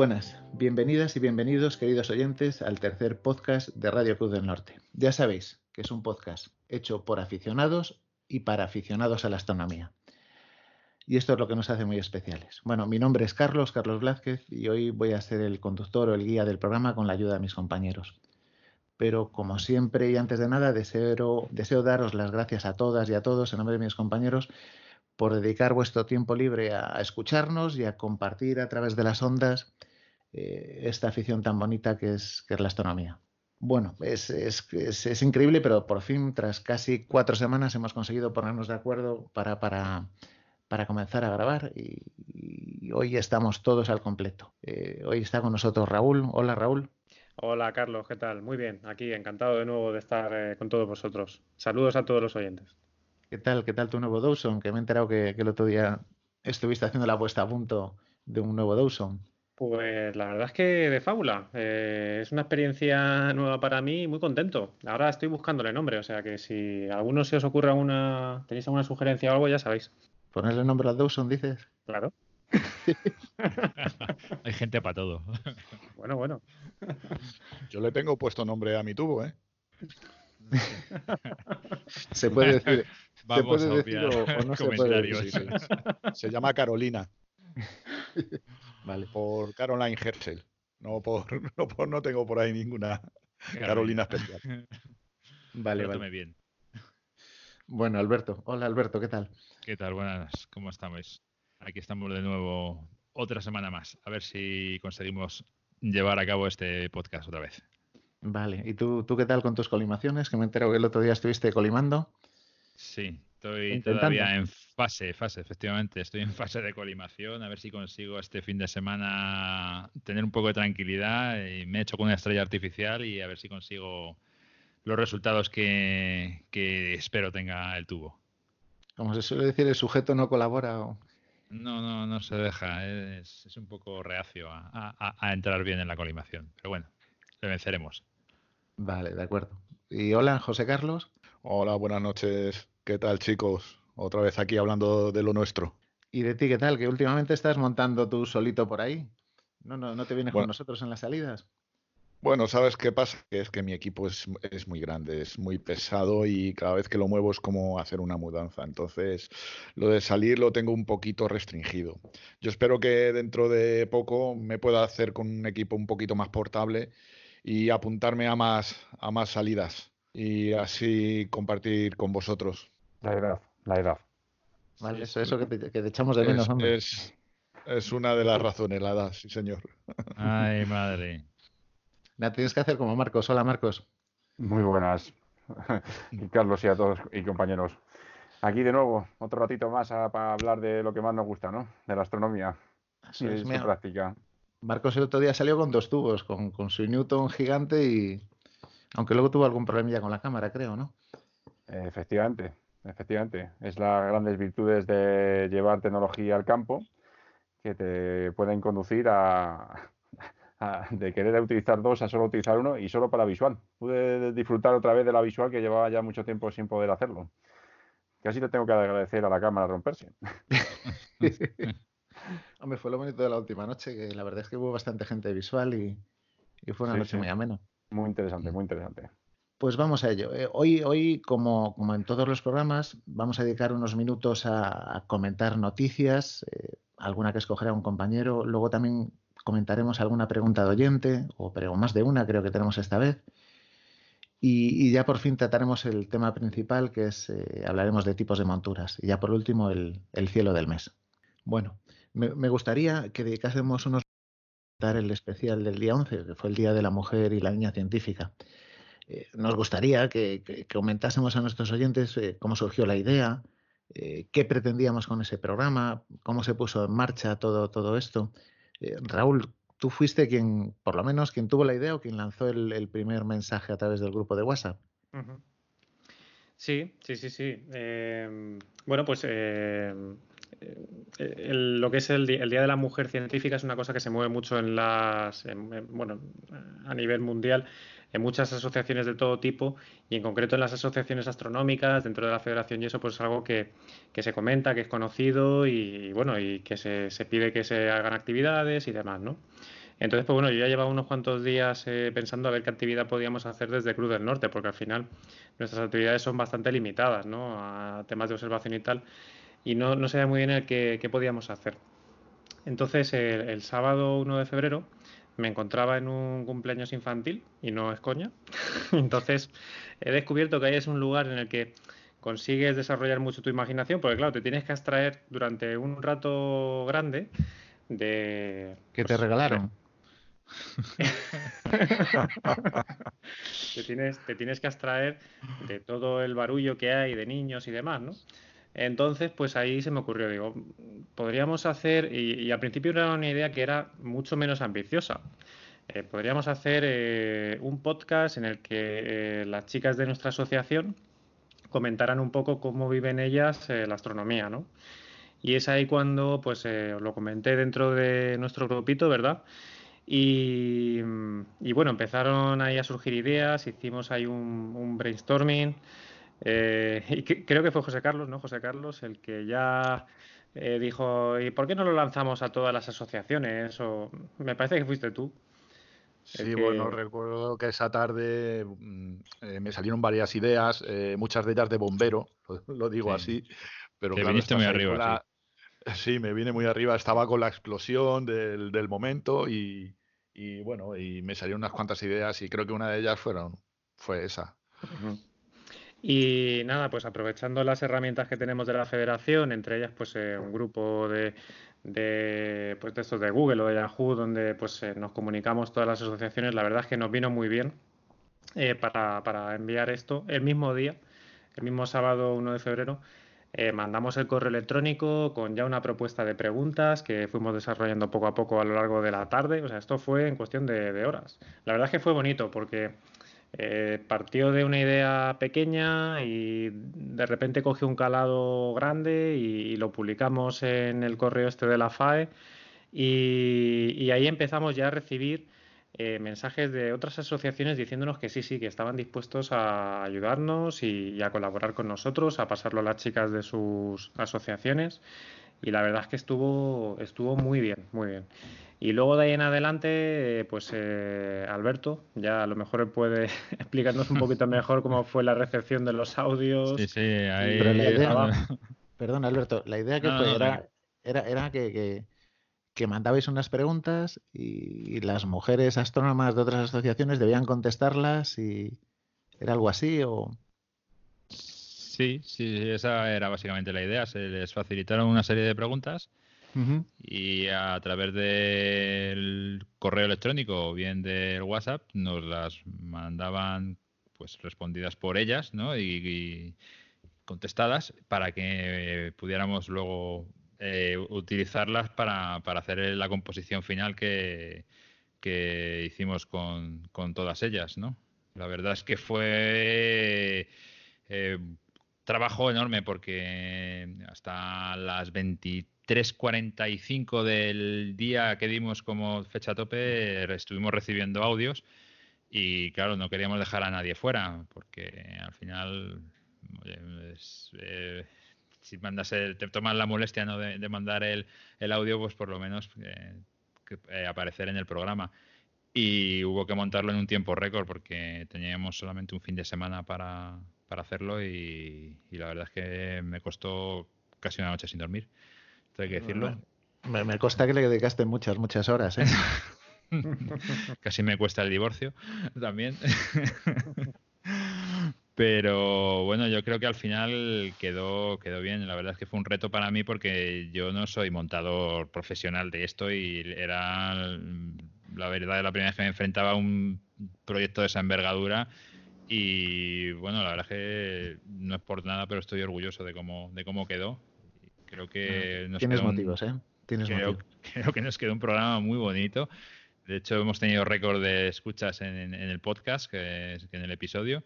buenas, bienvenidas y bienvenidos queridos oyentes al tercer podcast de Radio Cruz del Norte. Ya sabéis que es un podcast hecho por aficionados y para aficionados a la astronomía. Y esto es lo que nos hace muy especiales. Bueno, mi nombre es Carlos, Carlos Blázquez, y hoy voy a ser el conductor o el guía del programa con la ayuda de mis compañeros. Pero como siempre y antes de nada, deseo, deseo daros las gracias a todas y a todos en nombre de mis compañeros por dedicar vuestro tiempo libre a, escucharnos y a compartir a través de las ondas eh, esta afición tan bonita que es, que es la astronomía. Bueno, es, es, increíble, pero por fin, tras casi cuatro semanas, hemos conseguido ponernos de acuerdo para, para, para comenzar a grabar y, hoy estamos todos al completo. Eh, hoy está con nosotros Raúl. Hola, Raúl. Hola, Carlos, ¿qué tal? Muy bien, aquí encantado de nuevo de estar eh, con todos vosotros. Saludos a todos los oyentes. ¿Qué tal? ¿Qué tal tu nuevo Dawson? Que me he enterado que, el otro día estuviste haciendo la puesta a punto de un nuevo Dawson. Pues la verdad es que de fábula. Eh, es una experiencia nueva para mí, muy contento. Ahora estoy buscándole nombre, o sea que si a alguno se os ocurre alguna, tenéis alguna sugerencia o algo, ya sabéis. ¿Ponerle nombre a Dawson, dices? Claro. Hay gente para todo. Bueno, bueno. Yo le tengo puesto nombre a mi tubo, ¿eh? se puede decir, Vamos a decir o, no se puede decir. Se llama Carolina. Vale. Por Caroline Herschel. No por, no por no tengo por ahí ninguna Carolina, especial. Vale, vale. bien. Bueno, Alberto. Hola, Alberto, ¿qué tal? ¿Qué tal? Buenas, ¿cómo estamos? Aquí estamos de nuevo otra semana más. A ver si conseguimos llevar a cabo este podcast otra vez. Vale, ¿y tú, tú qué tal con tus colimaciones? Que me entero que el otro día estuviste colimando. Sí, estoy todavía en fase, fase, efectivamente. Estoy en fase de colimación, a ver si consigo este fin de semana tener un poco de tranquilidad. Y me he hecho con una estrella artificial y a ver si consigo los resultados que, espero tenga el tubo. Como se suele decir, el sujeto no colabora. No, no, no se deja. Es, un poco reacio a entrar bien en la colimación. Pero bueno, le venceremos. Vale, de acuerdo. Y hola, José Carlos. Hola, buenas noches. ¿Qué tal, chicos? Otra vez aquí hablando de lo nuestro. ¿Y de ti qué tal? Que últimamente estás montando tú solito por ahí. ¿No, no, no te vienes con nosotros en las salidas? Bueno, ¿sabes qué pasa? Que es que mi equipo es, es, muy grande, es muy pesado y cada vez que lo muevo es como hacer una mudanza. Entonces, lo de salir lo tengo un poquito restringido. Yo espero que dentro de poco me pueda hacer con un equipo un poquito más portable y apuntarme a más, a más salidas y así compartir con vosotros. La edad, la edad. Vale, eso, eso que, te, echamos de menos, hombre. Es, es, una de las razones, la edad, sí, señor. Ay, madre. La tienes que hacer como Marcos. Hola, Marcos. Muy buenas. y Carlos y a todos y compañeros. Aquí de nuevo, otro ratito más para hablar de lo que más nos gusta, ¿no? De la astronomía. y de su práctica. Marcos el otro día salió con dos tubos, con, su Newton gigante y. Aunque luego tuvo algún problemilla con la cámara, creo, ¿no? Efectivamente, efectivamente. Es las grandes virtudes de llevar tecnología al campo que te pueden conducir a, de querer utilizar dos a solo utilizar uno y solo para visual. Pude disfrutar otra vez de la visual que llevaba ya mucho tiempo sin poder hacerlo. Casi le tengo que agradecer a la cámara romperse. Hombre, fue lo bonito de la última noche, que la verdad es que hubo bastante gente visual y, fue una noche muy amena. Muy interesante, muy interesante. Pues vamos a ello. Eh, hoy, hoy como, como, en todos los programas, vamos a dedicar unos minutos a, comentar noticias, eh, alguna que escogerá un compañero. Luego también comentaremos alguna pregunta de oyente, o pero más de una creo que tenemos esta vez. Y, ya por fin trataremos el tema principal, que es, eh, hablaremos de tipos de monturas. Y ya por último, el, el cielo del mes. Bueno, me, gustaría que dedicásemos unos dar el especial del día 11, que fue el Día de la Mujer y la Niña Científica. Eh, nos gustaría que, comentásemos a nuestros oyentes eh, cómo surgió la idea, eh, qué pretendíamos con ese programa, cómo se puso en marcha todo, todo esto. Raúl, tú fuiste quien, por lo menos, quien tuvo la idea o quien lanzó el, primer mensaje a través del grupo de WhatsApp. Sí, sí, sí, sí. bueno, pues lo que es el, Día de la Mujer Científica es una cosa que se mueve mucho en las, bueno, a nivel mundial, en muchas asociaciones de todo tipo y en concreto en las asociaciones astronómicas dentro de la federación y eso pues es algo que, se comenta, que es conocido y, bueno, y que se, pide que se hagan actividades y demás, ¿no? Entonces, pues bueno, yo ya llevaba unos cuantos días eh, pensando a ver qué actividad podíamos hacer desde Cruz del Norte, porque al final nuestras actividades son bastante limitadas, ¿no? A temas de observación y tal, y no, no sabía muy bien el qué, podíamos hacer. Entonces, el, sábado 1 de febrero me encontraba en un cumpleaños infantil, y no es coña. Entonces, he descubierto que ahí es un lugar en el que consigues desarrollar mucho tu imaginación, porque claro, te tienes que abstraer durante un rato grande de... ¿Qué te pues, regalaron? te, tienes, te tienes que abstraer de todo el barullo que hay de niños y demás, ¿no? Entonces, pues ahí se me ocurrió, digo, podríamos hacer, y, al principio era una idea que era mucho menos ambiciosa. Eh, podríamos hacer eh, un podcast en el que eh, las chicas de nuestra asociación comentaran un poco cómo viven ellas la astronomía, ¿no? Y es ahí cuando, pues, lo comenté dentro de nuestro grupito, ¿verdad? Y, bueno, empezaron ahí a surgir ideas, hicimos ahí un, brainstorming. Eh, y creo que fue José Carlos, ¿no? José Carlos, el que ya eh, dijo, ¿y por qué no lo lanzamos a todas las asociaciones? O me parece que fuiste tú. Sí, bueno, recuerdo que esa tarde mm, eh, me salieron varias ideas, muchas de ellas de bombero, lo, digo así, pero Te viniste muy arriba. Sí. me vine muy arriba, estaba con la explosión del, momento y, bueno, y me salieron unas cuantas ideas y creo que una de ellas fueron, fue esa. Y nada, pues aprovechando las herramientas que tenemos de la federación, entre ellas pues eh, un grupo de, de, pues, de estos de Google o de Yahoo, donde pues eh, nos comunicamos todas las asociaciones, la verdad es que nos vino muy bien eh, para, para, enviar esto el mismo día, el mismo sábado 1 de febrero. mandamos el correo electrónico con ya una propuesta de preguntas que fuimos desarrollando poco a poco a lo largo de la tarde. O sea, esto fue en cuestión de, de horas. La verdad es que fue bonito porque eh, partió de una idea pequeña y de repente cogió un calado grande y, lo publicamos en el correo este de la FAE y, ahí empezamos ya a recibir eh, mensajes de otras asociaciones diciéndonos que sí, sí, que estaban dispuestos a ayudarnos y, a colaborar con nosotros, a pasarlo a las chicas de sus asociaciones y la verdad es que estuvo, estuvo muy bien, muy bien. Y luego de ahí en adelante, pues eh, Alberto, ya a lo mejor puede explicarnos un poquito mejor cómo fue la recepción de los audios. Sí, sí, ahí... Perdón, Alberto, la idea que fue era, era, que, que, mandabais unas preguntas y las mujeres astrónomas de otras asociaciones debían contestarlas y era algo así o... Sí, sí, esa era básicamente la idea. Se les facilitaron una serie de preguntas y a través del correo electrónico o bien del WhatsApp nos las mandaban pues respondidas por ellas ¿no? y, contestadas para que pudiéramos luego eh, utilizarlas para, hacer la composición final que, que hicimos con, con, todas ellas. ¿no? La verdad es que fue eh, trabajo enorme porque hasta las 23 3.45 del día que dimos como fecha tope estuvimos recibiendo audios y claro, no queríamos dejar a nadie fuera porque al final eh, si mandas te tomas la molestia ¿no? de, mandar el, audio, pues por lo menos eh, eh, aparecer en el programa. Y hubo que montarlo en un tiempo récord porque teníamos solamente un fin de semana para, hacerlo y la verdad es que me costó casi una noche sin dormir hay que decirlo. Me, me consta que le dedicaste muchas, muchas horas. ¿eh? Casi me cuesta el divorcio también. Pero bueno, yo creo que al final quedó, quedó bien. La verdad es que fue un reto para mí porque yo no soy montador profesional de esto y era la verdad la primera vez que me enfrentaba a un proyecto de esa envergadura y bueno, la verdad es que no es por nada, pero estoy orgulloso de cómo, de cómo quedó Creo que nos Tienes motivos, ¿eh? Tienes creo, creo, que nos quedó un programa muy bonito. De hecho, hemos tenido récord de escuchas en, el podcast, que, en el episodio,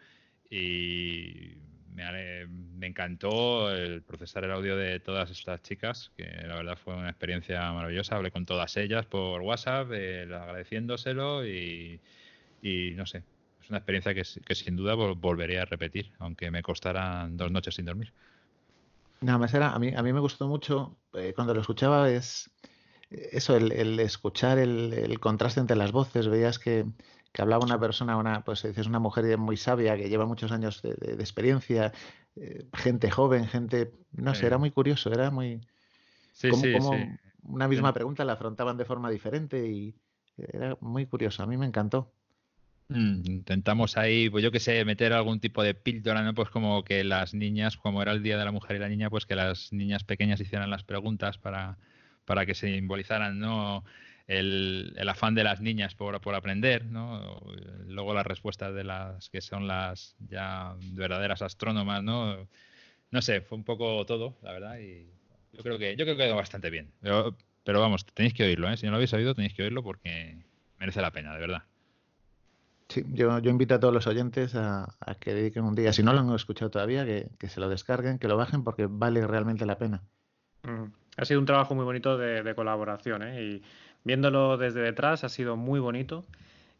y me, me, encantó el procesar el audio de todas estas chicas, que la verdad fue una experiencia maravillosa. Hablé con todas ellas por WhatsApp, eh, agradeciéndoselo y, y, no sé, es una experiencia que, que sin duda volvería a repetir, aunque me costaran dos noches sin dormir. Nada más era, a mí, a mí me gustó mucho, eh, cuando lo escuchaba, es eso, el, escuchar el, contraste entre las voces, veías que, hablaba una persona, una, pues dices, una mujer muy sabia que lleva muchos años de, experiencia, eh, gente joven, gente, no sé, era muy curioso, era muy... Sí, sí, una misma pregunta la afrontaban de forma diferente y era muy curioso, a mí me encantó. Mm, intentamos ahí, pues yo que sé, meter algún tipo de píldora, ¿no? Pues como que las niñas, como era el Día de la Mujer y la Niña, pues que las niñas pequeñas hicieran las preguntas para, para que simbolizaran, ¿no? El, afán de las niñas por, por, aprender, ¿no? Luego las respuestas de las que son las ya verdaderas astrónomas, ¿no? No sé, fue un poco todo, la verdad, y yo creo que yo creo que quedó bastante bien. Pero, pero vamos, tenéis que oírlo, ¿eh? Si no lo habéis oído, tenéis que oírlo porque merece la pena, de verdad. Sí, yo, invito a todos los oyentes a, que dediquen un día, si no lo han escuchado todavía, que, se lo descarguen, que lo bajen porque vale realmente la pena. Mm. Ha sido un trabajo muy bonito de, colaboración ¿eh? y viéndolo desde detrás ha sido muy bonito.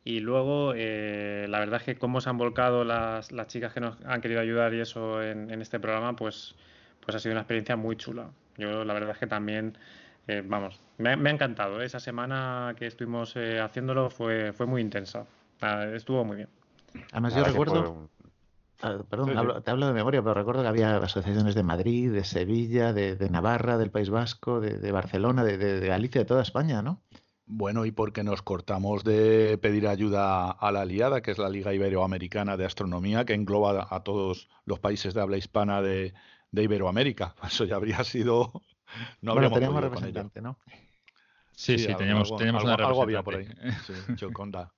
Y luego, eh, la verdad es que cómo se han volcado las, las, chicas que nos han querido ayudar y eso en, este programa, pues, pues ha sido una experiencia muy chula. Yo la verdad es que también, eh, vamos, me, ha encantado. Esa semana que estuvimos haciéndolo fue, fue muy intensa estuvo muy bien. Además, yo recuerdo. Ah, perdón, te hablo de memoria, pero recuerdo que había asociaciones de Madrid, de Sevilla, de, Navarra, del País Vasco, de, Barcelona, de, Galicia, de toda España, ¿no? Bueno, y porque nos cortamos de pedir ayuda a la aliada, que es la Liga Iberoamericana de Astronomía, que engloba a todos los países de habla hispana de, Iberoamérica. Eso ya habría sido. No habríamos bueno, teníamos representante, ¿no? Sí, sí, teníamos, una algo había por ahí. Sí, Choconda.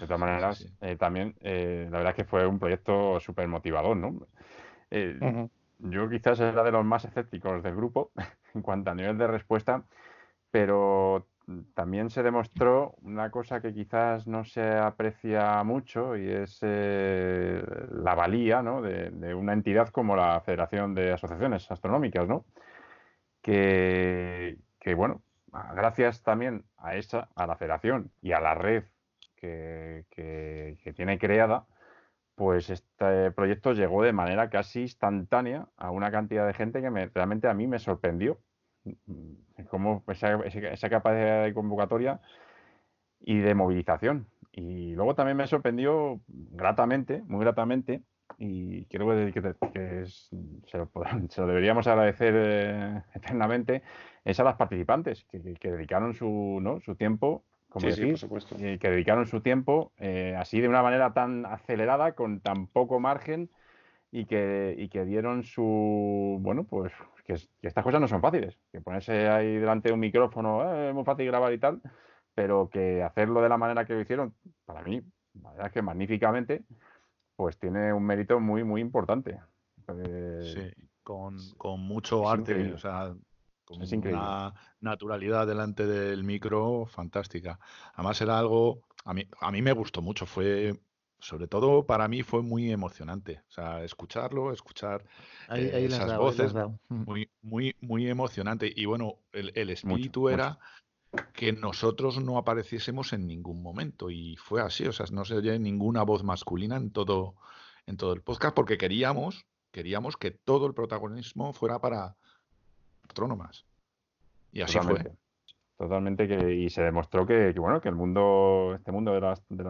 De todas maneras, eh, también eh, la verdad es que fue un proyecto súper motivador, ¿no? Eh, yo quizás era de los más escépticos del grupo en cuanto a nivel de respuesta, pero también se demostró una cosa que quizás no se aprecia mucho y es la valía ¿no? de, de, una entidad como la Federación de Asociaciones Astronómicas, ¿no? Que, que, bueno, gracias también a esa, a la federación y a la red que, tiene creada, pues este proyecto llegó de manera casi instantánea a una cantidad de gente que realmente a mí me sorprendió. Mm, como esa, capacidad de convocatoria y de movilización. Y luego también me sorprendió gratamente, muy gratamente, y creo que, que se, lo, deberíamos agradecer eh, eternamente, es a las participantes que, dedicaron su, ¿no? su tiempo como decís, que dedicaron su tiempo eh, así de una manera tan acelerada, con tan poco margen y que, que dieron su. Bueno, pues que, estas cosas no son fáciles. Que ponerse ahí delante de un micrófono eh, es muy fácil grabar y tal, pero que hacerlo de la manera que lo hicieron, para mí, la verdad es que magníficamente, pues tiene un mérito muy, muy importante. Eh, sí, con, mucho arte, o sea, con una naturalidad delante del micro fantástica. Además era algo, a mí, a mí me gustó mucho, fue, sobre todo para mí fue muy emocionante. O sea, escucharlo, escuchar eh, esas voces, muy, muy, muy emocionante. Y bueno, el, espíritu era que nosotros no apareciésemos en ningún momento. Y fue así, o sea, no se oye ninguna voz masculina en todo, en todo el podcast, porque queríamos, queríamos que todo el protagonismo fuera para astrónomas. Y así fue. Totalmente, que, y se demostró que, bueno, que el mundo, este mundo de la, de,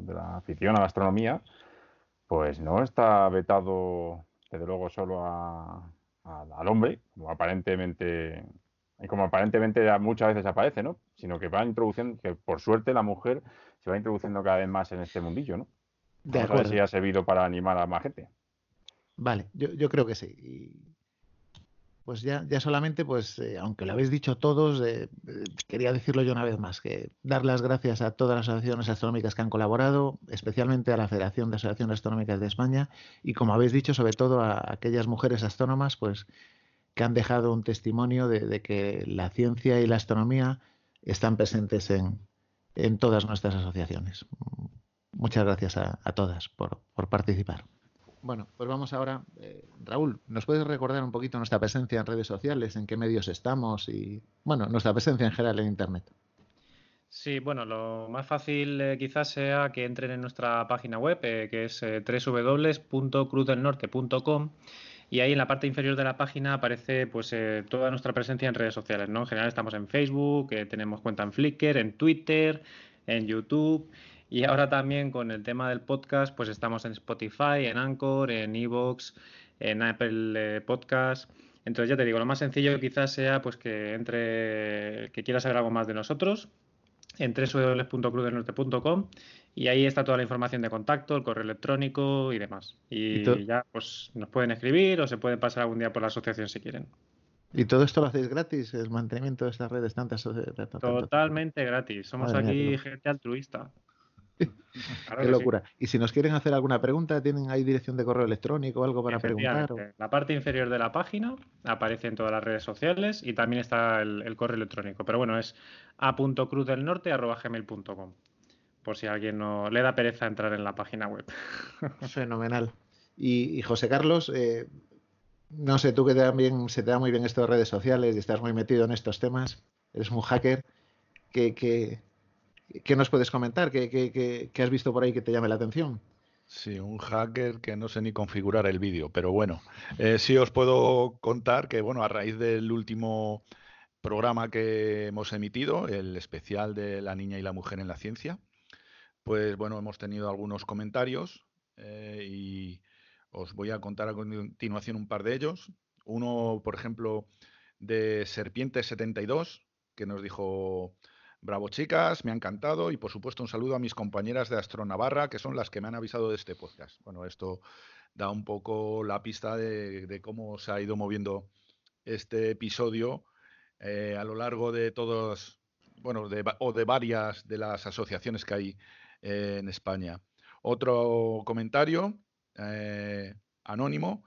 de la afición a la astronomía, pues no está vetado, desde luego, solo al hombre, como aparentemente, y como aparentemente muchas veces aparece, ¿no? Sino que va introduciendo, que por suerte la mujer se va introduciendo cada vez más en este mundillo, ¿no? De Vamos a ver si ha servido para animar a más gente. Vale, yo, yo creo que sí pues ya, ya solamente, pues, eh, aunque lo habéis dicho todos, eh, quería decirlo yo una vez más, que dar las gracias a todas las asociaciones astronómicas que han colaborado, especialmente a la Federación de Asociaciones Astronómicas de España, y como habéis dicho, sobre todo a aquellas mujeres astrónomas, pues, que han dejado un testimonio de, que la ciencia y la astronomía están presentes en, en todas nuestras asociaciones. Muchas gracias a, todas por participar. Bueno, pues vamos ahora. Eh, Raúl, ¿nos puedes recordar un poquito nuestra presencia en redes sociales, en qué medios estamos y, bueno, nuestra presencia en general en Internet? Sí, bueno, lo más fácil eh, quizás sea que entren en nuestra página web, eh, que es www.cruzdelnorte.com y ahí en la parte inferior de la página aparece pues eh, toda nuestra presencia en redes sociales, ¿no? En general estamos en Facebook, tenemos cuenta en Flickr, en Twitter, en YouTube y ahora también con el tema del podcast pues estamos en Spotify, en Anchor, en Evox, en Apple Podcast. Entonces ya te digo, lo más sencillo quizás sea pues que entre que quieras saber algo más de nosotros en www.crudelnorte.com y ahí está toda la información de contacto, el correo electrónico y demás. Y, ya pues nos pueden escribir o se pueden pasar algún día por la asociación si quieren. ¿Y todo esto lo hacéis gratis? ¿El mantenimiento de estas redes tantas? Totalmente gratis. Somos aquí gente altruista. Qué locura. Y si nos quieren hacer alguna pregunta, ¿tienen ahí dirección de correo electrónico o algo para preguntar? La parte inferior de la página aparece en todas las redes sociales y también está el, correo electrónico. Pero bueno, es a.cruzdelnorte.gmail.com por si a alguien no le da pereza entrar en la página web. Fenomenal. Y, José Carlos, eh, no sé, tú que también se te da muy bien esto de redes sociales y estás muy metido en estos temas, eres un hacker, ¿qué, qué, nos puedes comentar? ¿Qué, has visto por ahí que te llame la atención? Sí, un hacker que no sé ni configurar el vídeo, pero bueno, eh, sí os puedo contar que, bueno, a raíz del último programa que hemos emitido, el especial de la niña y la mujer en la ciencia, pues bueno, hemos tenido algunos comentarios eh, y os voy a contar a continuación un par de ellos. Uno, por ejemplo, de Serpiente72, que nos dijo, bravo chicas, me ha encantado y por supuesto un saludo a mis compañeras de Astro Navarra, que son las que me han avisado de este podcast. Bueno, esto da un poco la pista de, cómo se ha ido moviendo este episodio eh, a lo largo de todos, bueno, o de varias de las asociaciones que hay en España. Otro comentario eh, anónimo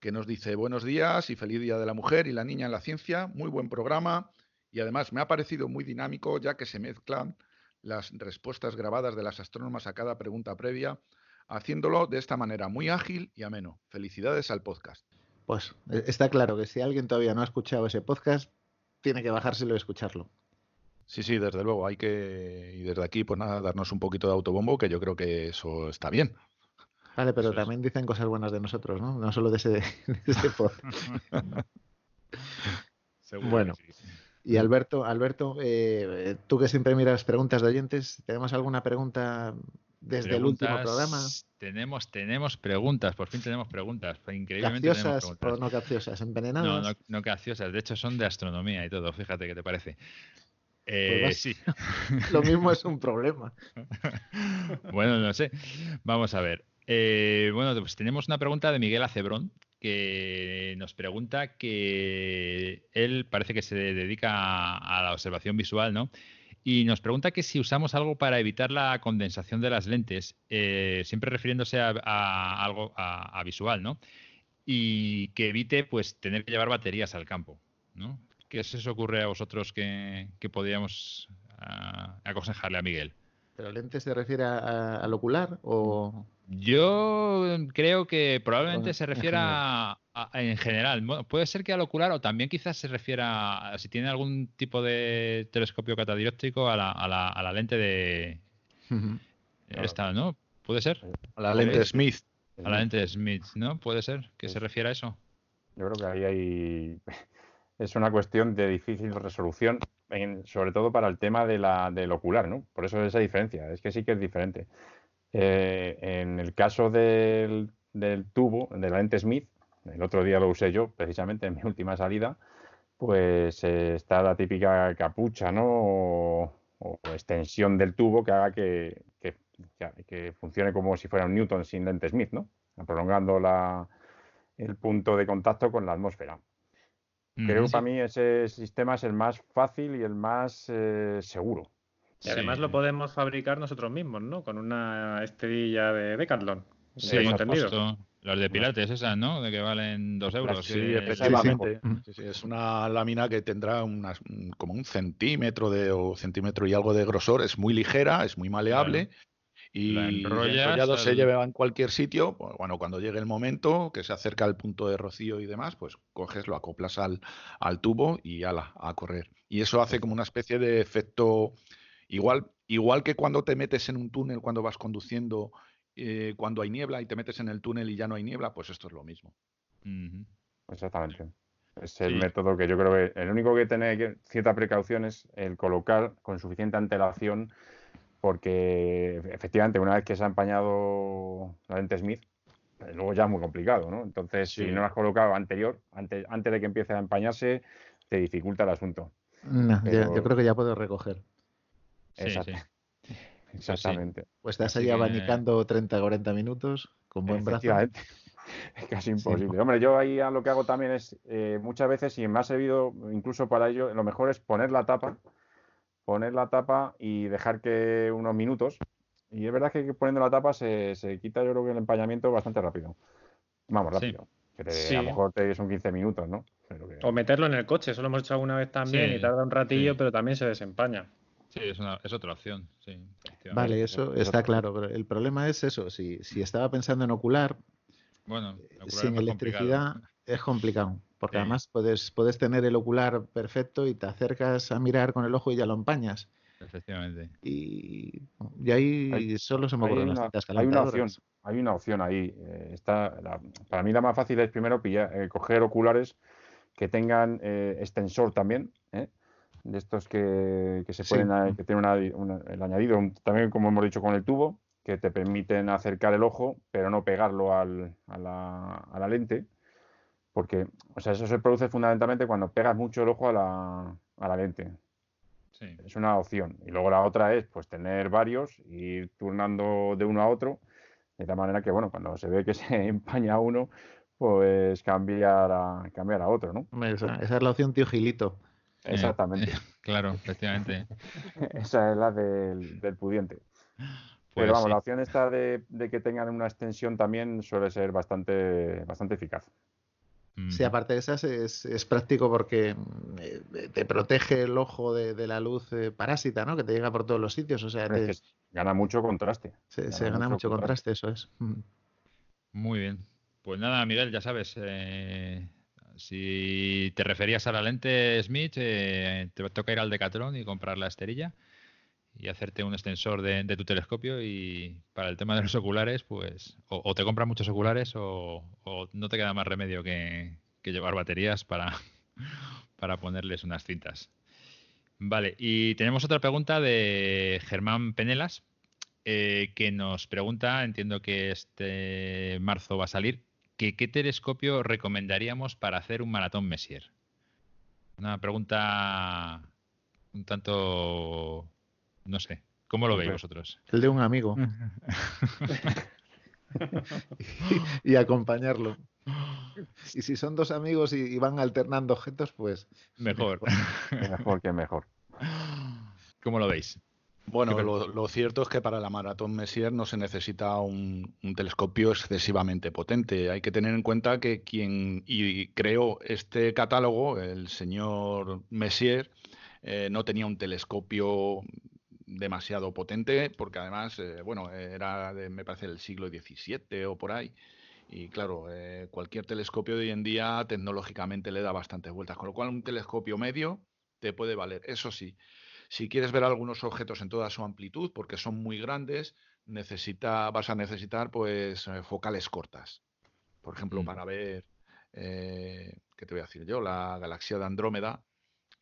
que nos dice buenos días y feliz Día de la Mujer y la Niña en la Ciencia, muy buen programa y además me ha parecido muy dinámico ya que se mezclan las respuestas grabadas de las astrónomas a cada pregunta previa, haciéndolo de esta manera muy ágil y ameno. Felicidades al podcast. Pues e, está claro que si alguien todavía no ha escuchado ese podcast, tiene que bajárselo y escucharlo. Sí, sí, desde luego. Hay que, y desde aquí, pues nada, darnos un poquito de autobombo, que yo creo que eso está bien. Vale, pero también dicen cosas buenas de nosotros, ¿no? No solo de ese, de ese bueno. Y Alberto, Alberto, eh, tú que siempre miras preguntas de oyentes, ¿tenemos alguna pregunta desde el último programa? Tenemos, tenemos preguntas, por fin tenemos preguntas. Increíblemente ¿Caciosas o no caciosas? ¿Envenenadas? No, no, no de hecho son de astronomía y todo, fíjate qué te parece. Eh, pues sí. Lo mismo es un problema. bueno, no sé. Vamos a ver. Eh, bueno, pues tenemos una pregunta de Miguel Acebrón que nos pregunta que él parece que se dedica a la observación visual, ¿no? Y nos pregunta que si usamos algo para evitar la condensación de las lentes, eh, siempre refiriéndose a, algo a, visual, ¿no? Y que evite, pues, tener que llevar baterías al campo, ¿no? ¿Qué se os ocurre a vosotros que, podríamos ah, aconsejarle a Miguel? ¿Pero lente se refiere al ocular o...? Yo creo que probablemente se refiera en general. puede ser que al ocular o también quizás se refiera, a, si tiene algún tipo de telescopio catadióptrico, a la, a la, a la lente de... Esta, ¿no? ¿Puede ser? A la lente Smith. A la lente Smith, ¿no? ¿Puede ser que se refiera a eso? Yo creo que ahí hay es una cuestión de difícil resolución, sobre todo para el tema de la, del ocular, ¿no? Por eso esa diferencia, es que sí que es diferente. Eh, en el caso del, tubo, de la lente Smith, el otro día lo usé yo, precisamente en mi última salida, pues eh, está la típica capucha, ¿no? O, extensión del tubo que haga que, que, funcione como si fuera un Newton sin lente Smith, ¿no? Prolongando la, el punto de contacto con la atmósfera. Creo que para mí ese sistema es el más fácil y el más eh, seguro. Y además lo podemos fabricar nosotros mismos, ¿no? Con una esterilla de Decathlon. Sí, entendido. Los de Pilates, esas, ¿no? De que valen dos euros. Sí, es una lámina que tendrá unas, como un centímetro de, o centímetro y algo de grosor. Es muy ligera, es muy maleable y el enrollado se lleva en cualquier sitio. Pues, bueno, cuando llegue el momento que se acerca al punto de rocío y demás, pues coges, lo acoplas al, al tubo y ala, a correr. Y eso hace como una especie de efecto igual, igual que cuando te metes en un túnel cuando vas conduciendo, eh, cuando hay niebla y te metes en el túnel y ya no hay niebla, pues esto es lo mismo. Exactamente. Es el método que yo creo que el único que tiene cierta precaución es el colocar con suficiente antelación, porque efectivamente una vez que se ha empañado la lente Smith, pues luego ya es muy complicado, ¿no? Entonces, si no lo has colocado anterior, antes, antes de que empiece a empañarse, te dificulta el asunto. No, yo creo que ya puedo recoger. Exactamente. Pues estás ahí abanicando 30 40 minutos con buen brazo. Es casi imposible. Hombre, yo ahí lo que hago también es, eh, muchas veces, y me ha servido incluso para ello, lo mejor es poner la tapa, poner la tapa y dejar que unos minutos. Y es verdad que poniendo la tapa se, quita, yo creo que el empañamiento bastante rápido. Vamos, rápido. A lo mejor te son 15 minutos, ¿no? O meterlo en el coche, eso lo hemos hecho alguna vez también y tarda un ratillo, pero también se desempaña. Sí, es, una, es otra opción, sí. Vale, eso está claro, pero el problema es eso, si, si estaba pensando en ocular, bueno, sin electricidad es complicado, porque además puedes, puedes tener el ocular perfecto y te acercas a mirar con el ojo y ya lo empañas. Efectivamente. Y, y ahí solo se me ocurren las cintas Hay una opción, hay una opción ahí. Eh, está, para mí la más fácil es primero pillar, eh, coger oculares que tengan eh, extensor también, de estos que, que se pueden, que tienen el añadido, también como hemos dicho con el tubo, que te permiten acercar el ojo, pero no pegarlo al, a, la, a, la, lente, porque o sea, eso se produce fundamentalmente cuando pegas mucho el ojo a la, a la lente. Es una opción. Y luego la otra es pues tener varios, ir turnando de uno a otro, de tal manera que, bueno, cuando se ve que se empaña uno, pues cambiar a, cambiar a otro, ¿no? Esa, es la opción tío Gilito. Exactamente. claro, efectivamente. esa es la del, del pudiente. Pero pues vamos, la opción esta de, que tengan una extensión también suele ser bastante, bastante eficaz. Sí, aparte de esas es, práctico porque eh, te protege el ojo de, la luz eh, parásita, ¿no? Que te llega por todos los sitios. O sea, gana mucho contraste. Se gana, mucho, contraste. eso es. Muy bien. Pues nada, Miguel, ya sabes, eh, si te referías a la lente Smith, te toca ir al Decathlon y comprar la esterilla y hacerte un extensor de, tu telescopio y para el tema de los oculares, pues o, te compras muchos oculares o, no te queda más remedio que, llevar baterías para, para ponerles unas cintas. Vale, y tenemos otra pregunta de Germán Penelas, eh, que nos pregunta, entiendo que este marzo va a salir, qué telescopio recomendaríamos para hacer un maratón Messier. Una pregunta un tanto no sé. ¿Cómo lo veis vosotros? El de un amigo. y, acompañarlo. Y si son dos amigos y, van alternando objetos, pues. Mejor. mejor que mejor. ¿Cómo lo veis? Bueno, lo, cierto es que para la maratón Messier no se necesita un, telescopio excesivamente potente. Hay que tener en cuenta que quien y creó este catálogo, el señor Messier, eh, no tenía un telescopio demasiado potente, porque además, eh, bueno, era, de, me parece, del siglo XVII o por ahí. Y claro, eh, cualquier telescopio de hoy en día tecnológicamente le da bastantes vueltas, con lo cual un telescopio medio te puede valer. Eso sí, si quieres ver algunos objetos en toda su amplitud, porque son muy grandes, necesita, vas a necesitar pues eh, focales cortas. Por ejemplo, mm. para ver, ¿qué te voy a decir yo? La galaxia de Andrómeda,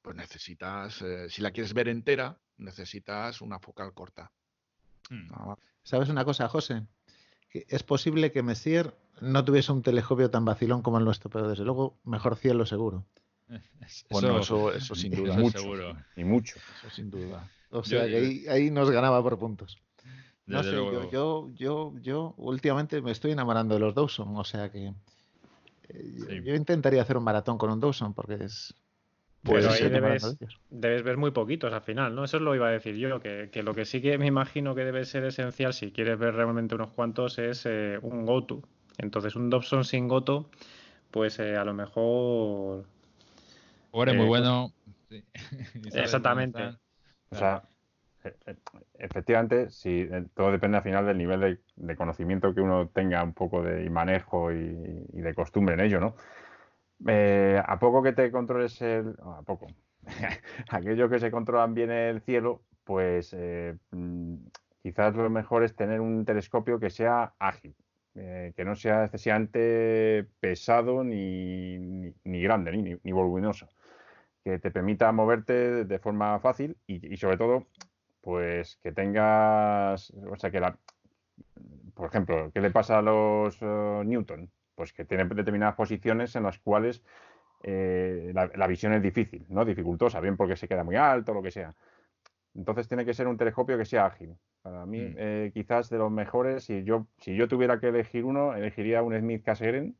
pues necesitas, si la quieres ver entera, necesitas una focal corta. Hmm. ¿Sabes una cosa, José? es posible que Messier no tuviese un telescopio tan vacilón como el nuestro, pero desde luego mejor cielo seguro. bueno, eso, eso, sin duda. mucho, seguro. Y mucho. Eso sin duda. O sea, que ahí, nos ganaba por puntos. No sé, yo, yo, yo, últimamente me estoy enamorando de los Dawson, o sea que eh, yo intentaría hacer un maratón con un Dawson porque es, pero ahí debes, ver muy poquitos al final, ¿no? Eso es lo iba a decir yo, que, lo que sí que me imagino que debe ser esencial si quieres ver realmente unos cuantos es eh, un GoTo. Entonces un Dobson sin GoTo, pues eh, a lo mejor... Eres muy eh, bueno. Exactamente. O sea, efectivamente, sí, todo depende al final del nivel de, conocimiento que uno tenga un poco de manejo y, y de costumbre en ello, ¿no? Eh, a poco que te controles el. A poco. Aquellos que se controlan bien el cielo, pues eh, mm, quizás lo mejor es tener un telescopio que sea ágil. eh, que no sea excesivamente pesado ni, ni, grande, ni, ni, voluminoso, que te permita moverte de forma fácil y, sobre todo, pues que tengas, o sea, que la, por ejemplo, ¿qué le pasa a los eh, Newton? Pues que tienen determinadas posiciones en las cuales eh, la, visión es difícil, ¿no? Dificultosa, bien porque se queda muy alto, lo que sea. Entonces tiene que ser un telescopio que sea ágil. Para mí, mm. eh, quizás de los mejores, si yo, si yo tuviera que elegir uno, elegiría un Smith Cassegrain,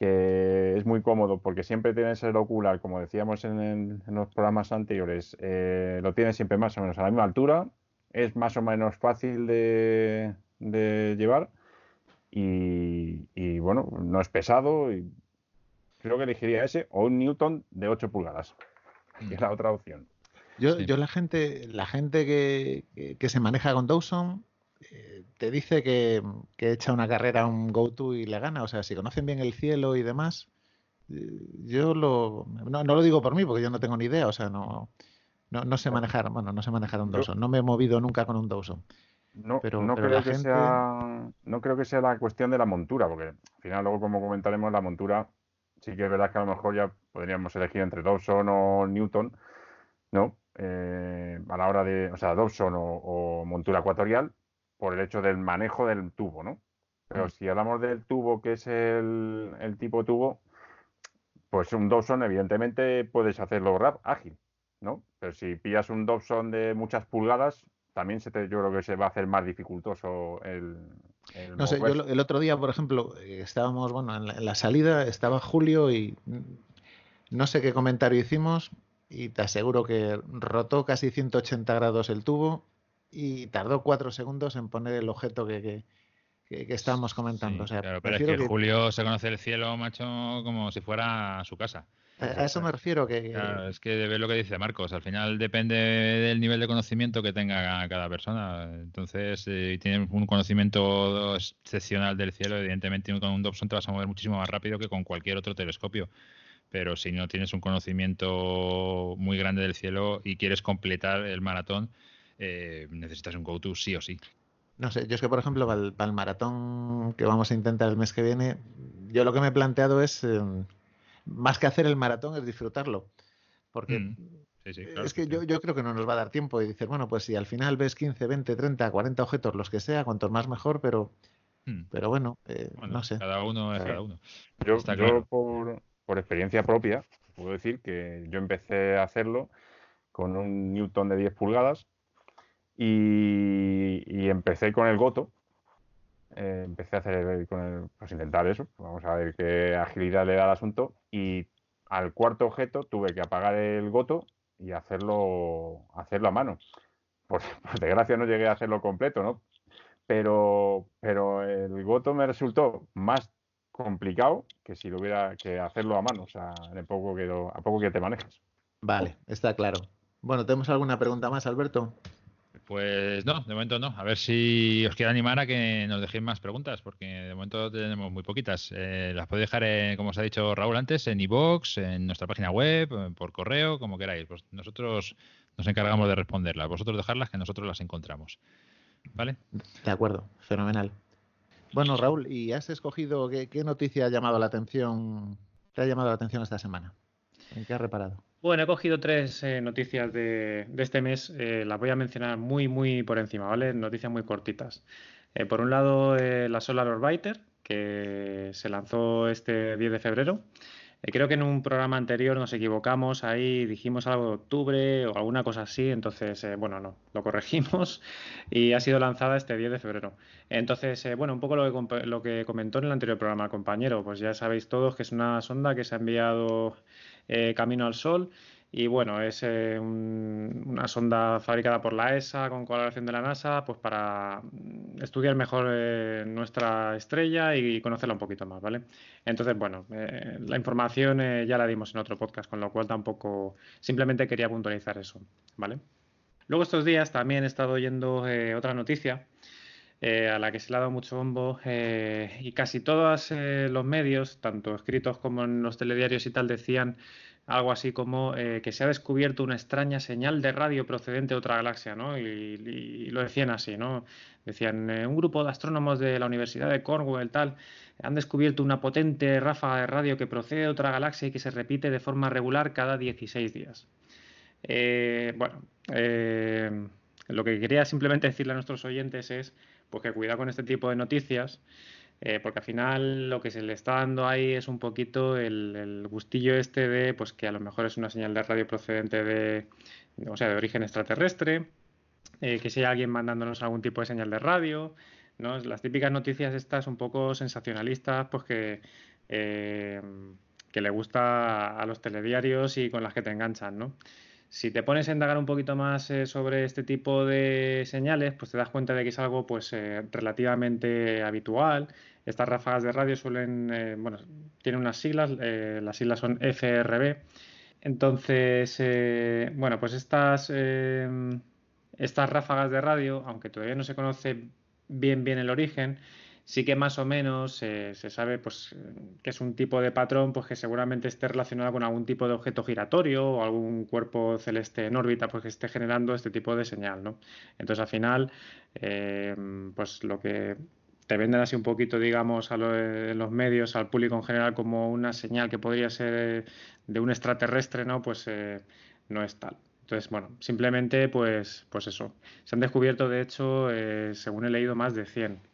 que es muy cómodo porque siempre tienes el ocular, como decíamos en, los programas anteriores, eh, lo tienes siempre más o menos a la misma altura, es más o menos fácil de, llevar y, y, bueno, no es pesado y creo que elegiría ese o un Newton de 8 pulgadas, que es la otra opción. Yo, yo la gente, la gente que, que, se maneja con Dawson eh, te dice que, que, echa una carrera a un go-to y le gana. O sea, si conocen bien el cielo y demás, eh, yo lo no, no, lo digo por mí porque yo no tengo ni idea. O sea, no, no, no sé manejar, bueno, no sé manejar un Dawson. No me he movido nunca con un Dawson. No, pero, no, creo que sea, no creo que sea la cuestión de la montura, porque al final luego como comentaremos la montura sí que es verdad que a lo mejor ya podríamos elegir entre Dobson o Newton, ¿no? Eh, a la hora de, o sea, Dobson o, montura ecuatorial, por el hecho del manejo del tubo, ¿no? Pero mm. si hablamos del tubo, que es el, el tipo tubo, pues un Dobson, evidentemente, puedes hacerlo rap, ágil, ¿no? Pero si pillas un Dobson de muchas pulgadas, también se te, yo creo que se va a hacer más dificultoso el, no sé, yo el otro día, por ejemplo, eh, estábamos, bueno, en la, salida estaba Julio y no sé qué comentario hicimos y te aseguro que rotó casi 180 grados el tubo y tardó cuatro segundos en poner el objeto que, que, estábamos comentando. pero es que, Julio se conoce el cielo, macho, como si fuera su casa. A eso me refiero que... es que de lo que dice Marcos, al final depende del nivel de conocimiento que tenga cada persona. Entonces, si tienes un conocimiento excepcional del cielo, evidentemente con un Dobson te vas a mover muchísimo más rápido que con cualquier otro telescopio. Pero si no tienes un conocimiento muy grande del cielo y quieres completar el maratón, eh, necesitas un go-to sí o sí. No sé, yo es que, por ejemplo, para el, maratón que vamos a intentar el mes que viene, yo lo que me he planteado es... Em, más que hacer el maratón es disfrutarlo. Porque mm. es que yo, yo, creo que no nos va a dar tiempo y dices, bueno, pues si al final ves 15, 20, 30, 40 objetos, los que sea, cuantos más mejor, pero, mm. pero eh, bueno, no sé. Cada uno es cada uno. Yo, yo por, por, experiencia propia, puedo decir que yo empecé a hacerlo con un Newton de 10 pulgadas y, y empecé con el Goto, eh, empecé a hacer con el, pues intentar eso, vamos a ver qué agilidad le da al asunto y al cuarto objeto tuve que apagar el goto y hacerlo, hacerlo a mano. Por, desgracia no llegué a hacerlo completo, ¿no? Pero, pero el goto me resultó más complicado que si lo hubiera que hacerlo a mano, o sea, en poco que a poco que te manejas. Vale, está claro. Bueno, ¿tenemos alguna pregunta más, Alberto? Pues no, de momento no. A ver si os quiero animar a que nos dejéis más preguntas, porque de momento tenemos muy poquitas. Eh, las podéis dejar, como os ha dicho Raúl antes, en iBox, en nuestra página web, por correo, como queráis. Pues nosotros nos encargamos de responderlas. Vosotros dejarlas que nosotros las encontramos. ¿Vale? De acuerdo, fenomenal. Bueno, Raúl, ¿y has escogido qué, qué noticia ha llamado la atención? ¿Te ha llamado la atención esta semana? ¿En qué has reparado? Bueno, he cogido tres eh, noticias de, este mes. Eh, las voy a mencionar muy, muy por encima, ¿vale? Noticias muy cortitas. Eh, por un lado, la Solar Orbiter, que se lanzó este 10 de febrero. creo que en un programa anterior nos equivocamos, ahí dijimos algo de octubre o alguna cosa así, entonces, bueno, no, lo corregimos y ha sido lanzada este 10 de febrero. Entonces, bueno, un poco lo que, lo que comentó en el anterior programa, compañero, pues ya sabéis todos que es una sonda que se ha enviado eh, camino al Sol. Y bueno, es eh, una sonda fabricada por la ESA con colaboración de la NASA, pues para mm, estudiar mejor eh, nuestra estrella y conocerla un poquito más, ¿vale? Entonces, bueno, la información ya la dimos en otro podcast, con lo cual tampoco, simplemente quería puntualizar eso, ¿vale? Luego estos días también he estado oyendo otra noticia a la que se le ha dado mucho bombo y casi todos los medios, tanto escritos como en los telediarios y tal, decían algo así como eh, que se ha descubierto una extraña señal de radio procedente de otra galaxia, ¿no? Y, lo decían así, ¿no? Decían, eh, un grupo de astrónomos de la Universidad de Cornwall, tal, han descubierto una potente ráfaga de radio que procede de otra galaxia y que se repite de forma regular cada 16 días. Eh, bueno, lo que quería simplemente decirle a nuestros oyentes es pues que cuidado con este tipo de noticias, eh, porque al final lo que se le está dando ahí es un poquito el, gustillo este de pues que a lo mejor es una señal de radio procedente de, o sea, de origen extraterrestre, eh, que si hay alguien mandándonos algún tipo de señal de radio, ¿no? Las típicas noticias estas un poco sensacionalistas, pues que, eh, que le gusta a los telediarios y con las que te enganchan, ¿no? Si te pones a indagar un poquito más eh, sobre este tipo de señales, pues te das cuenta de que es algo pues eh, relativamente habitual. Estas ráfagas de radio suelen, eh, bueno, tienen unas siglas, las siglas son FRB. Entonces, bueno, pues estas, estas ráfagas de radio, aunque todavía no se conoce bien bien el origen, sí que más o menos se sabe pues, que es un tipo de patrón pues, que seguramente esté relacionado con algún tipo de objeto giratorio o algún cuerpo celeste en órbita pues, que esté generando este tipo de señal. ¿no? Entonces, al final, eh, pues lo que te venden así un poquito, digamos, a los medios, al público en general, como una señal que podría ser de un extraterrestre, ¿no? Pues eh, no es tal. Entonces, bueno, simplemente, pues, pues eso. Se han descubierto, de hecho, eh, según he leído, más de 100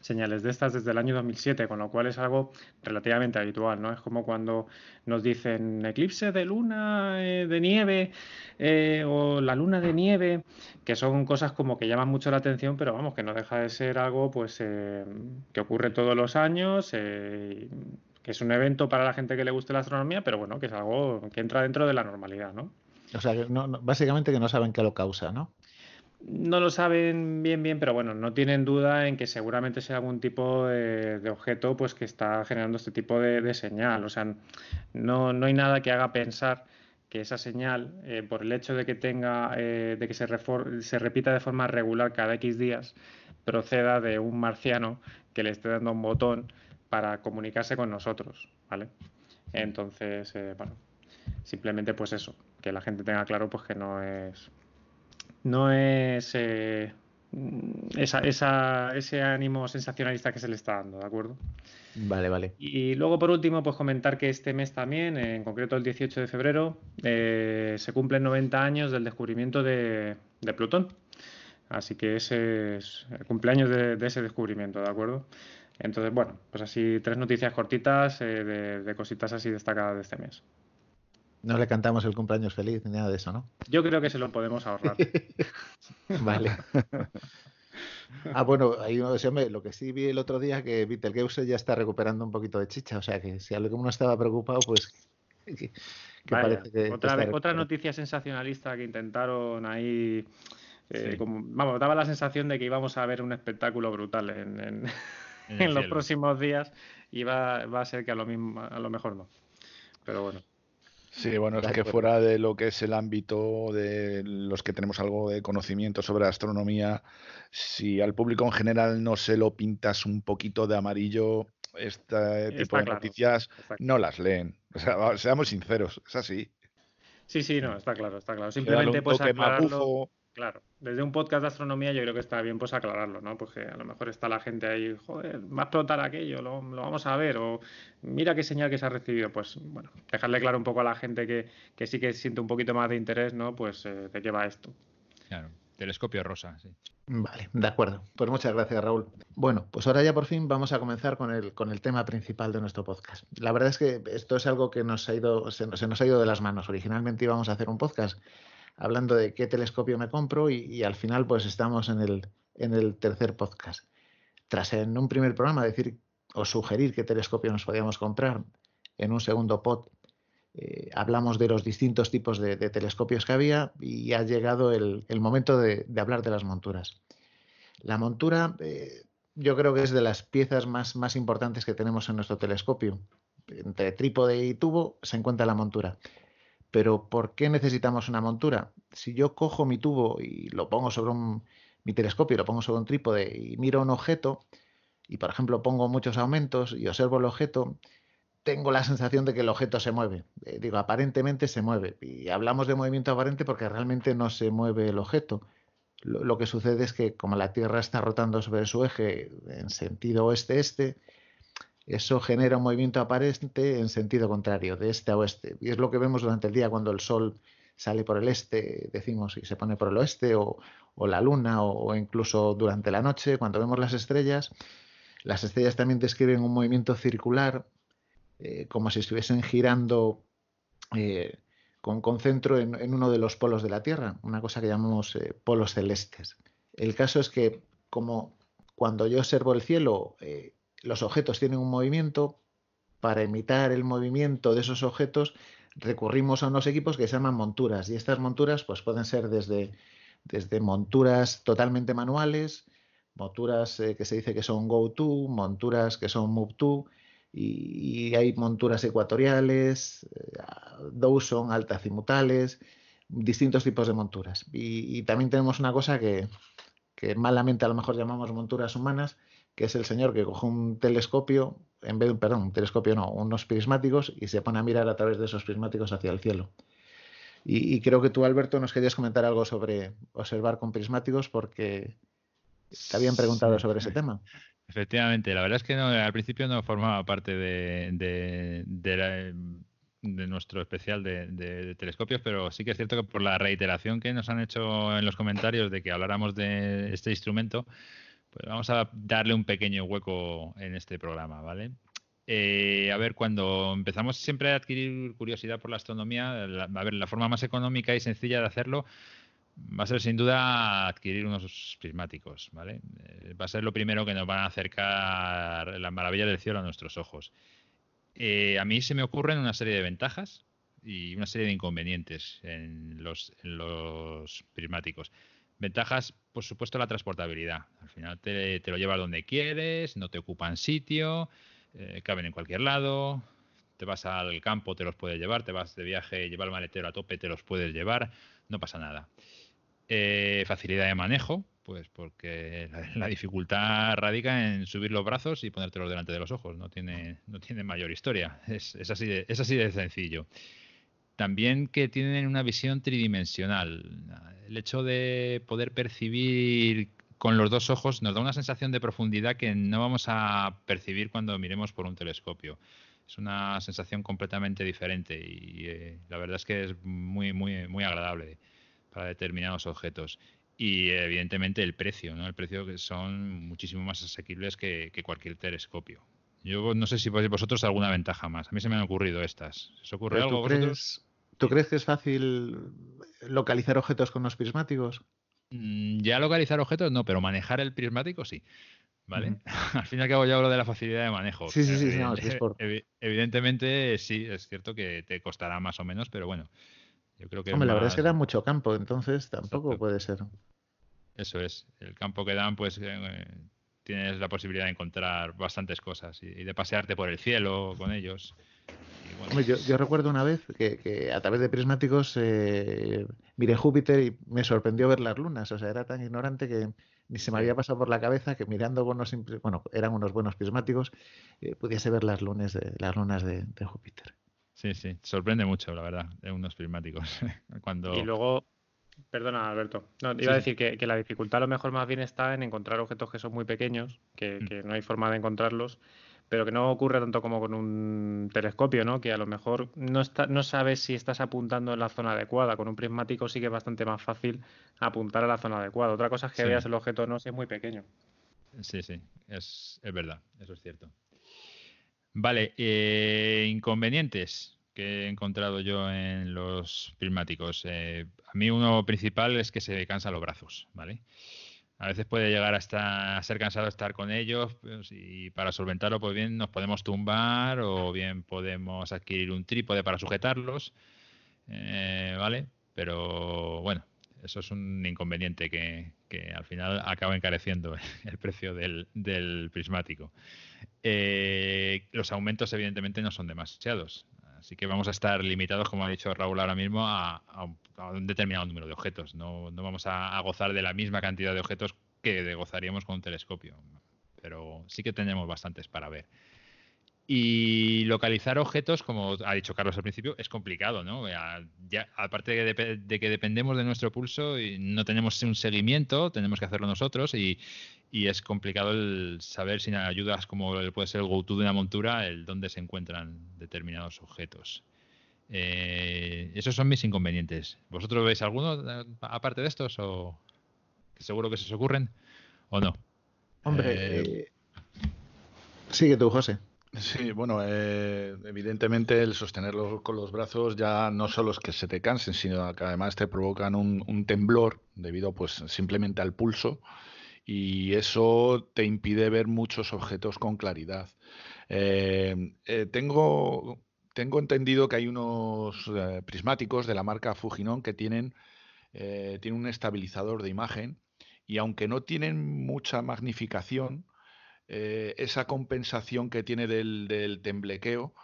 señales de estas desde el año 2007, con lo cual es algo relativamente habitual, ¿no? Es como cuando nos dicen eclipse de luna eh, de nieve eh, o la luna de nieve, que son cosas como que llaman mucho la atención, pero vamos, que no deja de ser algo pues eh, que ocurre todos los años, que es un evento para la gente que le guste la astronomía, pero bueno, que es algo que entra dentro de la normalidad, ¿no? O sea, básicamente que no saben qué lo causa, ¿no? No lo saben bien, bien, pero bueno, no tienen duda en que seguramente sea algún tipo de, objeto pues que está generando este tipo de, señal. O sea, no, no, hay nada que haga pensar que esa señal, eh, por el hecho de que tenga, eh, de que se, se repita de forma regular cada X días, proceda de un marciano que le esté dando un botón para comunicarse con nosotros, ¿vale? Entonces, eh, bueno, simplemente pues eso, que la gente tenga claro pues que no es no es eh, esa, ese ánimo sensacionalista que se le está dando, ¿de acuerdo? Vale, vale. Y luego, por último, pues comentar que este mes también, en concreto el 18 de febrero, eh, se cumplen 90 años del descubrimiento de, Plutón. Así que ese es el cumpleaños de, ese descubrimiento, ¿de acuerdo? Entonces, bueno, pues así tres noticias cortitas eh, de, de cositas así destacadas de este mes. No le cantamos el cumpleaños feliz ni nada de eso, ¿no? Yo creo que se lo podemos ahorrar. vale. Ah, bueno, ahí lo que sí vi el otro día que Betelgeuse ya está recuperando un poquito de chicha, o sea que si alguno estaba preocupado, pues que, parece que otra, otra noticia sensacionalista que intentaron ahí, eh, como, vamos, daba la sensación de que íbamos a ver un espectáculo brutal en, en, los próximos días y va, va, a ser que a lo, mismo, a lo mejor no. Pero bueno. Sí, bueno, es que fuera de lo que es el ámbito de los que tenemos algo de conocimiento sobre astronomía, si al público en general no se lo pintas un poquito de amarillo, este tipo de noticias no las leen. O sea, seamos sinceros, es así. Sí, sí, no, está claro, está claro. Simplemente pues aclararlo. Claro, desde un podcast de astronomía yo creo que está bien pues aclararlo, ¿no? Porque a lo mejor está la gente ahí, joder, va a explotar aquello, lo, vamos a ver, o mira qué señal que se ha recibido. Pues bueno, dejarle claro un poco a la gente que, sí que siente un poquito más de interés, ¿no? Pues eh, de qué va esto. Claro, telescopio rosa, sí. Vale, de acuerdo. Pues muchas gracias, Raúl. Bueno, pues ahora ya por fin vamos a comenzar con el, con el tema principal de nuestro podcast. La verdad es que esto es algo que nos ha ido, se nos ha ido de las manos. Originalmente íbamos a hacer un podcast hablando de qué telescopio me compro y, al final pues estamos en el, en el tercer podcast. Tras en un primer programa decir o sugerir qué telescopio nos podíamos comprar, en un segundo pod eh, hablamos de los distintos tipos de, telescopios que había y ha llegado el, momento de, hablar de las monturas. La montura eh, yo creo que es de las piezas más, más importantes que tenemos en nuestro telescopio. Entre trípode y tubo se encuentra la montura. Pero ¿por qué necesitamos una montura? Si yo cojo mi tubo y lo pongo sobre un, mi telescopio, lo pongo sobre un trípode y miro un objeto, y por ejemplo pongo muchos aumentos y observo el objeto, tengo la sensación de que el objeto se mueve. Eh, digo, aparentemente se mueve. Y hablamos de movimiento aparente porque realmente no se mueve el objeto. Lo, que sucede es que como la Tierra está rotando sobre su eje en sentido oeste-este, eso genera un movimiento aparente en sentido contrario, de este a oeste. Y es lo que vemos durante el día cuando el Sol sale por el este, decimos, y se pone por el oeste, o, la luna, o, incluso durante la noche, cuando vemos las estrellas. Las estrellas también describen un movimiento circular eh, como si estuviesen girando eh, con concentro en, uno de los polos de la Tierra, una cosa que llamamos eh, polos celestes. El caso es que como cuando yo observo el cielo, los objetos tienen un movimiento, para imitar el movimiento de esos objetos recurrimos a unos equipos que se llaman monturas y estas monturas pues pueden ser desde, desde monturas totalmente manuales, monturas que se dice que son go-to, monturas que son move-to, y, hay monturas ecuatoriales, eh, Dawson, altazimutales, distintos tipos de monturas. Y, también tenemos una cosa que, malamente a lo mejor llamamos monturas humanas, que es el señor que coge un telescopio, en vez de, perdón, un telescopio no, unos prismáticos y se pone a mirar a través de esos prismáticos hacia el cielo. Y, y creo que tú, Alberto, nos querías comentar algo sobre observar con prismáticos porque te habían preguntado sobre ese tema. Efectivamente, la verdad es que al principio no formaba parte de, nuestro especial de, telescopios, pero sí que es cierto que por la reiteración que nos han hecho en los comentarios de que habláramos de este instrumento, pues vamos a darle un pequeño hueco en este programa, ¿vale? Eh, a ver, cuando empezamos siempre a adquirir curiosidad por la astronomía, a ver, la forma más económica y sencilla de hacerlo va a ser sin duda adquirir unos prismáticos, ¿vale? Eh, va a ser lo primero que nos van a acercar la maravilla del cielo a nuestros ojos. Eh, a mí se me ocurren una serie de ventajas y una serie de inconvenientes en los, prismáticos. Ventajas, por supuesto, la transportabilidad. Al final te, lo llevas donde quieres, no te ocupan sitio, eh, caben en cualquier lado. Te vas al campo, te los puedes llevar, te vas de viaje, llevar el maletero a tope, te los puedes llevar, no pasa nada. Eh, facilidad de manejo, pues porque la, dificultad radica en subir los brazos y ponértelos delante de los ojos. No tiene, no tiene mayor historia. Es, así de, es así de sencillo. También que tienen una visión tridimensional. El hecho de poder percibir con los dos ojos nos da una sensación de profundidad que no vamos a percibir cuando miremos por un telescopio. Es una sensación completamente diferente y eh, la verdad es que es muy, muy, muy agradable para determinados objetos. Y evidentemente el precio, ¿no? El precio que son muchísimo más asequibles que, cualquier telescopio. Yo no sé si vosotros alguna ventaja más. A mí se me han ocurrido estas. ¿Se ocurre algo ¿tú crees, ¿Tú crees que es fácil localizar objetos con los prismáticos? Mm, ya localizar objetos no, pero manejar el prismático sí. ¿Vale? al fin y al cabo ya hablo de la facilidad de manejo. Sí, sí, sí. Evidentemente sí, es cierto que te costará más o menos, pero bueno, Hombre, la verdad es que da mucho campo, entonces tampoco puede ser. Eso es. El campo que dan, pues eh, tienes la posibilidad de encontrar bastantes cosas y, de pasearte por el cielo con ellos. Yo, recuerdo una vez que, a través de prismáticos eh, miré Júpiter y me sorprendió ver las lunas. O sea, era tan ignorante que ni se me había pasado por la cabeza que mirando con unos, bueno, eran unos buenos prismáticos, eh, pudiese ver las lunas de, las lunas de Júpiter. Sí, sí, sorprende mucho, la verdad, de unos prismáticos. Cuando... Y luego, perdona Alberto, no, iba a decir que, la dificultad a lo mejor más bien está en encontrar objetos que son muy pequeños, que, mm. no hay forma de encontrarlos, pero que no ocurre tanto como con un telescopio, ¿no? Que a lo mejor no, está, no sabes si estás apuntando en la zona adecuada. Con un prismático sí que es bastante más fácil apuntar a la zona adecuada. Otra cosa es que veas el objeto no si es muy pequeño. Sí, sí, es, es verdad, eso es cierto. Vale, eh, inconvenientes que he encontrado yo en los prismáticos. Eh, a mí uno principal es que se cansan los brazos, ¿vale? A veces puede llegar hasta a ser cansado estar con ellos pues, y para solventarlo, pues bien nos podemos tumbar o bien podemos adquirir un trípode para sujetarlos, eh, ¿vale? Pero bueno, eso es un inconveniente que, al final acaba encareciendo el precio del prismático. Eh, los aumentos evidentemente no son demasiados. Así que vamos a estar limitados, como ha dicho Raúl ahora mismo, a, un, determinado número de objetos. No, vamos a, gozar de la misma cantidad de objetos que gozaríamos con un telescopio. Pero sí que tenemos bastantes para ver. Y localizar objetos, como ha dicho Carlos al principio, es complicado, ¿no? Ya, aparte de, que dependemos de nuestro pulso y no tenemos un seguimiento, tenemos que hacerlo nosotros y, es complicado el saber sin ayudas como puede ser el GoTo de una montura, el dónde se encuentran determinados objetos. Eh, esos son mis inconvenientes. ¿Vosotros veis alguno eh, aparte de estos o seguro que se os ocurren o no? Hombre, eh, sigue tú, José. Sí, bueno, evidentemente el sostenerlo con los brazos ya no solo es que se te cansen, sino que además te provocan un, temblor debido pues simplemente al pulso y eso te impide ver muchos objetos con claridad. tengo tengo entendido que hay unos eh, prismáticos de la marca Fujinon que tienen, eh, un estabilizador de imagen y aunque no tienen mucha magnificación, eh, esa compensación que tiene del, temblequeo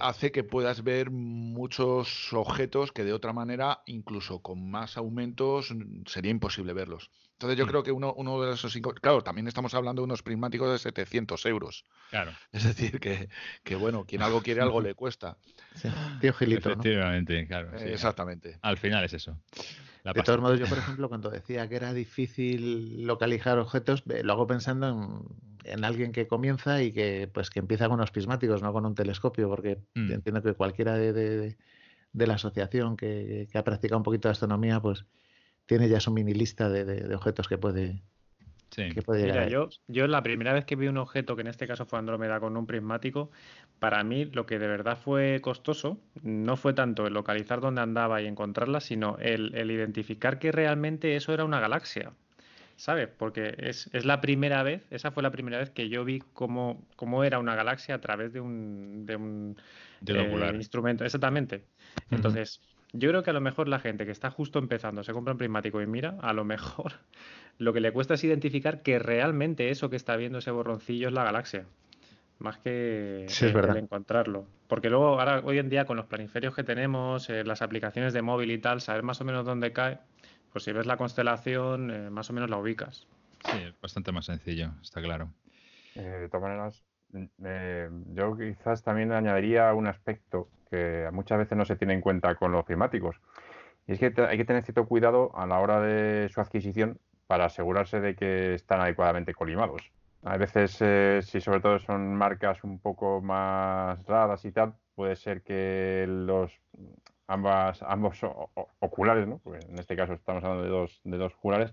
hace que puedas ver muchos objetos que de otra manera, incluso con más aumentos, sería imposible verlos. Entonces yo mm. creo que uno, uno de esos... Claro, también estamos hablando de unos prismáticos de 700 euros. Claro. Es decir, que, que bueno, quien algo quiere, algo le cuesta. Sí. Tío Gilito, Efectivamente, claro. Exactamente. Al final es eso. de todos modos, yo, por ejemplo, cuando decía que era difícil localizar objetos, lo hago pensando en, alguien que comienza y que pues que empieza con unos prismáticos, no con un telescopio, porque mm. entiendo que cualquiera de, de, la asociación que, que, ha practicado un poquito de astronomía, pues tiene ya su mini lista de, objetos que puede, que puede llegar. Mira, yo, yo la primera vez que vi un objeto, que en este caso fue Andrómeda con un prismático, para mí lo que de verdad fue costoso no fue tanto el localizar dónde andaba y encontrarla, sino el, identificar que realmente eso era una galaxia. ¿Sabes? Porque es, la primera vez, esa fue la primera vez que yo vi cómo, cómo era una galaxia a través de un, de un eh, instrumento. Exactamente. Entonces, yo creo que a lo mejor la gente que está justo empezando, se compra un prismático y mira, a lo mejor lo que le cuesta es identificar que realmente eso que está viendo ese borroncillo es la galaxia. Más que encontrarlo. Porque luego, ahora, hoy en día, con los planiferios que tenemos, eh, las aplicaciones de móvil y tal, saber más o menos dónde cae, pues si ves la constelación, eh, más o menos la ubicas. Sí, bastante más sencillo, está claro. Eh, de todas maneras, mm, yo quizás también añadiría un aspecto que muchas veces no se tiene en cuenta con los climáticos. Y es que hay que tener cierto cuidado a la hora de su adquisición para asegurarse de que están adecuadamente colimados. A veces, eh, si sobre todo son marcas un poco más raras y tal, puede ser que los ambas, ambos oculares, ¿no? en este caso estamos hablando de dos, de dos oculares,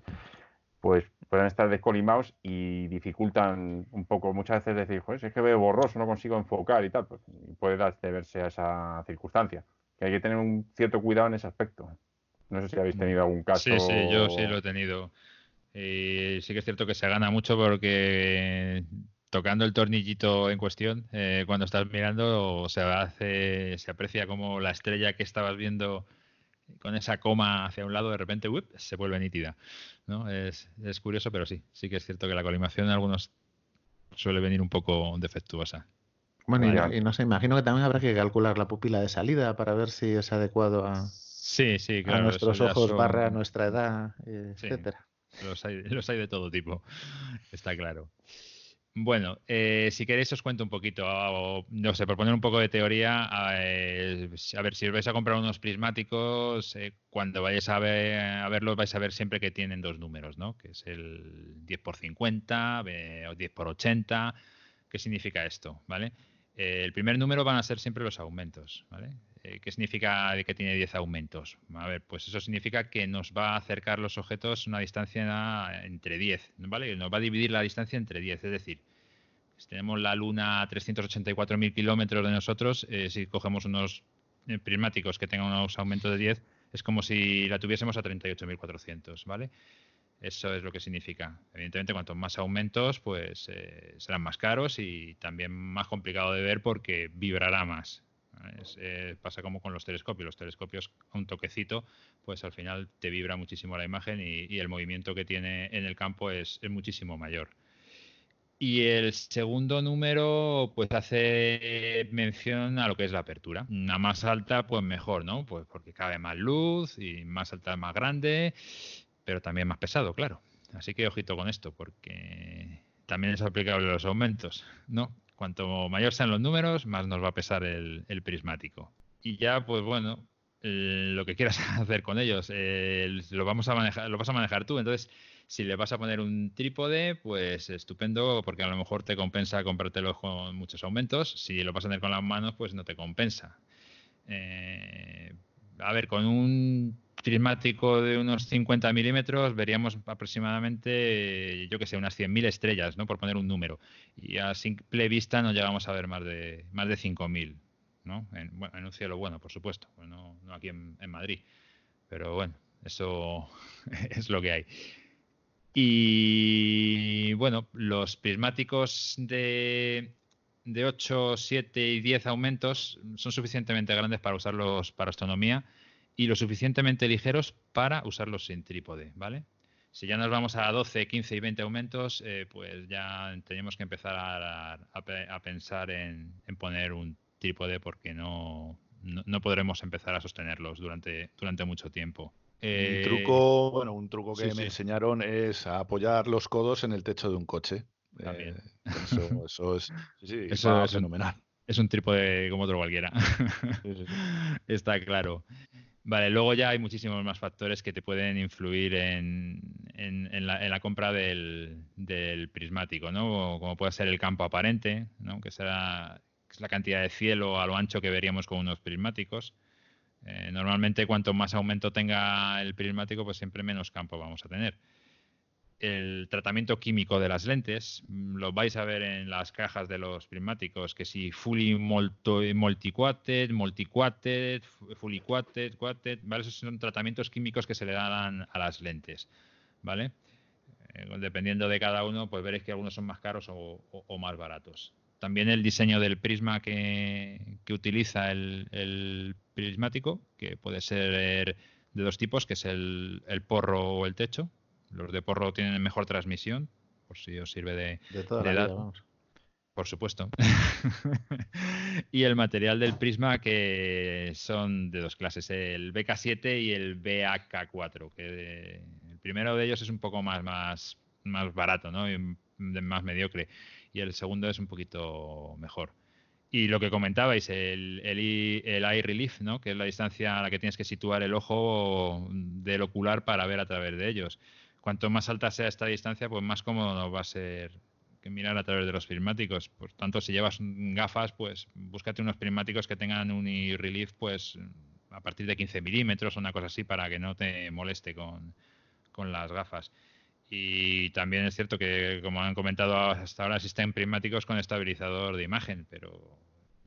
pues pueden estar descolimados y dificultan un poco muchas veces decir, Joder, es que veo borroso, no consigo enfocar y tal, pues puede deberse a esa circunstancia. Que hay que tener un cierto cuidado en ese aspecto. No sé si habéis tenido algún caso. Sí, sí, yo sí lo he tenido. Y sí que es cierto que se gana mucho porque tocando el tornillito en cuestión, eh, cuando estás mirando, se hace, se aprecia como la estrella que estabas viendo con esa coma hacia un lado, de repente se vuelve nítida. ¿no? Es, es, curioso, pero sí, sí que es cierto que la colimación en algunos suele venir un poco defectuosa. Bueno, y, no sé, imagino que también habrá que calcular la pupila de salida para ver si es adecuado a, sí, sí, claro, a nuestros ojos, barra nuestra edad, etcétera. Los hay, los hay de todo tipo, está claro. Bueno, eh, si queréis os cuento un poquito, no sé, por poner un poco de teoría, eh, a ver, si os vais a comprar unos prismáticos, eh, cuando vayáis a, ver, a verlos vais a ver siempre que tienen dos números, ¿no? Que es el 10 por 50 o 10 por 80. ¿Qué significa esto? ¿Vale? el primer número van a ser siempre los aumentos, ¿vale? Eh, ¿Qué significa que tiene 10 aumentos? A ver, pues eso significa que nos va a acercar los objetos una distancia entre 10, ¿vale? Nos va a dividir la distancia entre 10, es decir, si tenemos la Luna a 384.000 kilómetros de nosotros, eh, si cogemos unos eh, prismáticos que tengan unos aumentos de 10, es como si la tuviésemos a 38.400, ¿vale? Eso es lo que significa. Evidentemente, cuanto más aumentos, pues serán más caros y también más complicado de ver porque vibrará más. Eh, pasa como con los telescopios. Los telescopios, un toquecito, pues al final te vibra muchísimo la imagen y, el movimiento que tiene en el campo es, muchísimo mayor. Y el segundo número, pues hace mención a lo que es la apertura. Una más alta, pues mejor, ¿no? Pues porque cabe más luz y más alta, más grande, pero también más pesado, claro. Así que ojito con esto, porque también es aplicable a los aumentos, ¿no? Cuanto mayor sean los números, más nos va a pesar el, prismático. Y ya, pues bueno, lo que quieras hacer con ellos, lo vamos a manejar, lo vas a manejar tú. Entonces, si le vas a poner un trípode, pues estupendo, porque a lo mejor te compensa comprártelo con muchos aumentos. Si lo vas a tener con las manos, pues no te compensa. Eh, a ver, con un prismático de unos 50 milímetros veríamos aproximadamente, yo que sé, unas 100.000 estrellas, ¿no? Por poner un número. Y a simple vista no llegamos a ver más de, más de 5.000, ¿no? En, en, un cielo bueno, por supuesto, no, no aquí en, Madrid. Pero bueno, eso es lo que hay. Y bueno, los prismáticos de, de 8, 7 y 10 aumentos son suficientemente grandes para usarlos para astronomía y lo suficientemente ligeros para usarlos sin trípode, ¿vale? Si ya nos vamos a 12, 15 y 20 aumentos, eh, pues ya tenemos que empezar a, pensar en, poner un trípode porque no, no, podremos empezar a sostenerlos durante, durante mucho tiempo. un eh, truco, bueno, un truco que me enseñaron es apoyar los codos en el techo de un coche. También. Eh, eso, es, eso es fenomenal. Es un trípode como otro cualquiera. Está claro. Vale, luego ya hay muchísimos más factores que te pueden influir en, la, compra del, prismático, ¿no? Como puede ser el campo aparente, ¿no? Que, será, es la cantidad de cielo a lo ancho que veríamos con unos prismáticos. Eh, normalmente cuanto más aumento tenga el prismático, pues siempre menos campo vamos a tener el tratamiento químico de las lentes, mm, lo vais a ver en las cajas de los prismáticos, que si fully multiquated, multiquated, fully quated, quated, ¿vale? Esos son tratamientos químicos que se le dan a las lentes, ¿vale? Eh, dependiendo de cada uno, pues veréis que algunos son más caros o, más baratos. También el diseño del prisma que, utiliza el, prismático, que puede ser de dos tipos, que es el porro o el techo, los de porro tienen mejor transmisión, por si os sirve de, de toda Por supuesto. y el material del prisma que son de dos clases, el BK7 y el BAK4, que el primero de ellos es un poco más, más, más barato, ¿no? Y más mediocre. Y el segundo es un poquito mejor. Y lo que comentabais, el, el, el, eye relief, ¿no? que es la distancia a la que tienes que situar el ojo del ocular para ver a través de ellos cuanto más alta sea esta distancia, pues más cómodo va a ser que mirar a través de los prismáticos. Por tanto, si llevas gafas, pues búscate unos prismáticos que tengan un relief, pues a partir de 15 milímetros o una cosa así para que no te moleste con, las gafas. Y también es cierto que, como han comentado hasta ahora, existen prismáticos con estabilizador de imagen, pero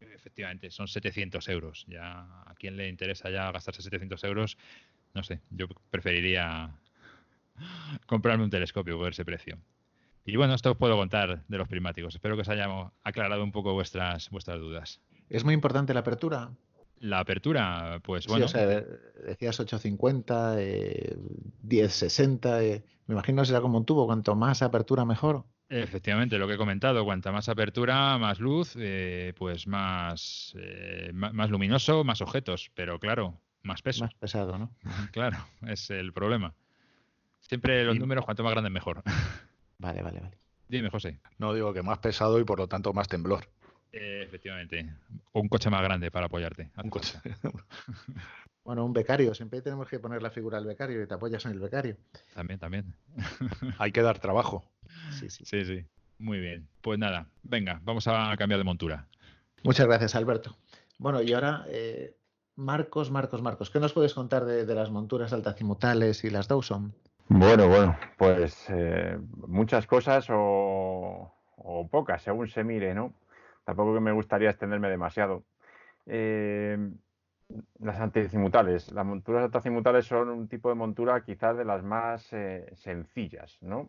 efectivamente son 700 euros. Ya a quien le interesa ya gastarse 700 euros, no sé, yo preferiría comprarme un telescopio por ese precio. Y bueno, esto os puedo contar de los prismáticos. Espero que os hayamos aclarado un poco vuestras, vuestras dudas. ¿Es muy importante la apertura? La apertura, pues bueno. O sea, decías 850, 1060. Eh, eh, me imagino será como un tubo. Cuanto más apertura, mejor. Efectivamente, lo que he comentado, cuanta más apertura, más luz, eh, pues más, más luminoso, más objetos, pero claro, más peso. Más pesado, ¿no? claro, es el problema. Siempre los números, cuanto más grandes, mejor. Vale, vale, vale. Dime, José. No digo que más pesado y por lo tanto más temblor. Eh, efectivamente. O un coche más grande para apoyarte. Un coche. bueno, un becario. Siempre tenemos que poner la figura del becario y te apoyas en el becario. También, también. Hay que dar trabajo. Sí, sí. Sí, sí. Muy bien. Pues nada, venga, vamos a cambiar de montura. Muchas gracias, Alberto. Bueno, y ahora, eh, Marcos, Marcos, Marcos, ¿qué nos puedes contar de, de las monturas altacimutales y las Dawson? Bueno, bueno, pues eh, muchas cosas o, pocas, según se mire, ¿no? Tampoco que me gustaría extenderme demasiado. Eh, las antecimutales. Las monturas antecimutales son un tipo de montura quizás de las más eh, sencillas, ¿no?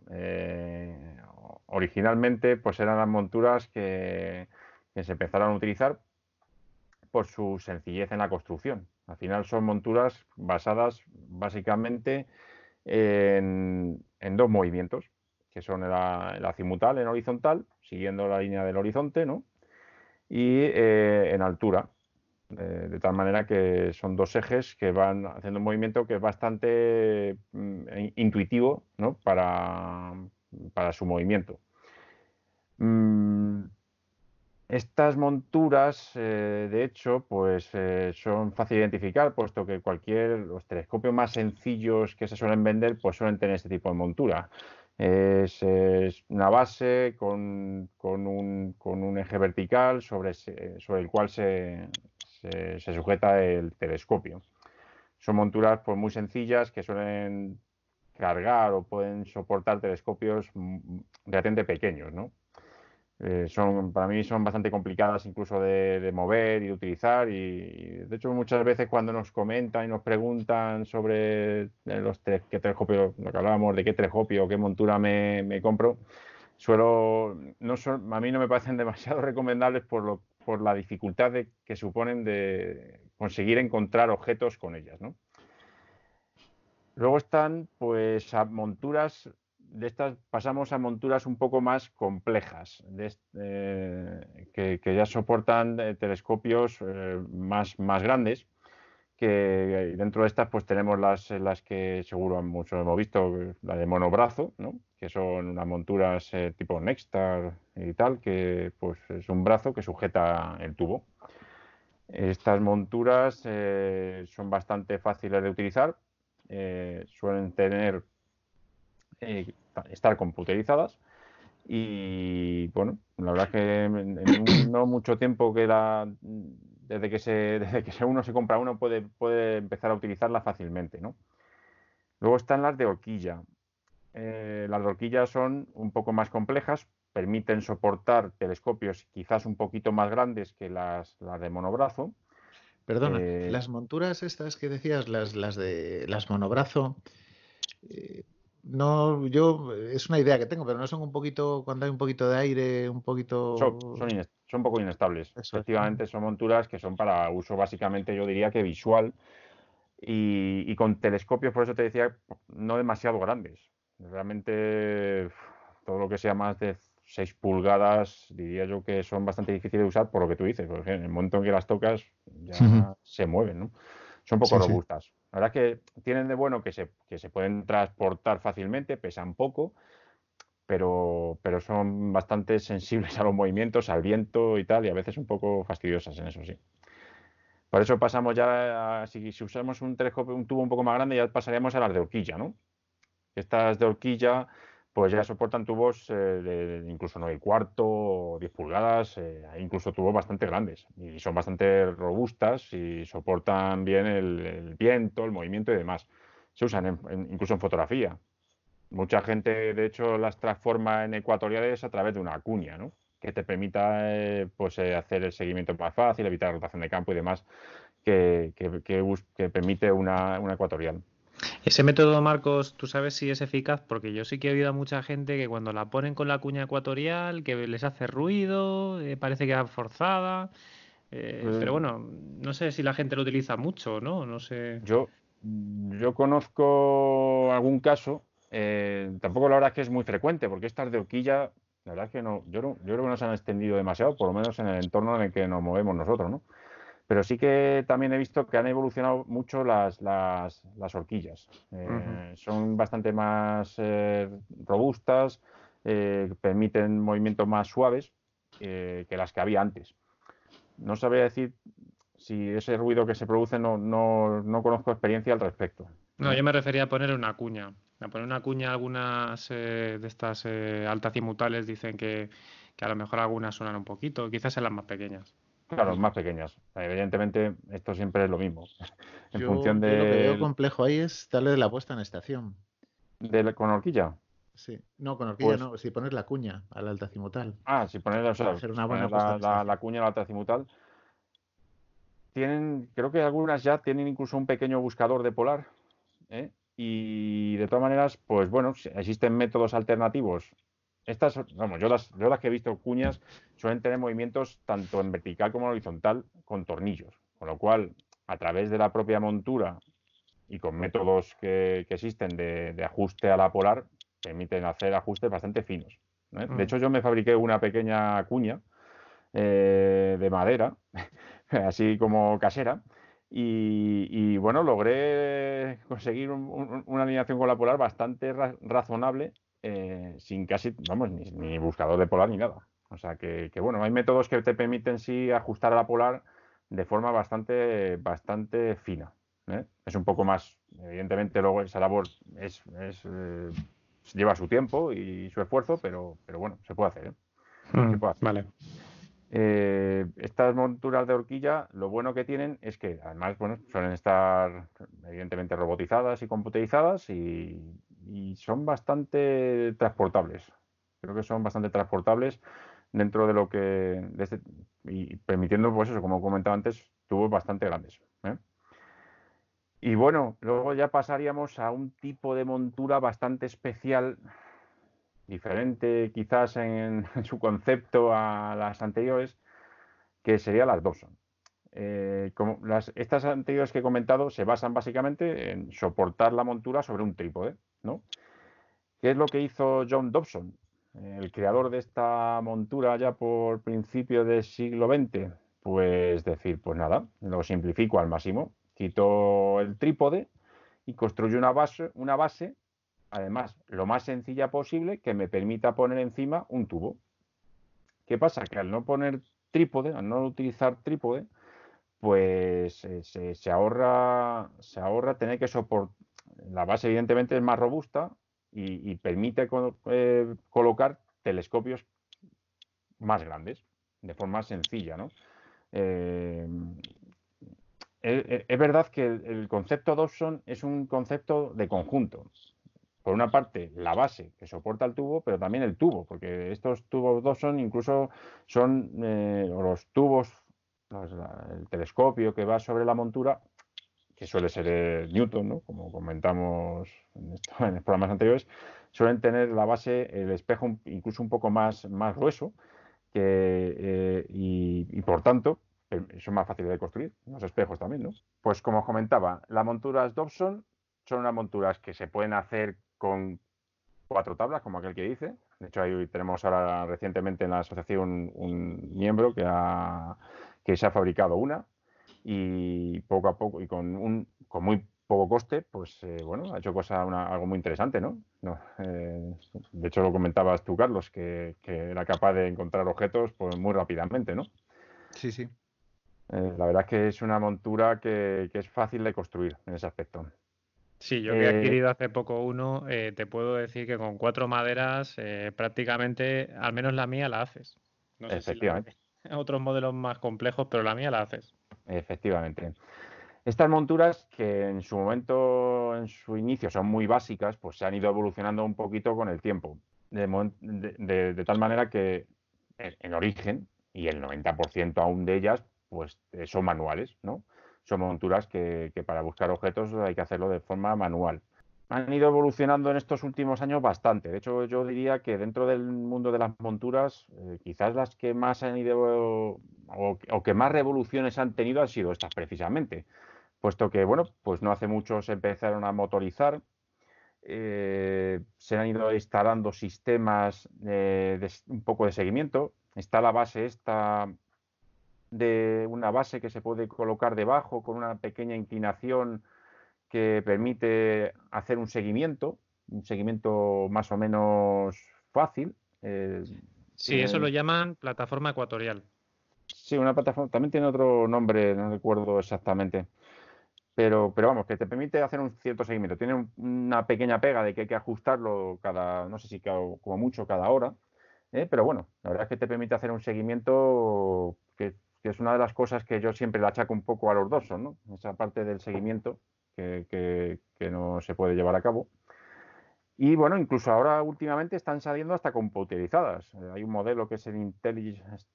originalmente, pues eran las monturas que, que se empezaron a utilizar por su sencillez en la construcción. Al final son monturas basadas básicamente en, dos movimientos, que son el, azimutal en horizontal, siguiendo la línea del horizonte, ¿no? y eh, en altura, de, tal manera que son dos ejes que van haciendo un movimiento que es bastante mm, intuitivo ¿no? para, para, su movimiento. Mm, Estas monturas, eh, de hecho, pues eh, son fácil de identificar, puesto que cualquier, los telescopios más sencillos que se suelen vender, pues suelen tener este tipo de montura. Es, una base con, un, eje vertical sobre, el cual se, sujeta el telescopio. Son monturas pues, muy sencillas que suelen cargar o pueden soportar telescopios relativamente pequeños, ¿no? Eh, son, para mí son bastante complicadas incluso de, mover y de utilizar y, de hecho muchas veces cuando nos comentan y nos preguntan sobre eh, los qué telescopio, lo que hablábamos de qué o qué montura me, compro, suelo, no son, a mí no me parecen demasiado recomendables por, lo, por la dificultad que suponen de conseguir encontrar objetos con ellas, ¿no? Luego están pues monturas de estas pasamos a monturas un poco más complejas, eh, que, ya soportan eh, telescopios eh, más, más grandes, que dentro de estas pues tenemos las, las que seguro muchos hemos visto, la de monobrazo, ¿no? que son unas monturas tipo Nextar y tal, que pues es un brazo que sujeta el tubo. Estas monturas son bastante fáciles de utilizar, suelen tener eh, estar computerizadas. Y bueno, la verdad es que en, no mucho tiempo que desde que se, desde que uno se compra uno puede, puede empezar a utilizarla fácilmente, ¿no? Luego están las de horquilla. Eh, las de horquilla son un poco más complejas, permiten soportar telescopios quizás un poquito más grandes que las, las de monobrazo. Perdona, eh, las monturas estas que decías, las, las de las monobrazo, no, yo es una idea que tengo, pero no son un poquito, cuando hay un poquito de aire, un poquito. Son, son, un poco inestables. Efectivamente, son monturas que son para uso básicamente, yo diría que visual y, con telescopios, por eso te decía, no demasiado grandes. Realmente todo lo que sea más de 6 pulgadas, diría yo que son bastante difíciles de usar por lo que tú dices, porque en el momento en que las tocas ya se mueven, ¿no? Son poco robustas. La verdad es que tienen de bueno que se, que se pueden transportar fácilmente, pesan poco, pero, pero son bastante sensibles a los movimientos, al viento y tal, y a veces un poco fastidiosas en eso, sí. Por eso pasamos ya, a, si, usamos un telescopio, un tubo un poco más grande, ya pasaríamos a las de horquilla, ¿no? Estas de horquilla pues ya soportan tubos eh, de, incluso 9 y cuarto o 10 pulgadas, eh, incluso tubos bastante grandes y son bastante robustas y soportan bien el, viento, el movimiento y demás. Se usan incluso en fotografía. Mucha gente, de hecho, las transforma en ecuatoriales a través de una cuña, ¿no? que te permita eh, pues, hacer el seguimiento más fácil, evitar rotación de campo y demás, que, que, permite una, una ecuatorial. Ese método, Marcos, ¿tú sabes si es eficaz? Porque yo sí que he oído a mucha gente que cuando la ponen con la cuña ecuatorial, que les hace ruido, eh, parece que va forzada. Eh, pues pero bueno, no sé si la gente lo utiliza mucho, ¿no? No sé. Yo, yo conozco algún caso, eh, tampoco la verdad es que es muy frecuente, porque estas de horquilla, la verdad es que no, yo, no, yo creo que no se han extendido demasiado, por lo menos en el entorno en el que nos movemos nosotros, ¿no? Pero sí que también he visto que han evolucionado mucho las, las, horquillas. Eh, son bastante más eh, robustas, eh, permiten movimientos más suaves que las que había antes. No sabría decir si ese ruido que se produce no, no, no conozco experiencia al respecto. No, yo me refería a poner una cuña. A poner una cuña, algunas de estas altacimutales dicen que, que, a lo mejor algunas suenan un poquito, quizás en las más pequeñas. Claro, más pequeñas. Evidentemente, esto siempre es lo mismo. En función de. Lo que veo complejo ahí es darle la puesta en estación. ¿De, ¿Con horquilla? Sí. No, con horquilla pues no. Si pones la cuña al altacimutal. Ah, si pones, o sea, una buena la, la, cuña al altacimutal. Tienen, creo que algunas ya tienen incluso un pequeño buscador de polar. ¿eh? Y de todas maneras, pues bueno, existen métodos alternativos estas, vamos, yo las, yo las que he visto cuñas suelen tener movimientos tanto en vertical como en horizontal con tornillos, con lo cual a través de la propia montura y con métodos que, existen de, ajuste a la polar permiten hacer ajustes bastante finos. De mm. hecho, yo me fabriqué una pequeña cuña eh, de madera, así como casera, y, bueno, logré conseguir una alineación con la polar bastante razonable eh, sin casi, vamos, ni, buscador de polar ni nada. O sea que, bueno, hay métodos que te permiten sí ajustar a la polar de forma bastante, bastante fina. ¿eh? Es un poco más, evidentemente luego esa labor es, eh, lleva su tiempo y su esfuerzo, pero, pero bueno, se puede hacer. ¿eh? Mm, vale. estas monturas de horquilla, lo bueno que tienen es que además, bueno, suelen estar evidentemente robotizadas y computerizadas y, y son bastante transportables. Creo que son bastante transportables dentro de lo que este, y permitiendo pues eso como comentaba antes tubos bastante grandes ¿eh? y bueno luego ya pasaríamos a un tipo de montura bastante especial diferente quizás en, su concepto a las anteriores que serían las Dawson eh, como estas anteriores que he comentado se basan básicamente en soportar la montura sobre un trípode ¿no? ¿Qué es lo que hizo John Dobson? el creador de esta montura ya por principio del siglo XX, pues decir, pues nada, lo simplifico al máximo. Quito el trípode y construyo una base, además, lo más sencilla posible, que me permita poner encima un tubo. ¿Qué pasa? Que al no poner trípode, al no utilizar trípode, pues eh, se, ahorra, se ahorra tener que soportar. La base, evidentemente, es más robusta, y, permite eh, colocar telescopios más grandes de forma sencilla. ¿no? Eh, es, verdad que el, concepto Dobson es un concepto de conjunto. Por una parte, la base que soporta el tubo, pero también el tubo, porque estos tubos Dobson incluso son los tubos, el telescopio que va sobre la montura, que suele ser Newton, ¿no? como comentamos en, los programas anteriores, suelen tener la base, el espejo incluso un poco más, más grueso que, eh, y, por tanto son más fáciles de construir, los espejos también, ¿no? Pues como comentaba, las monturas Dobson son unas monturas que se pueden hacer con cuatro tablas, como aquel que dice. De hecho, ahí tenemos ahora recientemente en la asociación un, miembro que, ha, que se ha fabricado una y poco a poco y con un con muy poco coste, pues eh, bueno, ha hecho cosa algo muy interesante, ¿no? Eh, de hecho lo comentabas tú, Carlos, que, era capaz de encontrar objetos pues muy rápidamente, ¿no? Sí, sí. Eh, la verdad es que es una montura que, es fácil de construir en ese aspecto. Sí, yo que he adquirido hace poco uno, te puedo decir que con cuatro maderas prácticamente, al menos la mía la haces. efectivamente. otros modelos más complejos, pero la mía la haces. Efectivamente. Estas monturas, que en su momento, en su inicio, son muy básicas, pues se han ido evolucionando un poquito con el tiempo. De, tal manera que en origen, y el 90% aún de ellas, pues eh, son manuales, ¿no? Son monturas que, que para buscar objetos hay que hacerlo de forma manual han ido evolucionando en estos últimos años bastante. De hecho, yo diría que dentro del mundo de las monturas, eh, quizás las que más han ido o, que más revoluciones han tenido han sido estas precisamente. Puesto que, bueno, pues no hace mucho se empezaron a motorizar, eh, se han ido instalando sistemas de un poco de seguimiento. Está la base esta de una base que se puede colocar debajo con una pequeña inclinación que permite hacer un seguimiento, un seguimiento más o menos fácil. Eh, sí, eso lo llaman plataforma ecuatorial. Sí, una plataforma, también tiene otro nombre, no recuerdo exactamente. Pero, pero vamos, que te permite hacer un cierto seguimiento. Tiene una pequeña pega de que hay que ajustarlo cada, no sé si como mucho cada hora. ¿eh? Pero bueno, la verdad es que te permite hacer un seguimiento que, es una de las cosas que yo siempre le achaco un poco a los dos, ¿no? Esa parte del seguimiento que, no se puede llevar a cabo. Y bueno, incluso ahora últimamente están saliendo hasta computerizadas. Eh, hay un modelo que es el Intelligence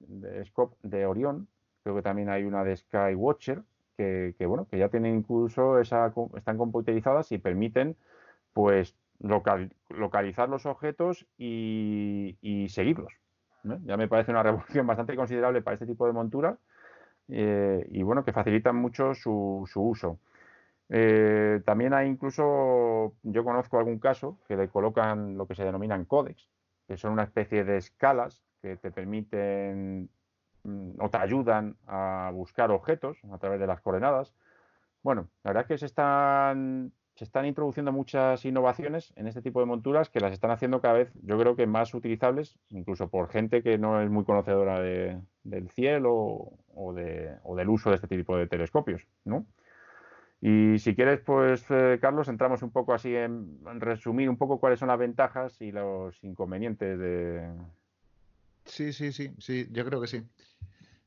Scope de Orion, creo que también hay una de Skywatcher, que, que bueno, que ya tienen incluso esa, están computerizadas y permiten pues localizar los objetos y, seguirlos. Ya me parece una revolución bastante considerable para este tipo de montura eh, y bueno, que facilitan mucho su uso. Eh, también hay incluso, yo conozco algún caso que le colocan lo que se denominan códex, que son una especie de escalas que te permiten mm, o te ayudan a buscar objetos a través de las coordenadas. Bueno, la verdad es que se están se están introduciendo muchas innovaciones en este tipo de monturas que las están haciendo cada vez, yo creo que más utilizables, incluso por gente que no es muy conocedora del cielo o, del uso de este tipo de telescopios, ¿no? Y si quieres, pues, eh, Carlos, entramos un poco así en, resumir un poco cuáles son las ventajas y los inconvenientes de... Sí, sí, sí, sí, yo creo que sí.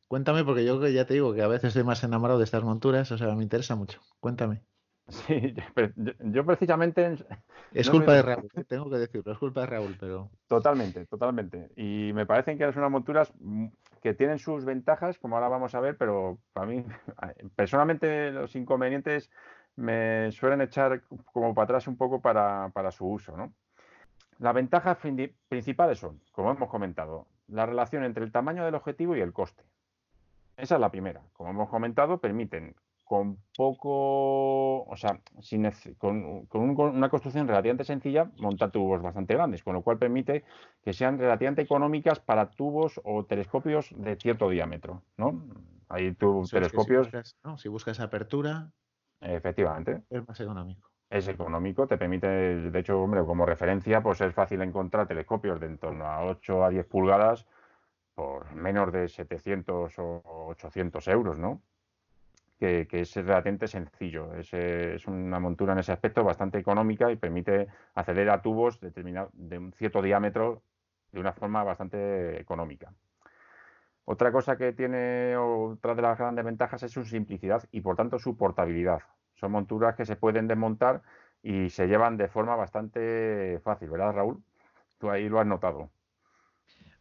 Cuéntame, porque yo ya te digo que a veces estoy más enamorado de estas monturas, o sea, me interesa mucho. Cuéntame. Sí, yo, precisamente... Es culpa de Raúl, ¿eh? tengo que decirlo, es culpa de Raúl, pero... Totalmente, totalmente. Y me parecen que son unas monturas que tienen sus ventajas, como ahora vamos a ver, pero para mí, personalmente, los inconvenientes me suelen echar como para atrás un poco para, para su uso, ¿no? Las ventajas principales son, como hemos comentado, la relación entre el tamaño del objetivo y el coste. Esa es la primera. Como hemos comentado, permiten con poco, o sea, sin, con, una construcción relativamente sencilla, montar tubos bastante grandes, con lo cual permite que sean relativamente económicas para tubos o telescopios de cierto diámetro, ¿no? Hay telescopios... Si buscas, apertura... Efectivamente. Es más económico. Es económico, te permite, de hecho, hombre, como referencia, pues es fácil encontrar telescopios de en torno a 8 a 10 pulgadas por menos de 700 o 800 euros, ¿no? Que, es relativamente sencillo. Es, una montura en ese aspecto bastante económica y permite acceder a tubos de un cierto diámetro de una forma bastante económica. Otra cosa que tiene, otra de las grandes ventajas es su simplicidad y por tanto su portabilidad. Son monturas que se pueden desmontar y se llevan de forma bastante fácil, ¿verdad, Raúl? Tú ahí lo has notado.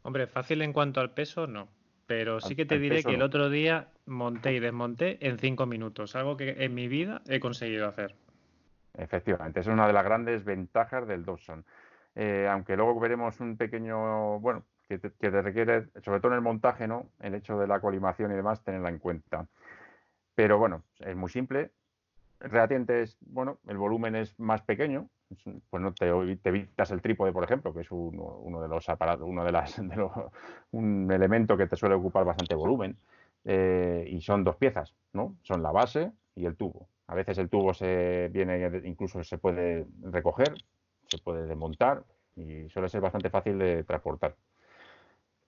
Hombre, fácil en cuanto al peso, no. Pero sí que te diré que el otro día monté y desmonté en cinco minutos, algo que en mi vida he conseguido hacer. Efectivamente, es una de las grandes ventajas del Dobson. Eh, aunque luego veremos un pequeño, bueno, que te, requiere, sobre todo en el montaje, ¿no? El hecho de la colimación y demás, tenerla en cuenta. Pero bueno, es muy simple. Relativamente es, bueno, el volumen es más pequeño, pues no te, evitas el trípode, por ejemplo, que es uno, de los aparatos, uno de las, un elemento que te suele ocupar bastante volumen. Eh, y son dos piezas, ¿no? Son la base y el tubo. A veces el tubo se viene, incluso se puede recoger, se puede desmontar y suele ser bastante fácil de transportar.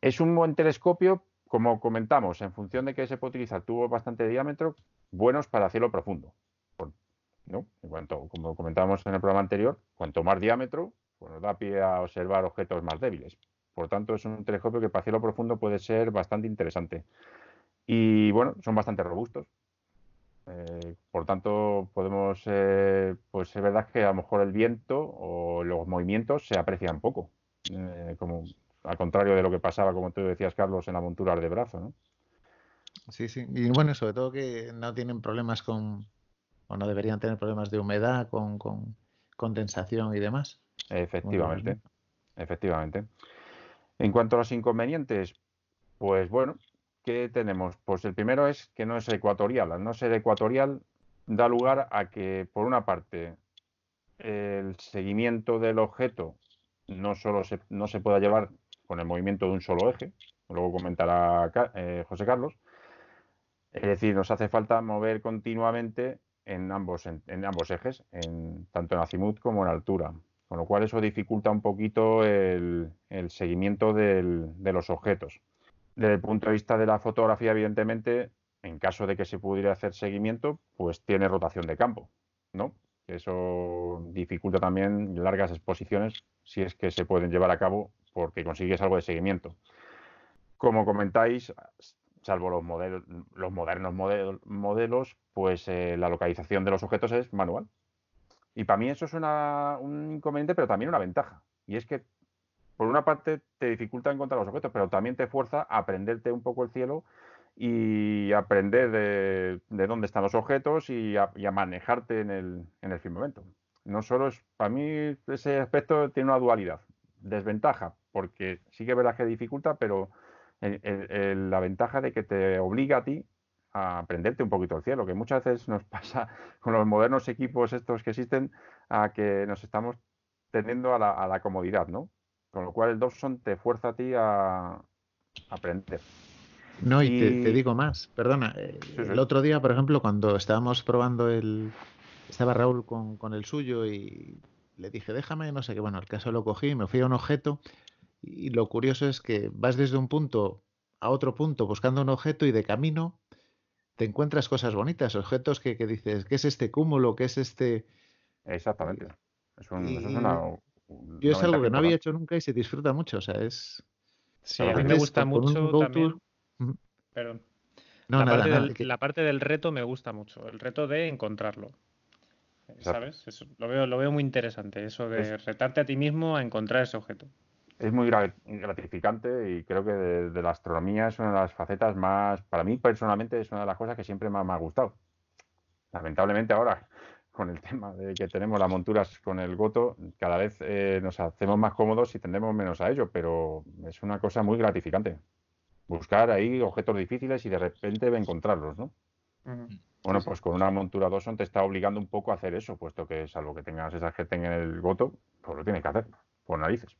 Es un buen telescopio, como comentamos, en función de que se puede utilizar tubos bastante diámetro, buenos para cielo profundo. ¿No? En cuanto, como comentábamos en el programa anterior, cuanto más diámetro, pues nos da pie a observar objetos más débiles. Por tanto, es un telescopio que para cielo profundo puede ser bastante interesante. Y bueno, son bastante robustos. Eh, por tanto, podemos, eh, pues es verdad que a lo mejor el viento o los movimientos se aprecian poco, eh, como al contrario de lo que pasaba, como tú decías, Carlos, en la montura de brazo, ¿no? Sí, sí. Y bueno, sobre todo que no tienen problemas con, o no deberían tener problemas de humedad, con, condensación y demás. Efectivamente, efectivamente. En cuanto a los inconvenientes, pues bueno, ¿qué tenemos? Pues el primero es que no es ecuatorial. Al no ser ecuatorial, da lugar a que, por una parte, el seguimiento del objeto no solo se, no se pueda llevar con el movimiento de un solo eje, luego comentará eh, José Carlos, es decir, nos hace falta mover continuamente en ambos, en, ambos ejes, en, tanto en azimut como en altura. Con lo cual eso dificulta un poquito el, seguimiento de los objetos. Desde el punto de vista de la fotografía, evidentemente, en caso de que se pudiera hacer seguimiento, pues tiene rotación de campo, ¿no? Eso dificulta también largas exposiciones si es que se pueden llevar a cabo porque consigues algo de seguimiento. Como comentáis, salvo los, modelos, los modernos modelos, pues eh, la localización de los objetos es manual. Y para mí eso es un inconveniente, pero también una ventaja. Y es que, por una parte, te dificulta encontrar los objetos, pero también te fuerza a aprenderte un poco el cielo y aprender de, dónde están los objetos y a, manejarte en el, en el firmamento. No solo es, para mí ese aspecto tiene una dualidad. Desventaja, porque sí que verdad que dificulta, pero la ventaja de que te obliga a ti a aprenderte un poquito el cielo, que muchas veces nos pasa con los modernos equipos estos que existen, a que nos estamos teniendo a la, comodidad, ¿no? Con lo cual el Dobson te fuerza a ti a, aprender. No, y, Te, digo más, perdona. Eh, el otro día, por ejemplo, cuando estábamos probando el, estaba Raúl con, con, el suyo y le dije, déjame, no sé qué. Bueno, el caso lo cogí, me fui a un objeto y lo curioso es que vas desde un punto a otro punto buscando un objeto y de camino te encuentras cosas bonitas, objetos que, que dices, ¿qué es este cúmulo? ¿Qué es este...? Exactamente. Es un, es una, yo es algo que no había hecho nunca y se disfruta mucho, o sea, es... Sí, a mí me gusta mucho también... Perdón. No, la, nada, parte del, la, parte del, reto me gusta mucho, el reto de encontrarlo. ¿Sabes? Eso, lo, veo, lo veo muy interesante, eso de retarte a ti mismo a encontrar ese objeto. Es muy gratificante y creo que de, la astronomía es una de las facetas más, para mí personalmente es una de las cosas que siempre más me ha gustado. Lamentablemente ahora, con el tema de que tenemos las monturas con el goto, cada vez eh, nos hacemos más cómodos y tendemos menos a ello, pero es una cosa muy gratificante buscar ahí objetos difíciles y de repente encontrarlos, ¿no? Bueno, pues con una montura Dawson te está obligando un poco a hacer eso, puesto que salvo que tengas esa gente en el goto, pues lo tienes que hacer, por narices.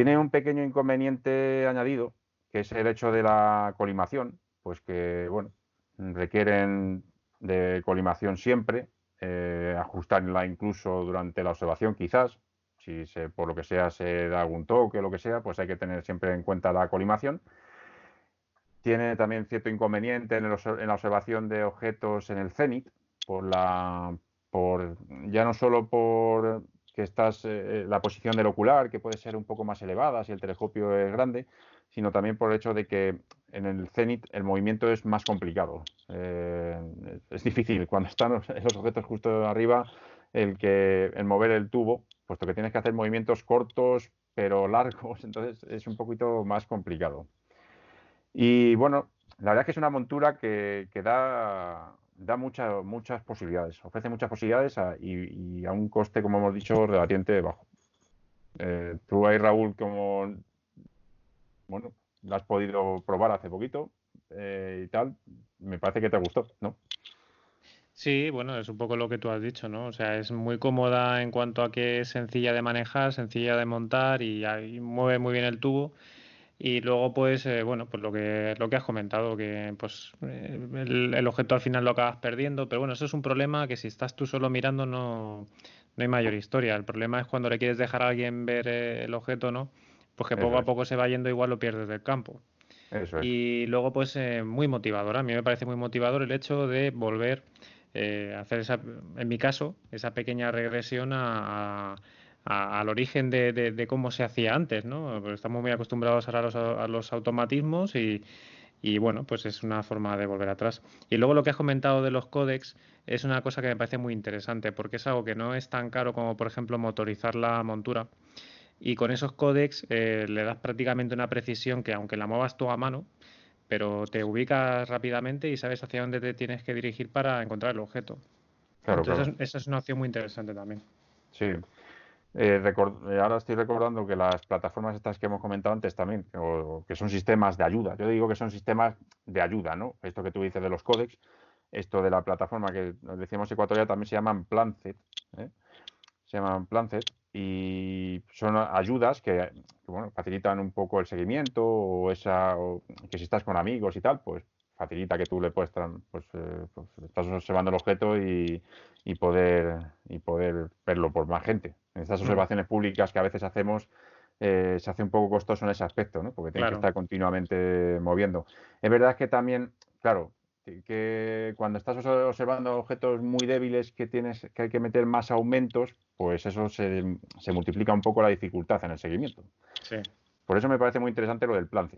Tiene un pequeño inconveniente añadido, que es el hecho de la colimación, pues que, bueno, requieren de colimación siempre, eh, ajustarla incluso durante la observación quizás, si por lo que sea se da algún toque o lo que sea, pues hay que tener siempre en cuenta la colimación. Tiene también cierto inconveniente en, la observación de objetos en el cenit, por la, por, ya no solo por que estás eh, la posición del ocular, que puede ser un poco más elevada si el telescopio es grande, sino también por el hecho de que en el cenit el movimiento es más complicado. Eh, es difícil cuando están los, objetos justo arriba el que el mover el tubo, puesto que tienes que hacer movimientos cortos pero largos, entonces es un poquito más complicado. Y bueno, la verdad es que es una montura que, da, da muchas posibilidades, ofrece muchas posibilidades y, a un coste, como hemos dicho, relativamente bajo. Eh, tú ahí, Raúl, como bueno, la has podido probar hace poquito eh, y tal, me parece que te gustó, ¿no? Sí, bueno, es un poco lo que tú has dicho, ¿no? O sea, es muy cómoda en cuanto a que es sencilla de manejar, sencilla de montar y, y mueve muy bien el tubo. Y luego, pues, eh, bueno, pues lo que, lo que has comentado, que pues eh, el, objeto al final lo acabas perdiendo, pero bueno, eso es un problema que si estás tú solo mirando no, no hay mayor historia. El problema es cuando le quieres dejar a alguien ver eh, el objeto, ¿no? Pues que poco a poco se va yendo, igual lo pierdes del campo. Eso es. Y luego, pues, muy motivador. A mí me parece muy motivador el hecho de volver a hacer esa, en mi caso, esa pequeña regresión a al origen de, cómo se hacía antes, ¿no? Porque estamos muy acostumbrados ahora a los, a los automatismos y, y, bueno, pues es una forma de volver atrás. Y luego lo que has comentado de los códex es una cosa que me parece muy interesante porque es algo que no es tan caro como, por ejemplo, motorizar la montura. Y con esos códex eh, le das prácticamente una precisión que, aunque la muevas tú a mano, pero te ubicas rápidamente y sabes hacia dónde te tienes que dirigir para encontrar el objeto. Claro, Entonces, esa es una opción muy interesante también. Sí, eh, eh, ahora estoy recordando que las plataformas estas que hemos comentado antes también, que son sistemas de ayuda. Yo digo que son sistemas de ayuda, ¿no? Esto que tú dices de los códex, esto de la plataforma que decíamos ecuatorial también se llaman Plancet, ¿eh? se llaman Plancet y son ayudas que, facilitan un poco el seguimiento o esa, que si estás con amigos y tal, pues facilita que tú le puedas, pues, pues, estás observando el objeto y, y, poder, y poder verlo por más gente. En estas mm. observaciones públicas que a veces hacemos, eh, se hace un poco costoso en ese aspecto, ¿no? Porque tienes que estar continuamente moviendo. Es verdad que también, claro, que cuando estás observando objetos muy débiles que tienes que hay que meter más aumentos, pues eso se, se multiplica un poco la dificultad en el seguimiento. Sí. Por eso me parece muy interesante lo del plan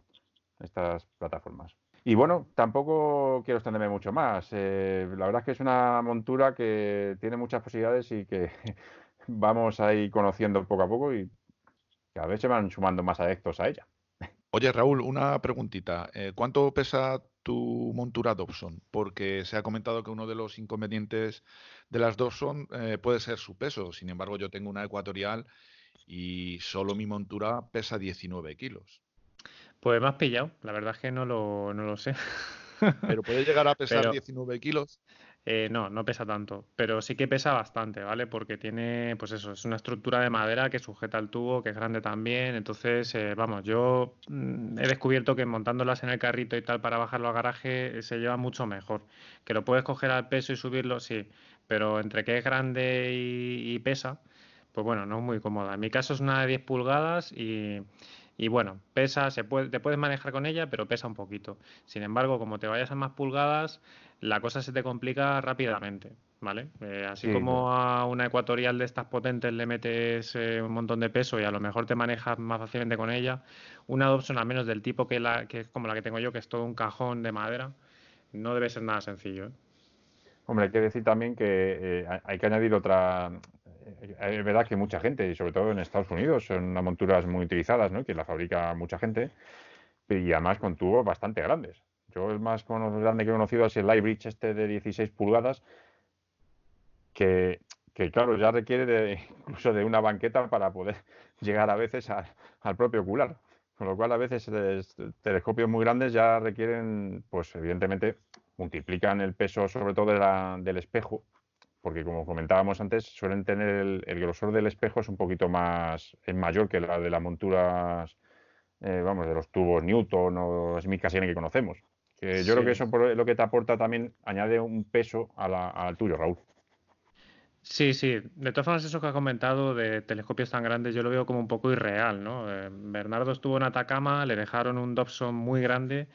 estas plataformas. Y bueno, tampoco quiero extenderme mucho más. Eh, la verdad es que es una montura que tiene muchas posibilidades y que vamos ahí conociendo poco a poco y cada vez se van sumando más adeptos a ella. Oye, Raúl, una preguntita. Eh, ¿Cuánto pesa tu montura Dobson? Porque se ha comentado que uno de los inconvenientes de las Dobson eh, puede ser su peso. Sin embargo, yo tengo una ecuatorial y solo mi montura pesa 19 kilos. Pues me has pillado. La verdad es que no lo, no lo sé. Pero puede llegar a pesar 19 kilos. Eh, no, no pesa tanto, pero sí que pesa bastante, ¿vale? Porque tiene, pues eso, es una estructura de madera que sujeta el tubo, que es grande también. Entonces, eh, vamos, yo mm, he descubierto que montándolas en el carrito y tal para bajarlo al garaje eh, se lleva mucho mejor. Que lo puedes coger al peso y subirlo, sí, pero entre que es grande y, pesa, pues bueno, no es muy cómoda. En mi caso es una de 10 pulgadas y, bueno, pesa, se puede, te puedes manejar con ella, pero pesa un poquito. Sin embargo, como te vayas a más pulgadas, la cosa se te complica rápidamente. ¿Vale? Eh, así como a una ecuatorial de estas potentes le metes eh, un montón de peso y a lo mejor te manejas más fácilmente con ella, una Dobson al menos del tipo que, la, que es como la que tengo yo, que es todo un cajón de madera, no debe ser nada sencillo. ¿eh? Hombre, hay que decir también que hay que añadir otra... Es verdad que mucha gente, y sobre todo en Estados Unidos, son unas monturas muy utilizadas, ¿no? que la fabrica mucha gente, y además con tubos bastante grandes. Yo el más grande que he conocido es el Lightbridge este de 16 pulgadas, que, claro, ya requiere de, incluso de una banqueta para poder llegar a veces al propio ocular. Con lo cual, a veces telescopios muy grandes ya requieren, pues evidentemente, multiplican el peso sobre todo del espejo, porque como comentábamos antes, suelen tener el, grosor del espejo es un poquito más, es mayor que la de las monturas, eh, vamos, de los tubos Newton o Smith-Cassini que conocemos. Que yo creo que eso es lo que te aporta también, añade un peso al tuyo, Raúl. Sí, sí. De todas formas, eso que ha comentado de telescopios tan grandes, yo lo veo como un poco irreal, ¿no? Eh, Bernardo estuvo en Atacama, le dejaron un Dobson muy grande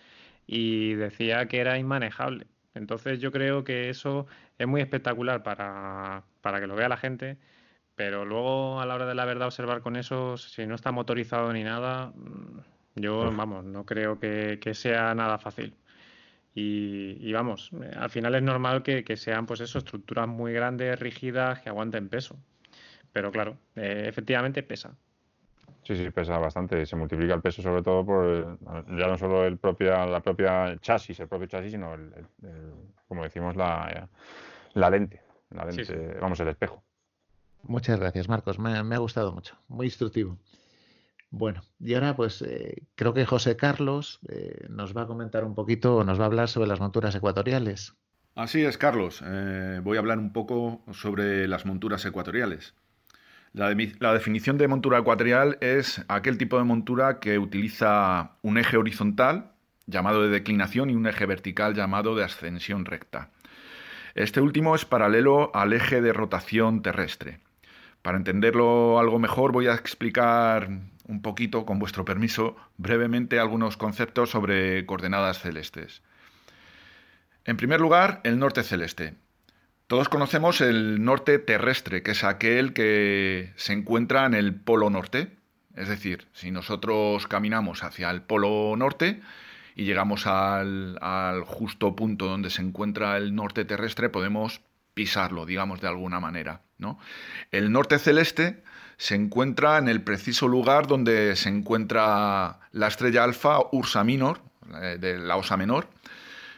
y decía que era inmanejable. Entonces yo creo que eso es muy espectacular para, para que lo vea la gente, pero luego a la hora de la verdad observar con eso, si no está motorizado ni nada, mm, yo, vamos, no creo que sea nada fácil. Y, vamos, eh, al final es normal que, sean pues eso, estructuras muy grandes, rígidas, que aguanten peso. Pero claro, eh, efectivamente pesa. Sí, sí, pesa bastante. Se multiplica el peso sobre todo por ya no solo el propia, la propia chasis, el propio chasis, sino el, como decimos, la, la lente, la lente vamos, el espejo. Muchas gracias, Marcos. Me, me, ha gustado mucho. Muy instructivo. Bueno, y ahora pues eh, creo que José Carlos eh, nos va a comentar un poquito, nos va a hablar sobre las monturas ecuatoriales. Así es, Carlos. Eh, voy a hablar un poco sobre las monturas ecuatoriales. La, definición de montura ecuatorial es aquel tipo de montura que utiliza un eje horizontal llamado de declinación y un eje vertical llamado de ascensión recta. Este último es paralelo al eje de rotación terrestre. Para entenderlo algo mejor voy a explicar un poquito, con vuestro permiso, brevemente algunos conceptos sobre coordenadas celestes. En primer lugar, el norte celeste. Todos conocemos el norte terrestre, que es aquel que se encuentra en el polo norte. Es decir, si nosotros caminamos hacia el polo norte y llegamos al, justo punto donde se encuentra el norte terrestre, podemos pisarlo, digamos de alguna manera. ¿no? El norte celeste se encuentra en el preciso lugar donde se encuentra la estrella alfa Ursa Minor, eh, de la Osa Menor,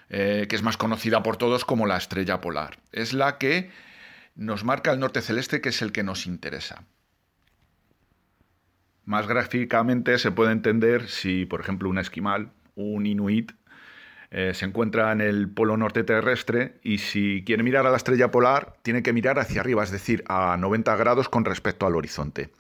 eh, que es más conocida por todos como la estrella polar. Es la que nos marca el norte celeste, que es el que nos interesa. Más gráficamente se puede entender si, por ejemplo, un esquimal, un inuit, eh, se encuentra en el polo norte terrestre y si quiere mirar a la estrella polar, tiene que mirar hacia arriba, es decir, a 90 grados con respecto al horizonte.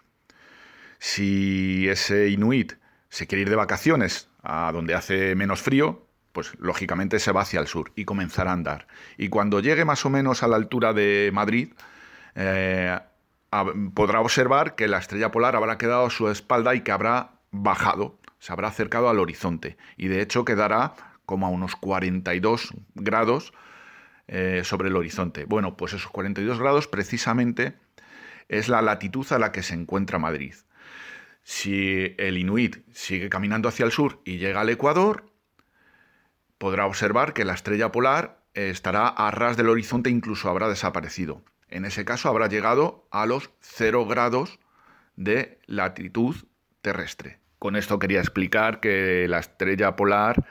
Si ese inuit se quiere ir de vacaciones a donde hace menos frío, pues lógicamente se va hacia el sur y comenzará a andar. Y cuando llegue más o menos a la altura de Madrid, eh, podrá observar que la estrella polar habrá quedado a su espalda y que habrá bajado, se habrá acercado al horizonte. Y de hecho quedará como a unos 42 grados eh, sobre el horizonte. Bueno, pues esos 42 grados precisamente es la latitud a la que se encuentra Madrid. Si el inuit sigue caminando hacia el sur y llega al Ecuador, podrá observar que la estrella polar estará a ras del horizonte, incluso habrá desaparecido. En ese caso habrá llegado a los 0 grados de latitud terrestre. Con esto quería explicar que la estrella polar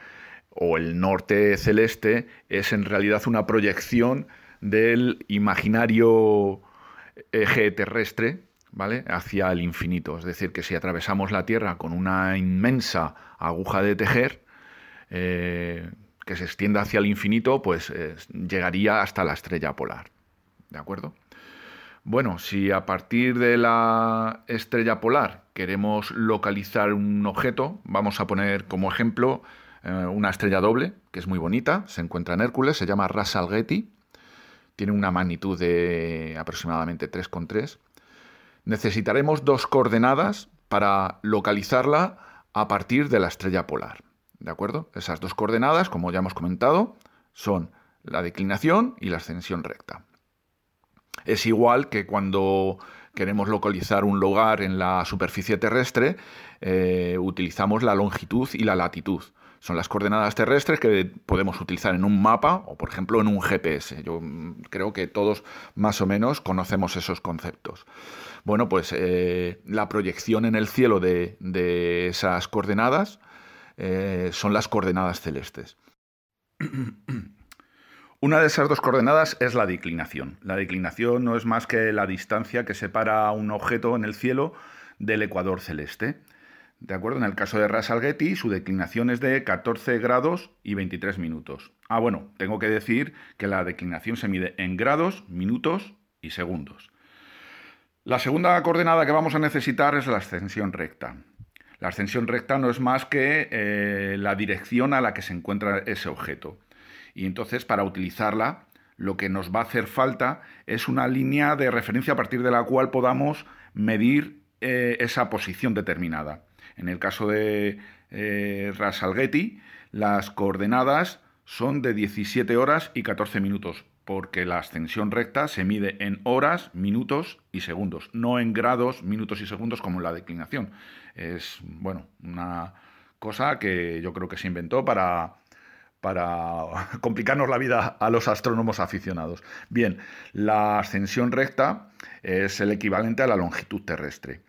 o el norte celeste es en realidad una proyección del imaginario eje terrestre, ¿vale? hacia el infinito. Es decir, que si atravesamos la Tierra con una inmensa aguja de tejer eh, que se extienda hacia el infinito, pues eh, llegaría hasta la estrella polar. ¿De acuerdo? Bueno, si a partir de la estrella polar queremos localizar un objeto, vamos a poner como ejemplo eh, una estrella doble, que es muy bonita, se encuentra en Hércules, se llama Ras Algeti, tiene una magnitud de aproximadamente 3,3. Necesitaremos dos coordenadas para localizarla a partir de la estrella polar. ¿De acuerdo? Esas dos coordenadas, como ya hemos comentado, son la declinación y la ascensión recta. Es igual que cuando queremos localizar un lugar en la superficie terrestre, eh, utilizamos la longitud y la latitud. Son las coordenadas terrestres que podemos utilizar en un mapa o, por ejemplo, en un GPS. Yo mm, creo que todos más o menos conocemos esos conceptos. Bueno, pues eh, la proyección en el cielo de, esas coordenadas eh, son las coordenadas celestes. Una de esas dos coordenadas es la declinación. La declinación no es más que la distancia que separa un objeto en el cielo del ecuador celeste. ¿De acuerdo? En el caso de Ras su declinación es de 14 grados y 23 minutos. Ah, bueno, tengo que decir que la declinación se mide en grados, minutos y segundos. La segunda coordenada que vamos a necesitar es la ascensión recta. La ascensión recta no es más que eh, la dirección a la que se encuentra ese objeto. Y entonces para utilizarla lo que nos va a hacer falta es una línea de referencia a partir de la cual podamos medir eh, esa posición determinada. En el caso de eh, Rasalghetti, las coordenadas son de 17 horas y 14 minutos, porque la ascensión recta se mide en horas, minutos y segundos, no en grados, minutos y segundos como en la declinación. Es, bueno, una cosa que yo creo que se inventó para complicarnos la vida a los astrónomos aficionados. Bien, la ascensión recta es el equivalente a la longitud terrestre.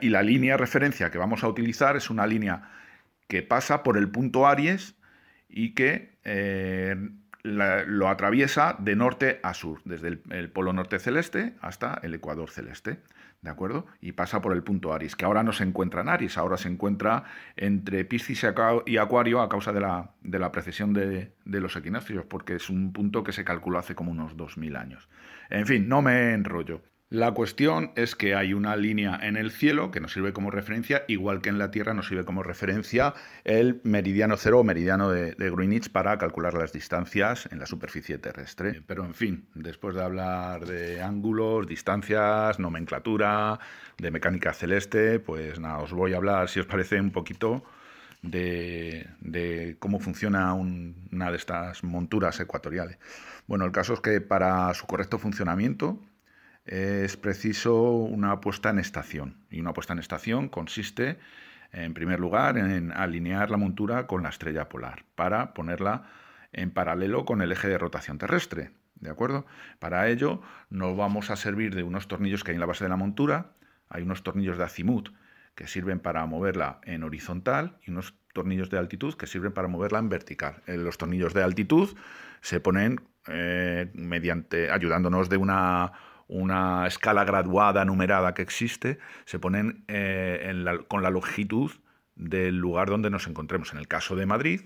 y la línea de referencia que vamos a utilizar es una línea que pasa por el punto Aries y que eh, lo atraviesa de norte a sur, desde el, polo norte celeste hasta el ecuador celeste. ¿De acuerdo? Y pasa por el punto Aries, que ahora no se encuentra en Aries, ahora se encuentra entre Piscis y Acuario a causa de la, de la precesión de, de, los equinoccios, porque es un punto que se calculó hace como unos 2000 años. En fin, no me enrollo. La cuestión es que hay una línea en el cielo que nos sirve como referencia, igual que en la Tierra nos sirve como referencia el meridiano cero o meridiano de, Greenwich para calcular las distancias en la superficie terrestre. Pero en fin, después de hablar de ángulos, distancias, nomenclatura, de mecánica celeste, pues nada, os voy a hablar, si os parece, un poquito de, cómo funciona una de estas monturas ecuatoriales. Bueno, el caso es que para su correcto funcionamiento, es preciso una puesta en estación. Y una puesta en estación consiste, en primer lugar, en alinear la montura con la estrella polar para ponerla en paralelo con el eje de rotación terrestre. ¿De acuerdo? Para ello nos vamos a servir de unos tornillos que hay en la base de la montura. Hay unos tornillos de azimut que sirven para moverla en horizontal y unos tornillos de altitud que sirven para moverla en vertical. Eh, los tornillos de altitud se ponen eh, mediante ayudándonos de una una escala graduada, numerada que existe, se ponen eh, con la longitud del lugar donde nos encontremos. En el caso de Madrid,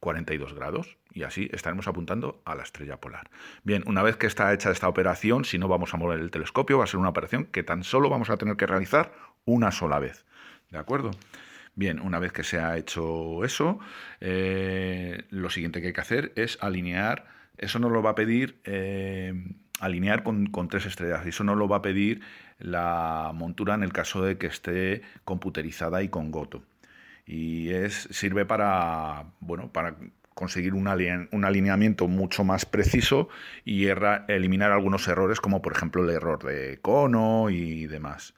42 grados y así estaremos apuntando a la estrella polar. Bien, una vez que está hecha esta operación, si no vamos a mover el telescopio, va a ser una operación que tan solo vamos a tener que realizar una sola vez. ¿De acuerdo? Bien, una vez que se ha hecho eso, eh, lo siguiente que hay que hacer es alinear, eso nos lo va a pedir eh, alinear con, tres estrellas. Y eso no lo va a pedir la montura en el caso de que esté computerizada y con Goto. Y es, sirve para, bueno, para conseguir un, un alineamiento mucho más preciso y eliminar algunos errores, como por ejemplo el error de cono y demás.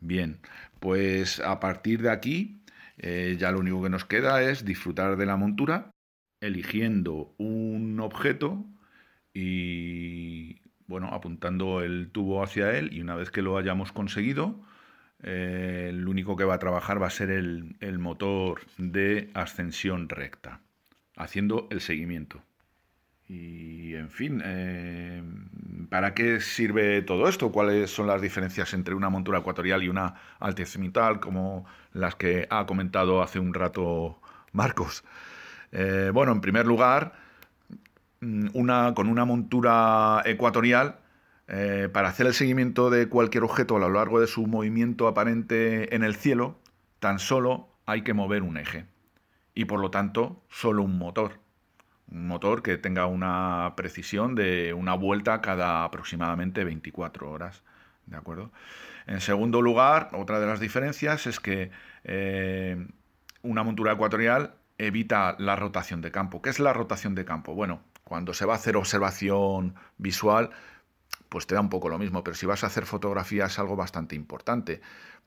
Bien, pues a partir de aquí eh, ya lo único que nos queda es disfrutar de la montura eligiendo un objeto y bueno, apuntando el tubo hacia él y una vez que lo hayamos conseguido, eh, el único que va a trabajar va a ser el, motor de ascensión recta, haciendo el seguimiento. Y en fin, eh, ¿para qué sirve todo esto? ¿Cuáles son las diferencias entre una montura ecuatorial y una alticimental, como las que ha comentado hace un rato Marcos? Eh, bueno, en primer lugar, una, con una montura ecuatorial eh, para hacer el seguimiento de cualquier objeto a lo largo de su movimiento aparente en el cielo, tan solo hay que mover un eje y por lo tanto solo un motor. Un motor que tenga una precisión de una vuelta cada aproximadamente 24 horas. ¿De acuerdo? En segundo lugar, otra de las diferencias es que eh, una montura ecuatorial evita la rotación de campo. ¿Qué es la rotación de campo? Bueno, cuando se va a hacer observación visual, pues te da un poco lo mismo, pero si vas a hacer fotografía es algo bastante importante,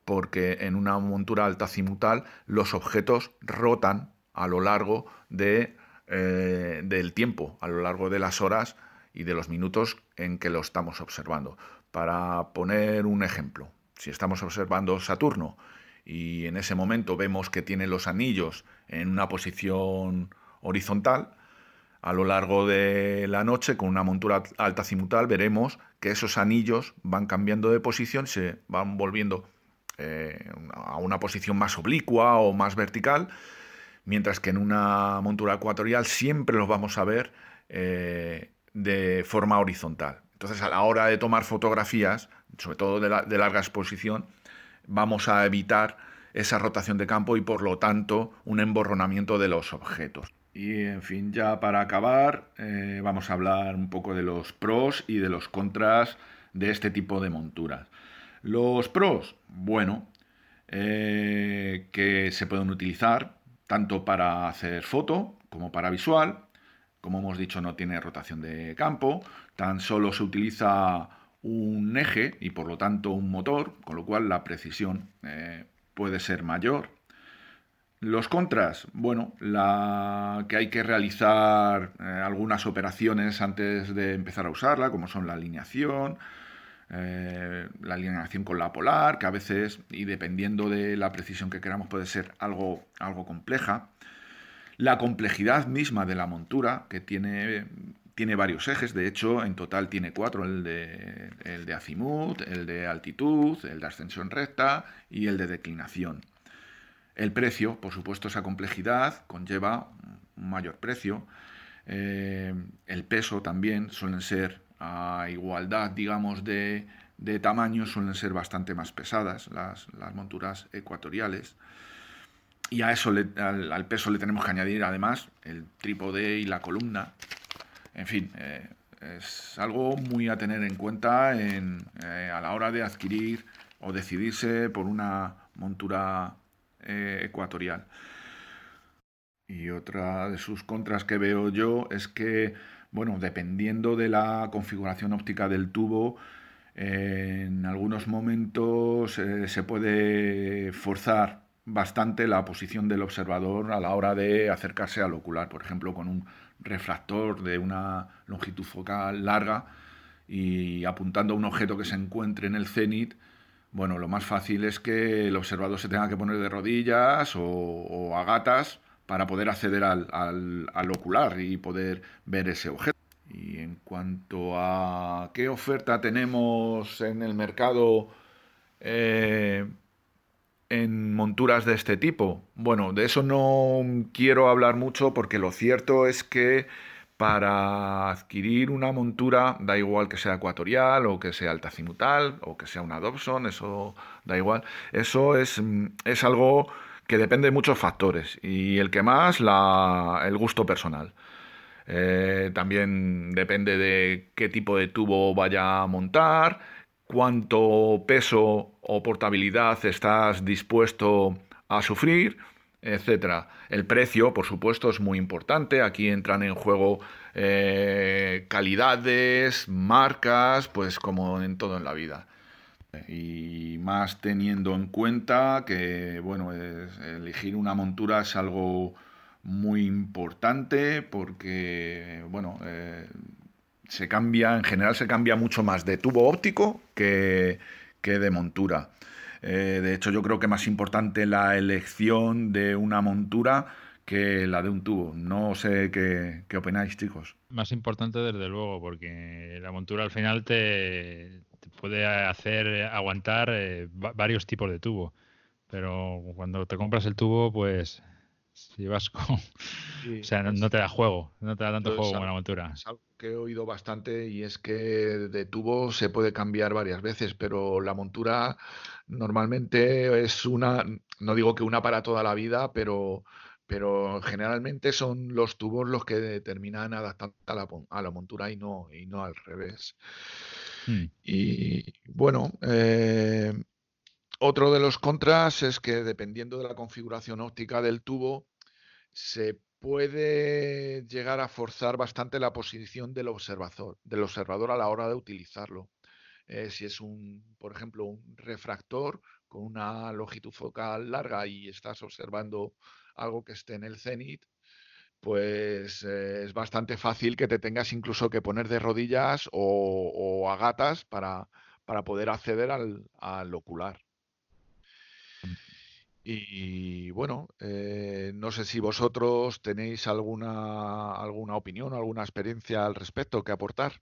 porque en una montura altacimutal los objetos rotan a lo largo de, eh, del tiempo, a lo largo de las horas y de los minutos en que lo estamos observando. Para poner un ejemplo, si estamos observando Saturno y en ese momento vemos que tiene los anillos en una posición horizontal, a lo largo de la noche con una montura altacimutal veremos que esos anillos van cambiando de posición, se van volviendo eh, a una posición más oblicua o más vertical, mientras que en una montura ecuatorial siempre los vamos a ver eh, de forma horizontal. Entonces a la hora de tomar fotografías, sobre todo de larga exposición, vamos a evitar esa rotación de campo y por lo tanto un emborronamiento de los objetos. Y en fin, ya para acabar, eh, vamos a hablar un poco de los pros y de los contras de este tipo de monturas. Los pros, bueno, eh, que se pueden utilizar tanto para hacer foto como para visual. Como hemos dicho, no tiene rotación de campo, tan solo se utiliza un eje y por lo tanto un motor, con lo cual la precisión eh, puede ser mayor. Los contras, bueno, la que hay que realizar eh, algunas operaciones antes de empezar a usarla, como son la alineación, eh, la alineación con la polar, que a veces, y dependiendo de la precisión que queramos, puede ser algo, algo compleja. La complejidad misma de la montura, que tiene, tiene varios ejes, de hecho, en total tiene cuatro, el de, el de azimut, el de altitud, el de ascensión recta y el de declinación. El precio, por supuesto, esa complejidad conlleva un mayor precio. Eh, el peso también suelen ser a igualdad, digamos, de, tamaño, suelen ser bastante más pesadas las, monturas ecuatoriales. Y a eso, al, peso le tenemos que añadir además el trípode y la columna. En fin, eh, es algo muy a tener en cuenta eh, a la hora de adquirir o decidirse por una montura eh, ecuatorial. Y otra de sus contras que veo yo es que, bueno, dependiendo de la configuración óptica del tubo, en algunos momentos eh, se puede forzar bastante la posición del observador a la hora de acercarse al ocular, por ejemplo, con un refractor de una longitud focal larga y apuntando a un objeto que se encuentre en el cenit, bueno, lo más fácil es que el observador se tenga que poner de rodillas o, a gatas para poder acceder al, ocular y poder ver ese objeto. Y en cuanto a qué oferta tenemos en el mercado eh, en monturas de este tipo, bueno, de eso no quiero hablar mucho porque lo cierto es que para adquirir una montura, da igual que sea ecuatorial o que sea altacimutal o que sea una Dobson, eso da igual. Eso es, mm, es algo que depende de muchos factores y el que más, la, el gusto personal. Eh, también depende de qué tipo de tubo vaya a montar, cuánto peso o portabilidad estás dispuesto a sufrir etcétera. El precio, por supuesto, es muy importante. Aquí entran en juego eh, calidades, marcas, pues como en todo en la vida. Y más teniendo en cuenta que, bueno, elegir una montura es algo muy importante porque, bueno, eh, se cambia, en general se cambia mucho más de tubo óptico que, que de montura. Eh, de hecho, yo creo que más importante la elección de una montura que la de un tubo. No sé qué, opináis, chicos. Más importante, desde luego, porque la montura al final te, puede hacer aguantar eh, varios tipos de tubo. Pero cuando te compras el tubo, pues si vas con... o sea, no, te da juego, no te da tanto juego como la montura. Es algo que he oído bastante y es que de tubo se puede cambiar varias veces, pero la montura normalmente es una, no digo que una para toda la vida, pero pero generalmente son los tubos los que terminan adaptando a la, a la montura y no, y no al revés. Hmm. Y bueno, eh, otro de los contras es que dependiendo de la configuración óptica del tubo, se puede llegar a forzar bastante la posición del observador, del observador a la hora de utilizarlo. Eh, si es un, por ejemplo, un refractor con una longitud focal larga y estás observando algo que esté en el cenit, pues eh, es bastante fácil que te tengas incluso que poner de rodillas o, a gatas para, para, poder acceder al, al ocular. Mm. Y bueno, eh, no sé si vosotros tenéis alguna, alguna opinión, alguna experiencia al respecto que aportar.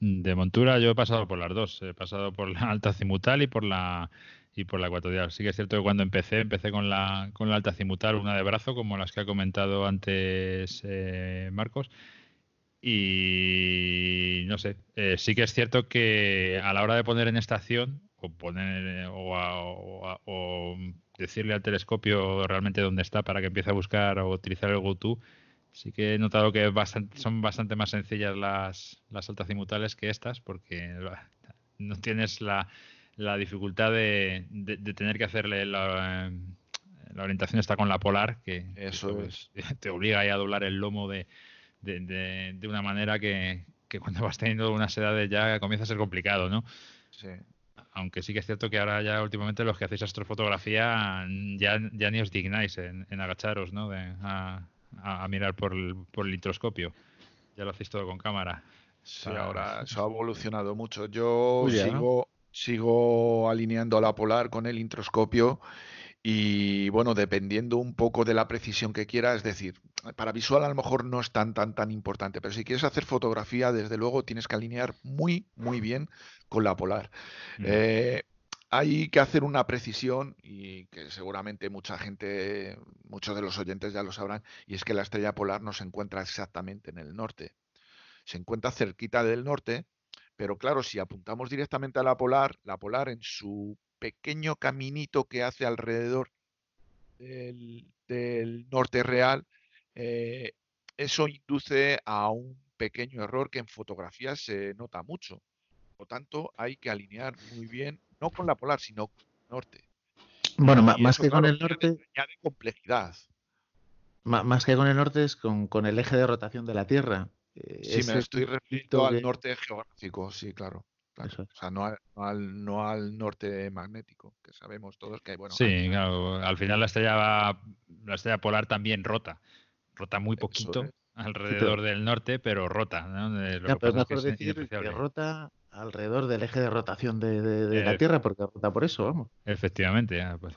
De montura yo he pasado por las dos, he pasado por la alta cimutal y por la y por la ecuatorial. Sí que es cierto que cuando empecé, empecé con la, con la alta cimutal, una de brazo, como las que ha comentado antes eh, Marcos. Y no sé, eh, sí que es cierto que a la hora de poner en estación o poner o, decirle al telescopio realmente dónde está para que empiece a buscar o utilizar el GoTo, sí que he notado que son bastante más sencillas las, las altacimutales que estas porque no tienes la, la dificultad de, tener que hacerle la, la, orientación está con la polar que eso es. te obliga a doblar el lomo de, de, una manera que, que, cuando vas teniendo unas edades ya comienza a ser complicado, ¿no? Sí aunque sí que es cierto que ahora ya últimamente los que hacéis astrofotografía ya, ya ni os dignáis en, agacharos, ¿no? a, mirar por el, por el introscopio. Ya lo hacéis todo con cámara. Sí, ahora eso ha evolucionado mucho. Yo sigo, sigo alineando la polar con el introscopio y bueno, dependiendo un poco de la precisión que quieras, es decir, para visual a lo mejor no es tan, tan, tan importante, pero si quieres hacer fotografía, desde luego tienes que alinear muy, muy bien con la polar. Eh, hay que hacer una precisión y que seguramente mucha gente, muchos de los oyentes ya lo sabrán, y es que la estrella polar no se encuentra exactamente en el norte. Se encuentra cerquita del norte, pero claro, si apuntamos directamente a la polar, la polar en su pequeño caminito que hace alrededor del, norte real, eh, eso induce a un pequeño error que en fotografía se nota mucho. Por lo tanto, hay que alinear muy bien, no con la polar, sino con el norte. Bueno, más que con el norte. Añade complejidad. Más que con el norte es con, el eje de rotación de la Tierra. Eh, sí, me estoy refiriendo al norte geográfico, sí, claro. O sea, no al, no, al, norte magnético, que sabemos todos que hay. Bueno, sí, claro. Al final la estrella, la estrella polar también rota. Rota muy poquito alrededor del norte, pero rota. ¿no? pero es mejor decir que rota alrededor del eje de rotación de, la Tierra, porque rota por eso, vamos. Efectivamente. Pues,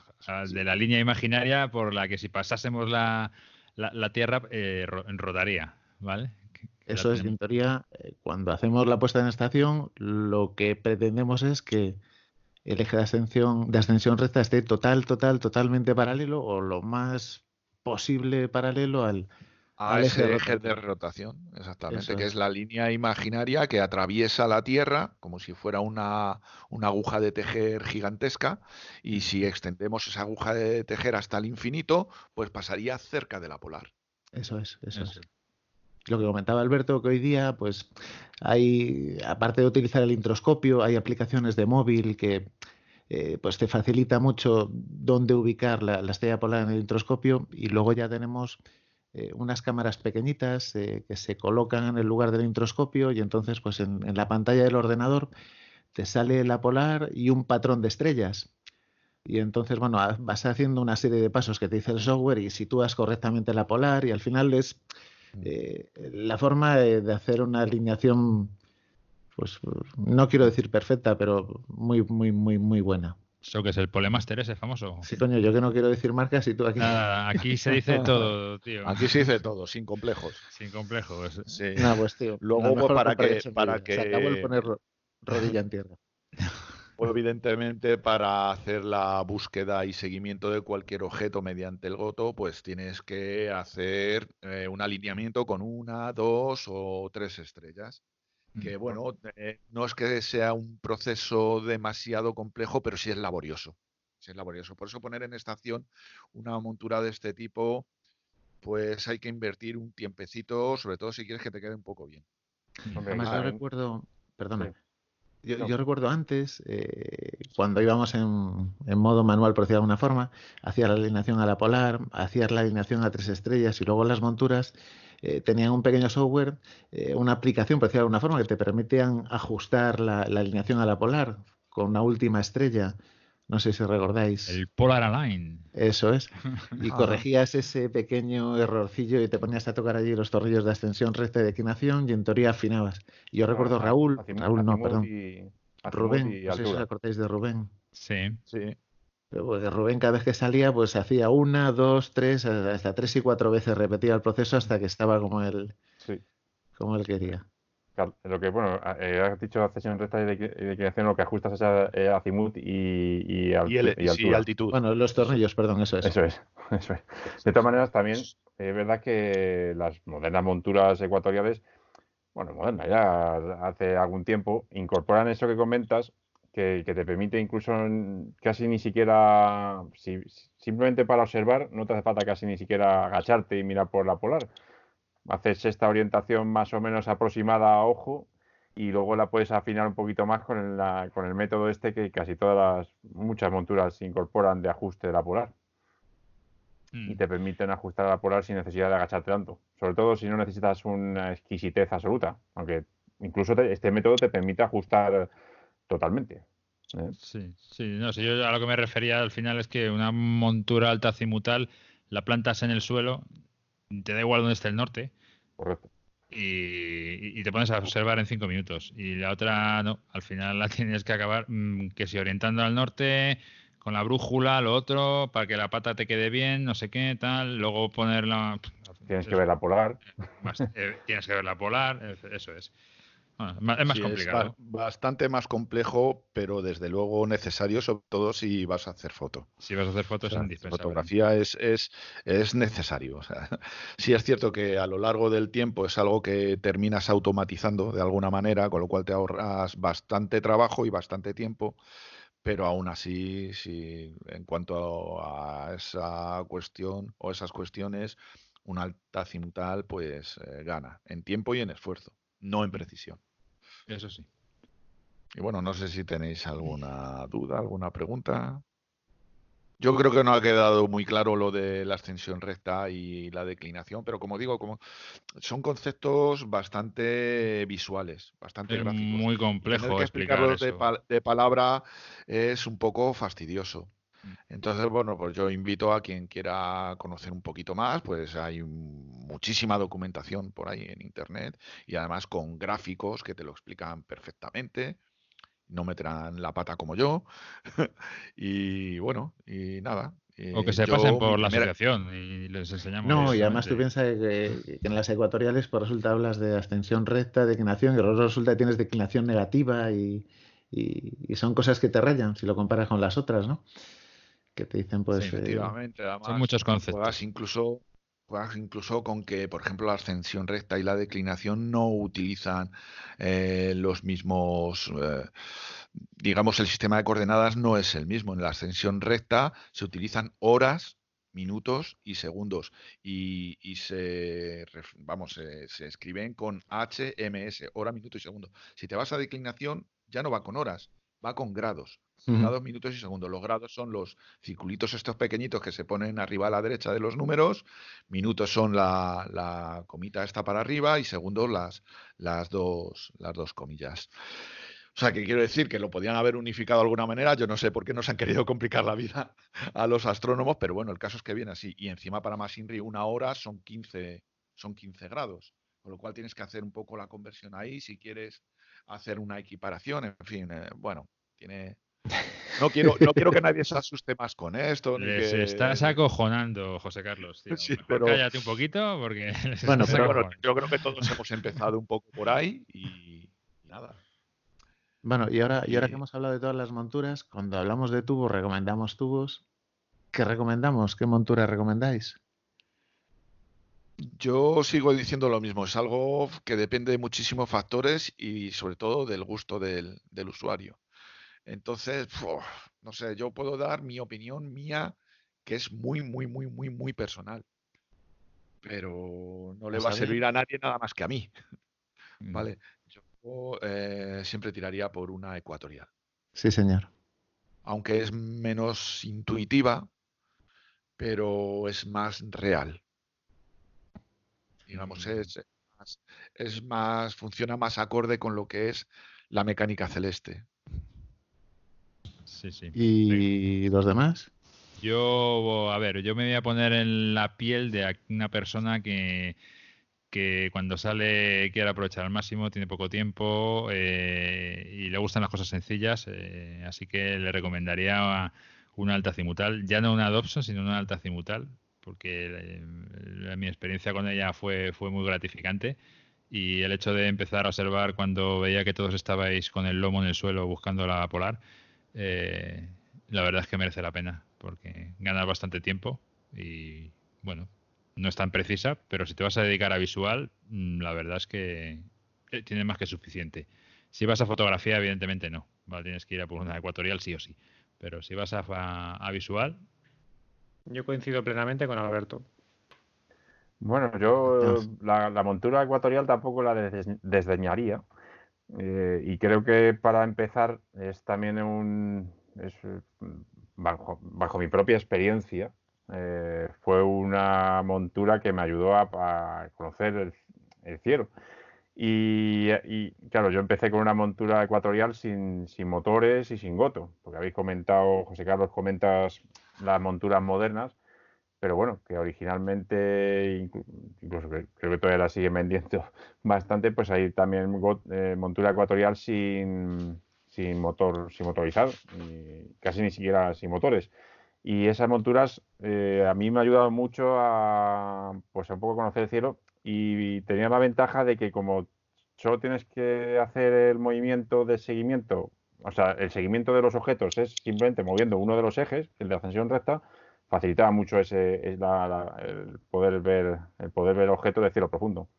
de la línea imaginaria por la que si pasásemos la, la, Tierra eh, rotaría, ¿vale? Eso es, en teoría, eh, cuando hacemos la puesta en estación, lo que pretendemos es que el eje de ascensión, de ascensión recta esté total, total, totalmente paralelo o lo más posible paralelo al, ese eje de rotación, exactamente, que es. la línea imaginaria que atraviesa la Tierra como si fuera una, una, aguja de tejer gigantesca y si extendemos esa aguja de tejer hasta el infinito, pues pasaría cerca de la polar. Eso es, eso, es. lo que comentaba Alberto, que hoy día, pues hay, aparte de utilizar el introscopio, hay aplicaciones de móvil que eh, pues te facilita mucho dónde ubicar la, estrella polar en el introscopio y luego ya tenemos eh, unas cámaras pequeñitas eh, que se colocan en el lugar del introscopio y entonces pues en, la pantalla del ordenador te sale la polar y un patrón de estrellas. Y entonces, bueno, vas haciendo una serie de pasos que te dice el software y sitúas correctamente la polar y al final es eh, la forma de, hacer una alineación, pues no quiero decir perfecta, pero muy, muy, muy, muy buena. ¿Eso que es el Polemaster ese famoso? Sí, coño, yo que no quiero decir marcas y tú aquí. aquí se dice todo, tío. Aquí se dice todo, sin complejos. Sin complejos. Sí. pues tío. Luego, pues, para que, para que. Se acabó el poner rodilla en tierra. evidentemente, para hacer la búsqueda y seguimiento de cualquier objeto mediante el GOTO, pues tienes que hacer eh, un alineamiento con una, dos o tres estrellas. Que bueno, eh, no es que sea un proceso demasiado complejo, pero sí es laborioso. es laborioso. Por eso poner en estación una montura de este tipo, pues hay que invertir un tiempecito, sobre todo si quieres que te quede un poco bien. Además, yo recuerdo, perdona, yo, recuerdo antes, eh, cuando íbamos en, modo manual, por decirlo de alguna forma, hacía la alineación a la polar, hacías la alineación a tres estrellas y luego las monturas eh, tenían un pequeño software, eh, una aplicación, por decirlo de alguna forma, que te permitían ajustar la, la alineación a la polar con una última estrella no sé si recordáis. El Polar Align. Eso es. Y corregías ese pequeño errorcillo y te ponías a tocar allí los tornillos de ascensión recta y declinación y en teoría afinabas. Y yo recuerdo Raúl, Raúl no, perdón. Rubén, no sé si os acordáis de Rubén. Sí. Sí. Porque Rubén cada vez que salía, pues hacía una, dos, tres, hasta tres y cuatro veces repetía el proceso hasta que estaba como él, como él quería. Lo que, bueno, eh, has dicho sesión recta y declinación, lo que ajustas es eh, azimut y, y, altitud. Bueno, los tornillos, perdón, eso es. Eso es, eso es. De todas maneras, también es verdad que las modernas monturas ecuatoriales, bueno, modernas ya hace algún tiempo, incorporan eso que comentas, que, que te permite incluso casi ni siquiera, si, simplemente para observar, no te hace falta casi ni siquiera agacharte y mirar por la polar haces esta orientación más o menos aproximada a ojo y luego la puedes afinar un poquito más con el, con el método este que casi todas las, muchas monturas incorporan de ajuste de la polar. Y mm. te permiten ajustar a la polar sin necesidad de agacharte tanto. Sobre todo si no necesitas una exquisitez absoluta. Aunque incluso este método te permite ajustar totalmente. ¿eh? Sí, sí, no, si yo a lo que me refería al final es que una montura alta azimutal la plantas en el suelo te da igual dónde esté el norte. Correcto. Y, te pones a observar en cinco minutos. Y la otra, no, al final la tienes que acabar mm, que si orientando al norte, con la brújula, lo otro, para que la pata te quede bien, no sé qué, tal. Luego ponerla. Tienes que ver la polar. Eh, tienes que ver la polar, eso es es más complicado. bastante más complejo, pero desde luego necesario, sobre todo si vas a hacer foto. Si vas a hacer fotos, es Fotografía es, es, es necesario. O sea, sí es cierto que a lo largo del tiempo es algo que terminas automatizando de alguna manera, con lo cual te ahorras bastante trabajo y bastante tiempo. Pero aún así, si en cuanto a esa cuestión o esas cuestiones, un alta cimutal pues eh, gana en tiempo y en esfuerzo, no en precisión. Eso sí. Y bueno, no sé si tenéis alguna duda, alguna pregunta. Yo creo que no ha quedado muy claro lo de la ascensión recta y la declinación, pero como digo, como son conceptos bastante visuales, bastante es gráficos. Muy complejo explicarlo de, palabra es un poco fastidioso. Mm. Entonces, bueno, pues yo invito a quien quiera conocer un poquito más, pues hay muchísima documentación por ahí en internet y además con gráficos que te lo explican perfectamente. No meterán la pata como yo. y bueno, y nada. o que se pasen por la asociación y les enseñamos. No, y además tú piensas que, en las ecuatoriales, por pues resulta hablas de ascensión recta, declinación, y resulta que tienes declinación negativa y, y, son cosas que te rayan si lo comparas con las otras, ¿no? Que te dicen pues... Eh, efectivamente, son muchos conceptos. incluso, incluso con que, por ejemplo, la ascensión recta y la declinación no utilizan eh, los mismos... Eh, digamos, el sistema de coordenadas no es el mismo. En la ascensión recta se utilizan horas minutos y segundos y, se vamos se, se, escriben con HMS hora minuto y segundo si te vas a declinación ya no va con horas va con grados Minutos y segundos. Los grados son los circulitos estos pequeñitos que se ponen arriba a la derecha de los números. Minutos son la, comita esta para arriba y segundos las, las, dos, las dos comillas. O sea, que quiero decir que lo podían haber unificado de alguna manera. Yo no sé por qué nos han querido complicar la vida a los astrónomos, pero bueno, el caso es que viene así. Y encima para más INRI una hora son 15, son 15 grados. Con lo cual tienes que hacer un poco la conversión ahí si quieres hacer una equiparación. En fin, eh, bueno, tiene, no quiero, no quiero que nadie se asuste más con esto. Se estás acojonando, José Carlos. Cállate un poquito porque. Bueno, yo creo que todos hemos empezado un poco por ahí y, nada. Bueno, y ahora, y ahora que hemos hablado de todas las monturas, cuando hablamos de tubos, recomendamos tubos. ¿Qué recomendamos? ¿Qué montura recomendáis? Yo sigo diciendo lo mismo, es algo que depende de muchísimos factores y sobre todo del gusto del usuario. Entonces, no sé, yo puedo dar mi opinión mía, que es muy, muy, muy, muy, muy personal. Pero no le va a servir a nadie nada más que a mí. Mm. ¿Vale? Yo eh, siempre tiraría por una ecuatorial. Sí, señor. Aunque es menos intuitiva, pero es más real. Digamos, mm. es, es más, funciona más acorde con lo que es la mecánica celeste. Sí, sí. ¿Y los demás? Yo, a ver, yo me voy a poner en la piel de una persona que, que cuando sale quiere aprovechar al máximo, tiene poco tiempo eh, y le gustan las cosas sencillas, eh, así que le recomendaría una alta cimutal, ya no una Dobson, sino una alta cimutal, porque eh, mi experiencia con ella fue, fue muy gratificante y el hecho de empezar a observar cuando veía que todos estabais con el lomo en el suelo buscando la polar, eh, la verdad es que merece la pena, porque ganas bastante tiempo y bueno, no es tan precisa, pero si te vas a dedicar a visual, mm, la verdad es que eh, tiene más que suficiente. Si vas a fotografía, evidentemente no, tienes que ir a por una ecuatorial sí o sí, pero si vas a visual, yo coincido plenamente con Alberto. Bueno, yo la, montura ecuatorial tampoco la desdeñaría. Eh, y creo que para empezar es también un. bajo, mi propia experiencia, eh, fue una montura que me ayudó a, conocer el, cielo. Y, claro, yo empecé con una montura ecuatorial sin, sin, motores y sin goto, porque habéis comentado, José Carlos, comentas las monturas modernas, pero bueno, que originalmente, incluso creo que todavía la siguen vendiendo bastante, pues hay también eh, montura ecuatorial sin, sin motor, sin motorizar, casi ni siquiera sin motores. Y esas monturas eh, a mí me ha ayudado mucho a, pues un poco conocer el cielo y tenía la ventaja de que como solo tienes que hacer el movimiento de seguimiento o sea, el seguimiento de los objetos es simplemente moviendo uno de los ejes, el de ascensión recta, facilitaba mucho ese, el poder ver el poder ver objetos de cielo profundo.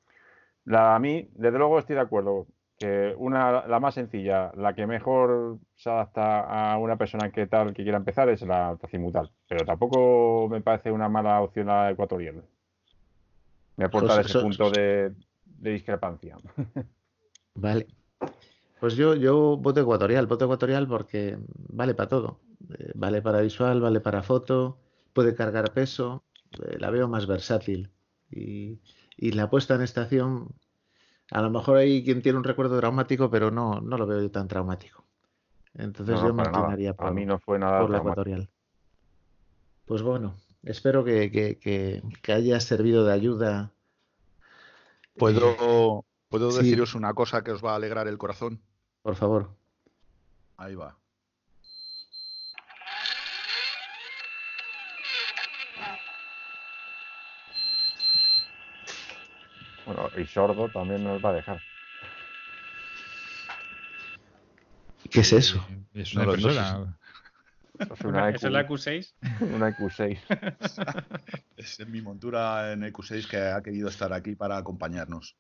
a mí, desde luego, estoy de acuerdo que una, la más sencilla, la que mejor se adapta a una persona que tal que quiera empezar es la tacimutal, pero tampoco me parece una mala opción la ecuatorial. Me aporta ese punto de discrepancia. Vale. Pues yo, yo voto ecuatorial, voto ecuatorial porque vale para todo. Eh, vale para visual, vale para foto, puede cargar peso, eh, la veo más versátil. Y, la puesta en estación, a lo mejor hay quien tiene un recuerdo traumático, pero no, no lo veo yo tan traumático. Entonces yo me inclinaría por, mí no fue nada la ecuatorial. Pues bueno, espero que, que, haya servido de ayuda. ¿Puedo, ¿puedo deciros una cosa que os va a alegrar el corazón? Por favor. Ahí va. Bueno, y sordo también nos va a dejar. ¿Qué es eso? Es una persona. ¿Es, una ¿Es la Q6? Una Q6. es mi montura en EQ6 que ha querido estar aquí para acompañarnos.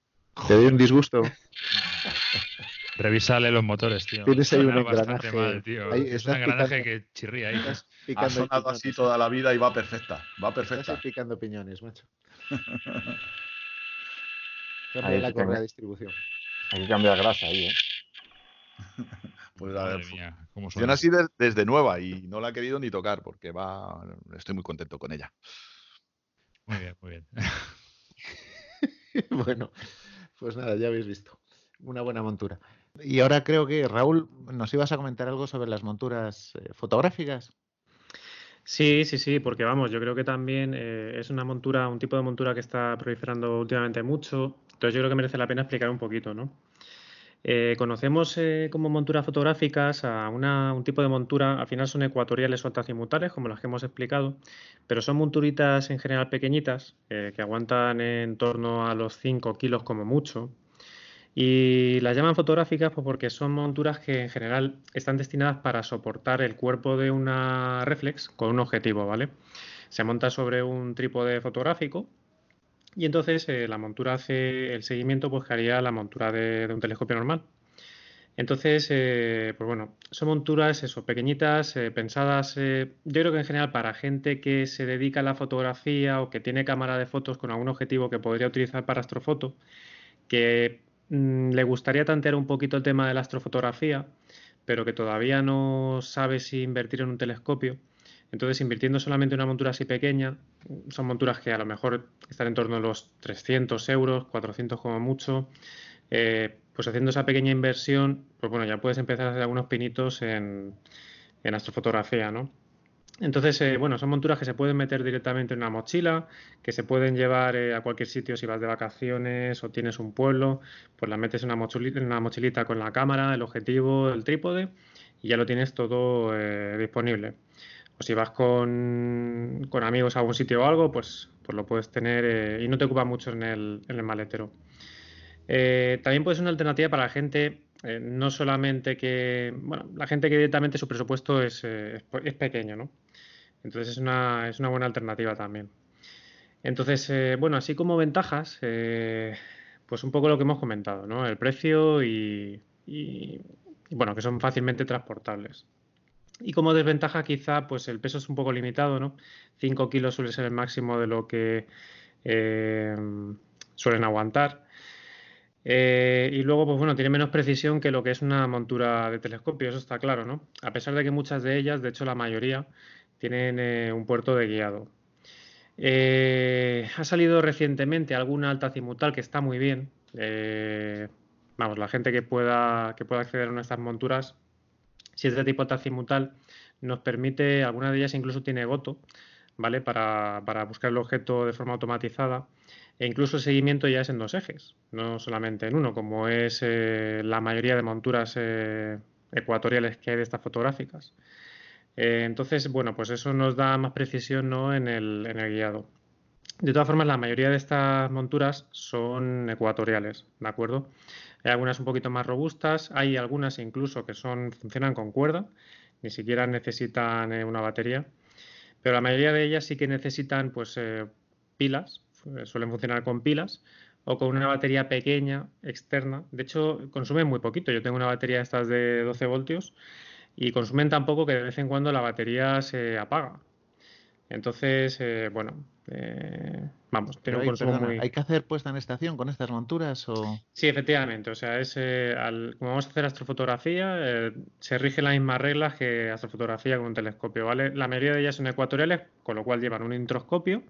¿Te doy un disgusto? Revísale los motores, tío. Tienes ahí un engranaje. tío. es un engranaje que chirría ahí. Ha sonado así toda la vida y va perfecta. Va perfecta. Estás picando piñones, macho. Cambia la correa de distribución. Hay que cambiar grasa ahí, ¿eh? Pues a ver, funciona así desde nueva y no la he querido ni tocar porque va, estoy muy contento con ella. Muy bien, muy bien. bueno, pues nada, ya habéis visto. Una buena montura. Y ahora creo que Raúl nos ibas a comentar algo sobre las monturas eh, fotográficas. Sí, sí, sí, porque vamos, yo creo que también eh, es una montura, un tipo de montura que está proliferando últimamente mucho. Entonces yo creo que merece la pena explicar un poquito, ¿no? Eh, conocemos como monturas fotográficas a un tipo de montura, al final son ecuatoriales o altacimutales, como las que hemos explicado, pero son monturitas en general pequeñitas, que aguantan en torno a los 5 kilos como mucho, y las llaman fotográficas pues, porque son monturas que en general están destinadas para soportar el cuerpo de una reflex con un objetivo, ¿vale? Se monta sobre un trípode fotográfico y entonces eh, la montura hace el seguimiento pues, que haría la montura de, un telescopio normal. Entonces, eh, pues bueno, son monturas eso, pequeñitas, eh, pensadas, eh, yo creo que en general para gente que se dedica a la fotografía o que tiene cámara de fotos con algún objetivo que podría utilizar para astrofoto, que mm, le gustaría tantear un poquito el tema de la astrofotografía, pero que todavía no sabe si invertir en un telescopio. Entonces, invirtiendo solamente una montura así pequeña, son monturas que a lo mejor están en torno a los 300 euros, 400 como mucho, eh, pues haciendo esa pequeña inversión, pues bueno, ya puedes empezar a hacer algunos pinitos en, astrofotografía, ¿no? Entonces, eh, bueno, son monturas que se pueden meter directamente en una mochila, que se pueden llevar eh, a cualquier sitio si vas de vacaciones o tienes un pueblo, pues la metes en una, mochilita, en una mochilita con la cámara, el objetivo, el trípode y ya lo tienes todo disponible. O si vas con, amigos a algún sitio o algo, pues, pues lo puedes tener y no te ocupa mucho en el, en el maletero. Eh, también puede ser una alternativa para la gente, eh, no solamente que, bueno, la gente que directamente su presupuesto es, eh, es pequeño, ¿no? Entonces es una, es una, buena alternativa también. Entonces, bueno, así como ventajas, pues un poco lo que hemos comentado, ¿no? El precio y, y, bueno, que son fácilmente transportables. Y como desventaja, quizá, pues el peso es un poco limitado, ¿no? 5 kilos suele ser el máximo de lo que suelen aguantar. Eh, y luego, pues bueno, tiene menos precisión que lo que es una montura de telescopio, eso está claro, ¿no? A pesar de que muchas de ellas, de hecho la mayoría, tienen eh, un puerto de guiado. Eh, ha salido recientemente alguna alta cimutal que está muy bien. vamos, la gente que pueda, que pueda acceder a una de estas monturas, si es de tipo alta cimutal, nos permite, alguna de ellas incluso tiene goto, ¿vale? Para, para buscar el objeto de forma automatizada. E incluso el seguimiento ya es en dos ejes, no solamente en uno, como es eh, la mayoría de monturas eh, ecuatoriales que hay de estas fotográficas. Eh, entonces, bueno, pues eso nos da más precisión ¿no? en, el, en el guiado. De todas formas, la mayoría de estas monturas son ecuatoriales, ¿de acuerdo? Hay algunas un poquito más robustas, hay algunas incluso que son, funcionan con cuerda, ni siquiera necesitan una batería, pero la mayoría de ellas sí que necesitan pues pilas eh, suelen funcionar con pilas o con una batería pequeña externa. De hecho, consumen muy poquito. Yo tengo una batería estas de 12 voltios y consumen tan poco que de vez en cuando la batería se apaga. Entonces, eh, bueno, eh, vamos, tiene un consumo muy... ¿Hay que hacer puesta en estación con estas monturas o...? Sí, efectivamente. O sea, es, como vamos a hacer astrofotografía, se rigen las mismas reglas que astrofotografía con un telescopio, ¿vale? La mayoría de ellas son ecuatoriales, con lo cual llevan un introscopio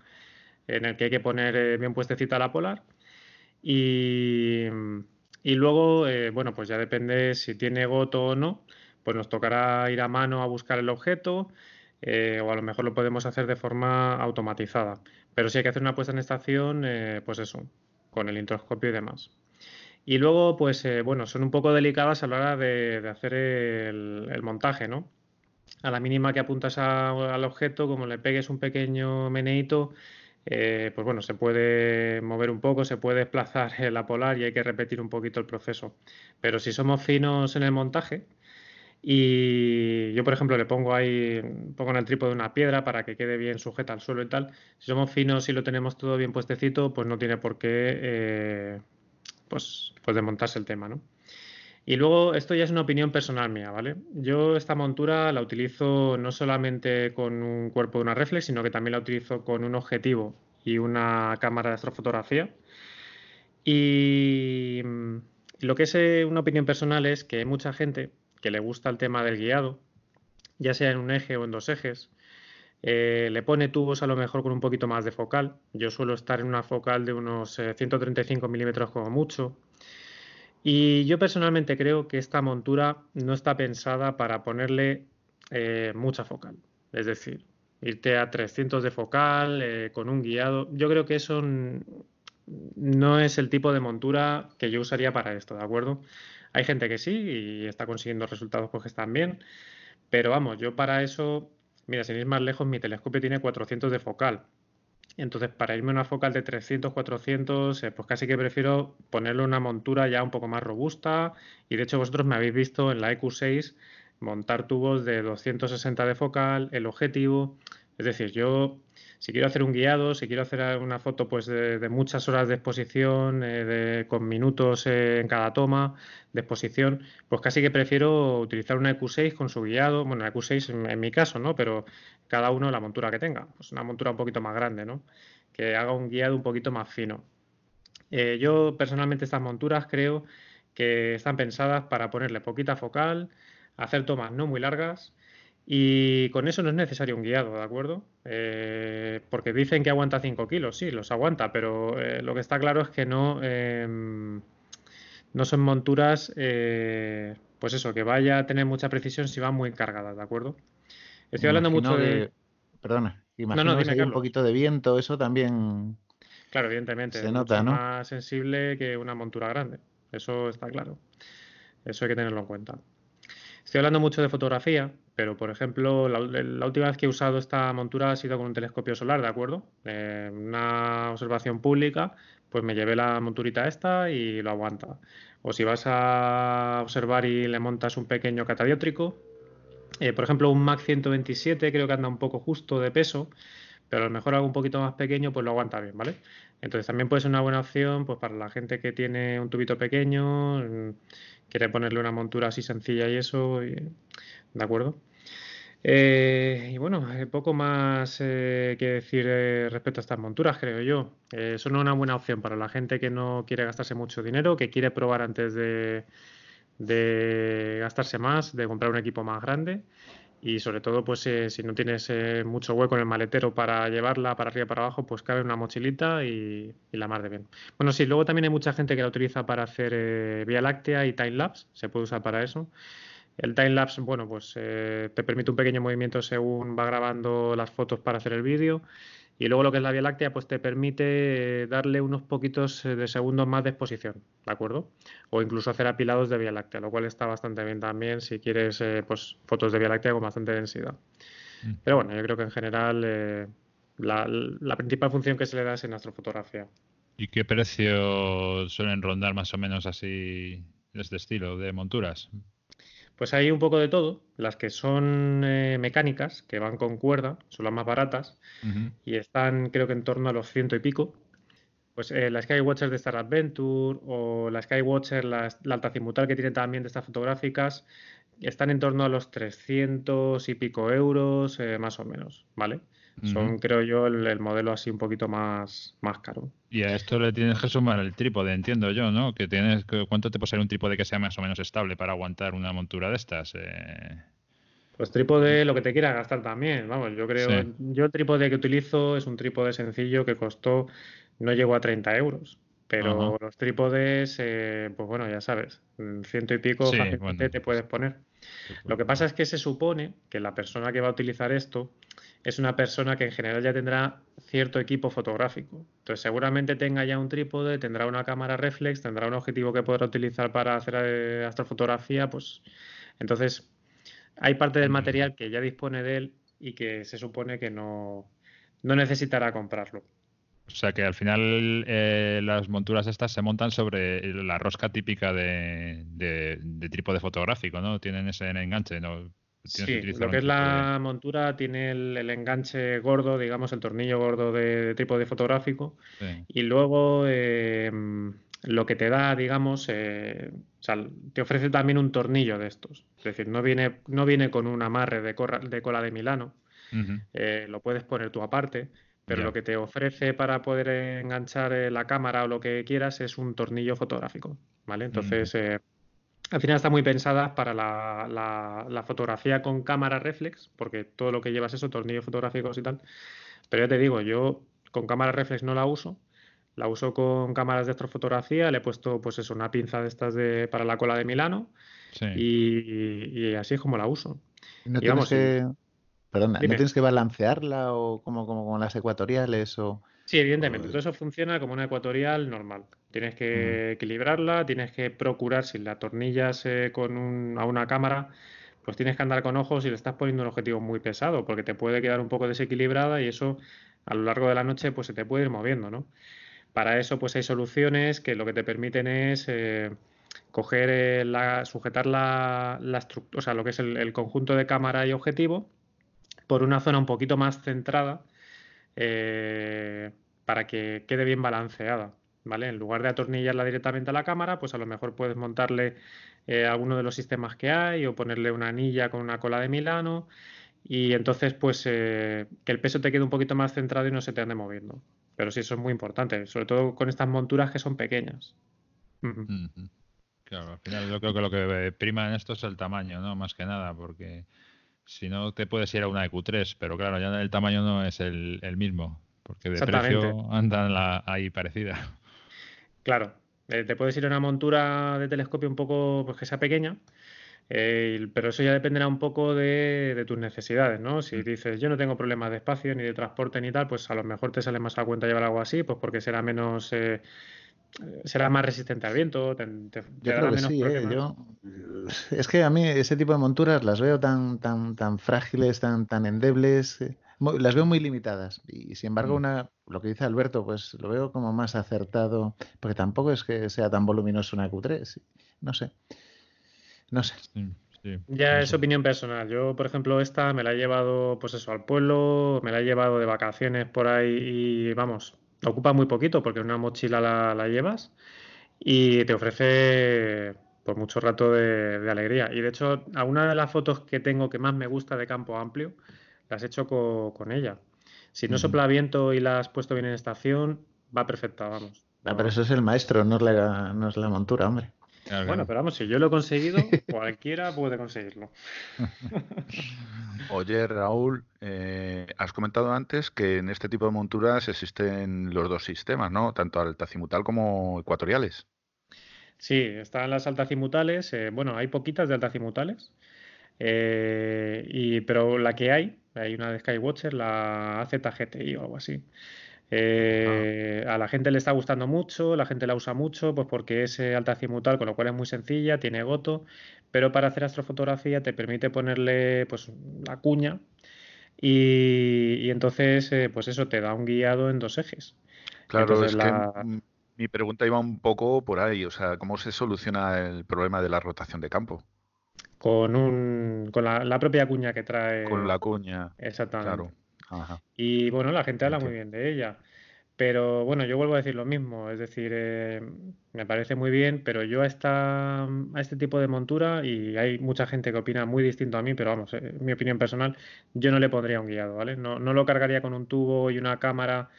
en el que hay que poner eh, bien puestecita la polar. Y, luego, eh, bueno, pues ya depende si tiene goto o no, pues nos tocará ir a mano a buscar el objeto eh, o a lo mejor lo podemos hacer de forma automatizada. Pero si hay que hacer una puesta en estación, pues eso, con el introscopio y demás. Y luego, pues bueno, son un poco delicadas a la hora de, hacer el, montaje, ¿no? A la mínima que apuntas al objeto, como le pegues un pequeño meneito, eh, pues bueno, se puede mover un poco, se puede desplazar la polar y hay que repetir un poquito el proceso. Pero si somos finos en el montaje, y yo, por ejemplo, le pongo ahí, pongo en el trípode una piedra para que quede bien sujeta al suelo y tal. Si somos finos y lo tenemos todo bien puestecito, pues no tiene por qué eh, pues, pues desmontarse el tema, ¿no? Y luego, esto ya es una opinión personal mía, ¿vale? Yo esta montura la utilizo no solamente con un cuerpo de una reflex, sino que también la utilizo con un objetivo y una cámara de astrofotografía. Y mm, lo que es eh, una opinión personal es que mucha gente que le gusta el tema del guiado, ya sea en un eje o en dos ejes, eh, le pone tubos a lo mejor con un poquito más de focal. Yo suelo estar en una focal de unos 135 eh, milímetros como mucho. Y yo personalmente creo que esta montura no está pensada para ponerle eh, mucha focal. Es decir, irte a 300 de focal con un guiado. Yo creo que eso no es el tipo de montura que yo usaría para esto, ¿de acuerdo? Hay gente que sí y está consiguiendo resultados porque están bien. Pero vamos, yo para eso, mira, sin ir más lejos, mi telescopio tiene 400 de focal. Entonces, para irme a una focal de 300, 400, eh, pues casi que prefiero ponerle una montura ya un poco más robusta. Y de hecho, vosotros me habéis visto en la EQ6 montar tubos de 260 de focal, el objetivo. Es decir, yo si quiero hacer un guiado, si quiero hacer una foto pues de, muchas horas de exposición, eh, con minutos eh, en cada toma de exposición, pues casi que prefiero utilizar una EQ6 con su guiado, bueno, la EQ6 en, mi caso, ¿no? Pero cada uno la montura que tenga, pues una montura un poquito más grande, ¿no? Que haga un guiado un poquito más fino. Eh, yo personalmente estas monturas creo que están pensadas para ponerle poquita focal, hacer tomas no muy largas y con eso no es necesario un guiado, ¿de acuerdo? Eh, porque dicen que aguanta 5 kilos, sí, los aguanta, pero eh, lo que está claro es que no, em, no son monturas, eh, pues eso, que vaya a tener mucha precisión si van muy cargadas, ¿de acuerdo? Estoy hablando mucho de... Perdona, imagino que hay un poquito de viento, eso también... Claro, evidentemente. Se nota, mucho más sensible que una montura grande, eso está claro. Eso hay que tenerlo en cuenta. Estoy hablando mucho de fotografía, pero por ejemplo, la, última vez que he usado esta montura ha sido con un telescopio solar, ¿de acuerdo? Eh, una observación pública, pues me llevé la monturita esta y lo aguanta. O si vas a observar y le montas un pequeño catadiótrico, eh, por ejemplo, un Mac 127 creo que anda un poco justo de peso, pero a lo mejor algo un poquito más pequeño, pues lo aguanta bien, ¿vale? Entonces también puede ser una buena opción pues para la gente que tiene un tubito pequeño, quiere ponerle una montura así sencilla y eso, ¿de acuerdo? Eh, y bueno, poco más eh, que decir eh, respecto a estas monturas, creo yo. son una buena opción para la gente que no quiere gastarse mucho dinero, que quiere probar antes de gastarse más, de comprar un equipo más grande y sobre todo pues eh, si no tienes eh, mucho hueco en el maletero para llevarla para arriba y para abajo pues cabe una mochilita y, la mar de bien. Bueno sí luego también hay mucha gente que la utiliza para hacer eh, vía láctea y time lapse se puede usar para eso. El time lapse bueno pues te permite un pequeño movimiento según va grabando las fotos para hacer el vídeo y luego lo que es la Vía Láctea, pues te permite darle unos poquitos eh, de segundos más de exposición, ¿de acuerdo? O incluso hacer apilados de Vía Láctea, lo cual está bastante bien también si quieres eh, pues, fotos de Vía Láctea con bastante densidad. Mm. Pero bueno, yo creo que en general eh, la, la, principal función que se le da es en astrofotografía. ¿Y qué precio suelen rondar más o menos así de este estilo de monturas? Pues hay un poco de todo. Las que son eh, mecánicas, que van con cuerda, son las más baratas y están creo que en torno a los ciento y pico. Pues eh, la Skywatcher de Star Adventure o la Skywatcher, la, la altacimutal que tiene también de estas fotográficas, están en torno a los 300 y pico euros, eh, más o menos, ¿vale? Son, creo yo, el, modelo así un poquito más, más caro. Y a esto le tienes que sumar el trípode, entiendo yo, ¿no? Que tienes, ¿Cuánto te puede ser un trípode que sea más o menos estable para aguantar una montura de estas? Eh... Pues trípode, lo que te quiera gastar también, vamos, yo creo, yo el trípode que utilizo es un trípode sencillo que costó, no llegó a 30 euros, pero los trípodes, eh, pues bueno, ya sabes, ciento y pico fácilmente te puedes poner. Lo que pasa es que se supone que la persona que va a utilizar esto es una persona que en general ya tendrá cierto equipo fotográfico. Entonces seguramente tenga ya un trípode, tendrá una cámara reflex, tendrá un objetivo que podrá utilizar para hacer eh, astrofotografía, pues entonces hay parte del material que ya dispone de él y que se supone que no, no necesitará comprarlo. O sea que al final eh, las monturas estas se montan sobre la rosca típica de, de, trípode fotográfico, ¿no? Tienen ese enganche, ¿no? Sí, lo que es la montura tiene el, enganche gordo, digamos, el tornillo gordo de, trípode fotográfico. Y luego em, lo que te da, digamos, eh, o sea, te ofrece también un tornillo de estos. Es decir, no viene, no viene con un amarre de, de cola de Milano. Eh, lo puedes poner tú aparte. Pero lo que te ofrece para poder enganchar eh, la cámara o lo que quieras es un tornillo fotográfico, ¿vale? Entonces, eh, al final está muy pensada para la, fotografía con cámara reflex, porque todo lo que llevas eso, tornillos fotográficos y tal. Pero ya te digo, yo con cámara reflex no la uso, la uso con cámaras de astrofotografía, le he puesto pues eso, una pinza de estas de, para la cola de Milano y, así es como la uso. No Perdona, ¿no tienes que balancearla o como, como con las ecuatoriales o...? Sí, evidentemente. Todo eso funciona como una ecuatorial normal. Tienes que equilibrarla, tienes que procurar si la tornillas con a una cámara, pues tienes que andar con ojos y le estás poniendo un objetivo muy pesado, porque te puede quedar un poco desequilibrada y eso a lo largo de la noche pues se te puede ir moviendo, ¿no? Para eso pues hay soluciones que lo que te permiten es eh, coger eh, la, sujetar la, la o sea, lo que es el conjunto de cámara y objetivo por una zona un poquito más centrada eh, para que quede bien balanceada. ¿Vale? En lugar de atornillarla directamente a la cámara, pues a lo mejor puedes montarle eh, alguno de los sistemas que hay o ponerle una anilla con una cola de Milano y entonces pues que el peso te quede un poquito más centrado y no se te ande moviendo. Pero sí, eso es muy importante, sobre todo con estas monturas que son pequeñas. Claro, al final yo creo que lo que prima en esto es el tamaño, ¿no? Más que nada, porque si no te puedes ir a una EQ3, pero claro, ya el tamaño no es el, mismo, porque de precio andan la, ahí parecida. Claro, eh, te puedes ir a una montura de telescopio un poco pues, que sea pequeña, eh, pero eso ya dependerá un poco de, tus necesidades, ¿no? Si mm. dices, yo no tengo problemas de espacio ni de transporte ni tal, pues a lo mejor te sale más a cuenta llevar algo así, pues porque será menos... Eh, será más resistente al viento, te, yo creo que sí, ¿eh? yo, es que a mí ese tipo de monturas las veo tan, tan, tan frágiles, tan, tan endebles, las veo muy limitadas. Y sin embargo, mm. una, lo que dice Alberto, pues lo veo como más acertado, porque tampoco es que sea tan voluminoso una Q3, no sé. No sé. ya es opinión personal. Yo, por ejemplo, esta me la he llevado, pues eso, al pueblo, me la he llevado de vacaciones por ahí y vamos, ocupa muy poquito porque una mochila la, llevas y te ofrece por mucho rato de, alegría. Y de hecho, alguna de las fotos que tengo que más me gusta de campo amplio, las he hecho con ella. Si no sopla viento y la has puesto bien en estación, va perfecta, vamos. Ah, pero eso es el maestro, no es la, no es la montura, hombre bueno, pero vamos, si yo lo he conseguido, cualquiera puede conseguirlo. Oye, Raúl, eh, has comentado antes que en este tipo de monturas existen los dos sistemas, ¿no? Tanto altacimutal como ecuatoriales. Sí, están las altacimutales. Eh, bueno, hay poquitas de altacimutales. Eh, y, pero la que hay, hay una de Skywatcher, la AZGTI o algo así. Eh, a la gente le está gustando mucho, la gente la usa mucho, pues porque es eh, alta cimutal, con lo cual es muy sencilla, tiene goto, pero para hacer astrofotografía te permite ponerle pues la cuña y, entonces eh, pues eso te da un guiado en dos ejes. Claro, es que mi pregunta iba un poco por ahí, o sea, ¿cómo se soluciona el problema de la rotación de campo? Con, un, con la, propia cuña que trae. Con la cuña. Exactamente. Claro. Y bueno, la gente habla muy bien de ella. Pero bueno, yo vuelvo a decir lo mismo, es decir, eh, me parece muy bien, pero yo a, esta, a este tipo de montura, y hay mucha gente que opina muy distinto a mí, pero vamos, eh, mi opinión personal, yo no le pondría un guiado, ¿vale? No, no lo cargaría con un tubo y una cámara,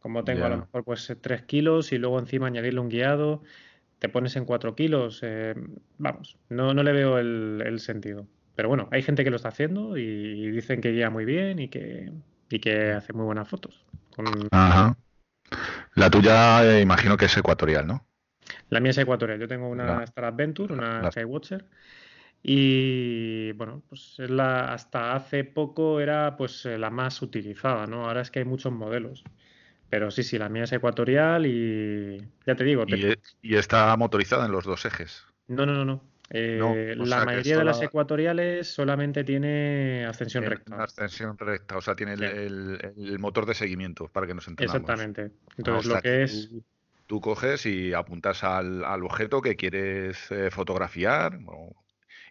como tengo a lo mejor pues 3 kilos, y luego encima añadirle un guiado, te pones en 4 kilos, eh, vamos, no, no le veo el, el sentido. Pero bueno, hay gente que lo está haciendo y dicen que guía muy bien y que, y que hace muy buenas fotos. Ajá. La tuya eh, imagino que es ecuatorial, ¿no? La mía es ecuatorial. Yo tengo una Star Adventure, una Skywatcher. Y bueno, pues la, hasta hace poco era pues eh, la más utilizada, ¿no? Ahora es que hay muchos modelos. Pero sí, sí, la mía es ecuatorial y ya te digo. ¿Y, está motorizada en los dos ejes? No, no, no, no. Eh, la mayoría de las ecuatoriales solamente tiene ascensión recta. Ascensión recta, o sea, tiene el, motor de seguimiento para que nos entendamos. Exactamente. Entonces, lo que es. Tú, coges y apuntas al, objeto que quieres eh, fotografiar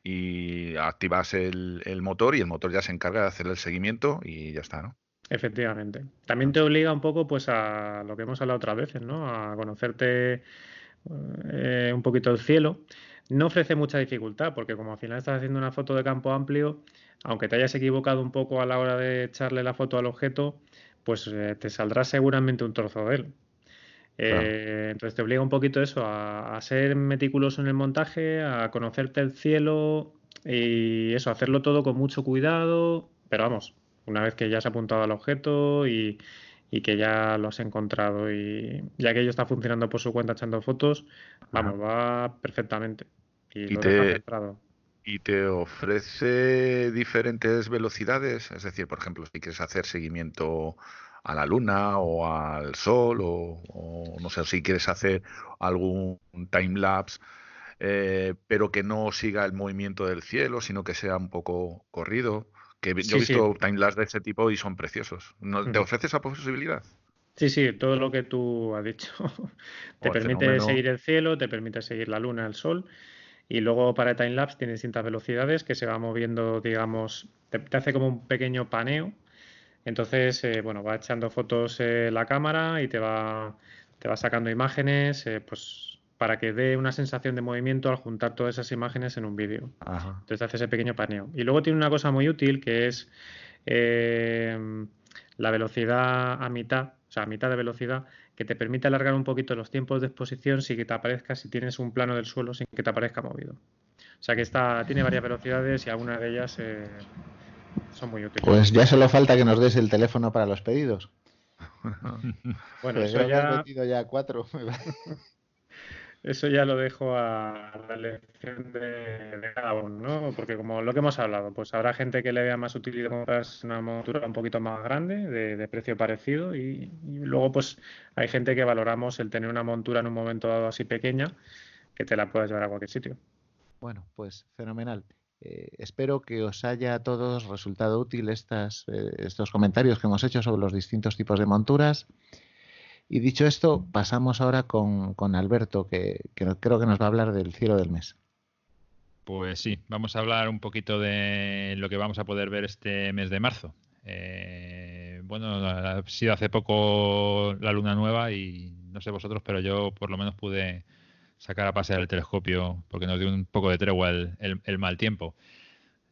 y activas el, motor y el motor ya se encarga de hacer el seguimiento y ya está, ¿no? Efectivamente. También te obliga un poco pues a lo que hemos hablado otras veces, ¿no? A conocerte eh, un poquito el cielo. No ofrece mucha dificultad porque como al final estás haciendo una foto de campo amplio, aunque te hayas equivocado un poco a la hora de echarle la foto al objeto, pues eh, te saldrá seguramente un trozo de él. Eh, entonces te obliga un poquito eso, a, ser meticuloso en el montaje, a conocerte el cielo y eso, hacerlo todo con mucho cuidado, pero vamos, una vez que ya has apuntado al objeto y, y que ya lo has encontrado y ya que ello está funcionando por su cuenta echando fotos, vamos, va perfectamente. Y, te, ¿Y te ofrece diferentes velocidades? Es decir, por ejemplo, si quieres hacer seguimiento a la luna o al sol o, no sé, si quieres hacer algún time lapse, eh, pero que no siga el movimiento del cielo, sino que sea un poco corrido yo he visto timelapse de ese tipo y son preciosos. ¿Te ofrece esa posibilidad? Sí, sí, todo lo que tú has dicho. te permite seguir el cielo, te permite seguir la luna, el sol. Y luego para timelapse tiene distintas velocidades que se va moviendo, digamos, te, hace como un pequeño paneo. Entonces, eh, bueno, va echando fotos eh, la cámara y te va, te va sacando imágenes, eh, pues para que dé una sensación de movimiento al juntar todas esas imágenes en un vídeo. Entonces hace ese pequeño paneo. Y luego tiene una cosa muy útil que es la velocidad a mitad, o sea, a mitad de velocidad, que te permite alargar un poquito los tiempos de exposición sin que te aparezca, si tienes un plano del suelo, sin que te aparezca movido. O sea que está, tiene varias velocidades y algunas de ellas eh, son muy útiles. Pues ya solo falta que nos des el teléfono para los pedidos. bueno, pues eso ya... ya cuatro. Eso ya lo dejo a la elección de, cada uno, ¿no? Porque como lo que hemos hablado, pues habrá gente que le vea más utilidad comprarse una montura un poquito más grande, de, precio parecido, y, luego pues hay gente que valoramos el tener una montura en un momento dado así pequeña, que te la puedas llevar a cualquier sitio. Bueno, pues fenomenal. Eh, espero que os haya a todos resultado útil estas, eh, estos comentarios que hemos hecho sobre los distintos tipos de monturas. Y dicho esto, pasamos ahora con, Alberto, que, creo que nos va a hablar del cielo del mes. Pues sí, vamos a hablar un poquito de lo que vamos a poder ver este mes de marzo. Eh, bueno, ha sido hace poco la luna nueva y no sé vosotros, pero yo por lo menos pude sacar a pasear el telescopio porque nos dio un poco de tregua el, mal tiempo.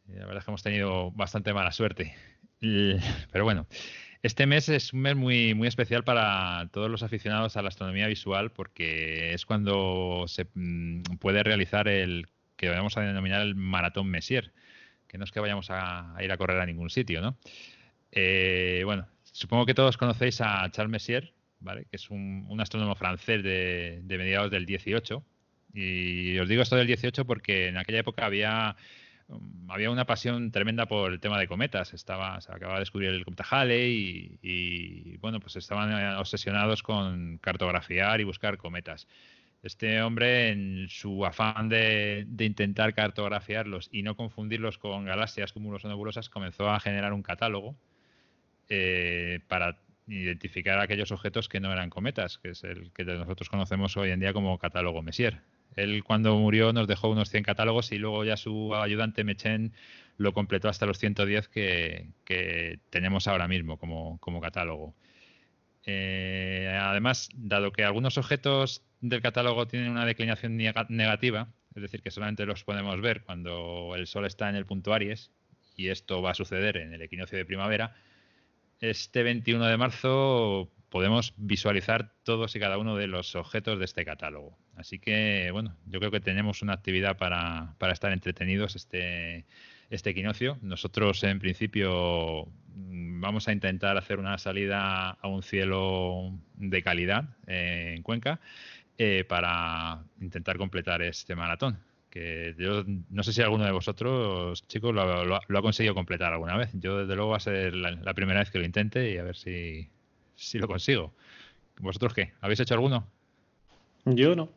La verdad es que hemos tenido bastante mala suerte. Pero bueno, este mes es un mes muy, muy especial para todos los aficionados a la astronomía visual porque es cuando se mm, puede realizar el que vamos a denominar el maratón Messier, que no es que vayamos a, ir a correr a ningún sitio, ¿no? Eh, bueno, supongo que todos conocéis a Charles Messier, ¿vale? que es un, astrónomo francés de, mediados del 18. Y os digo esto del 18 porque en aquella época había había una pasión tremenda por el tema de cometas. Estaba, se acababa de descubrir el cometa Halley y, bueno, pues estaban eh, obsesionados con cartografiar y buscar cometas. Este hombre, en su afán de, intentar cartografiarlos y no confundirlos con galaxias, cúmulos o nebulosas, comenzó a generar un catálogo eh, para identificar aquellos objetos que no eran cometas, que es el que nosotros conocemos hoy en día como catálogo Messier. Él cuando murió nos dejó unos 100 catálogos y luego ya su ayudante Mechen lo completó hasta los 110 que, que tenemos ahora mismo como, catálogo. Eh, además, dado que algunos objetos del catálogo tienen una declinación negativa, es decir, que solamente los podemos ver cuando el Sol está en el punto Aries, y esto va a suceder en el equinoccio de primavera, este 21 de marzo podemos visualizar todos y cada uno de los objetos de este catálogo. Así que, bueno, yo creo que tenemos una actividad para, estar entretenidos este, este equinoccio. Nosotros, en principio, vamos a intentar hacer una salida a un cielo de calidad eh, en Cuenca eh, para intentar completar este maratón. Que yo no sé si alguno de vosotros, chicos, lo, ha conseguido completar alguna vez. Yo, desde luego, va a ser la primera vez que lo intente y a ver si, si lo consigo. ¿Vosotros qué? ¿Habéis hecho alguno? Yo no.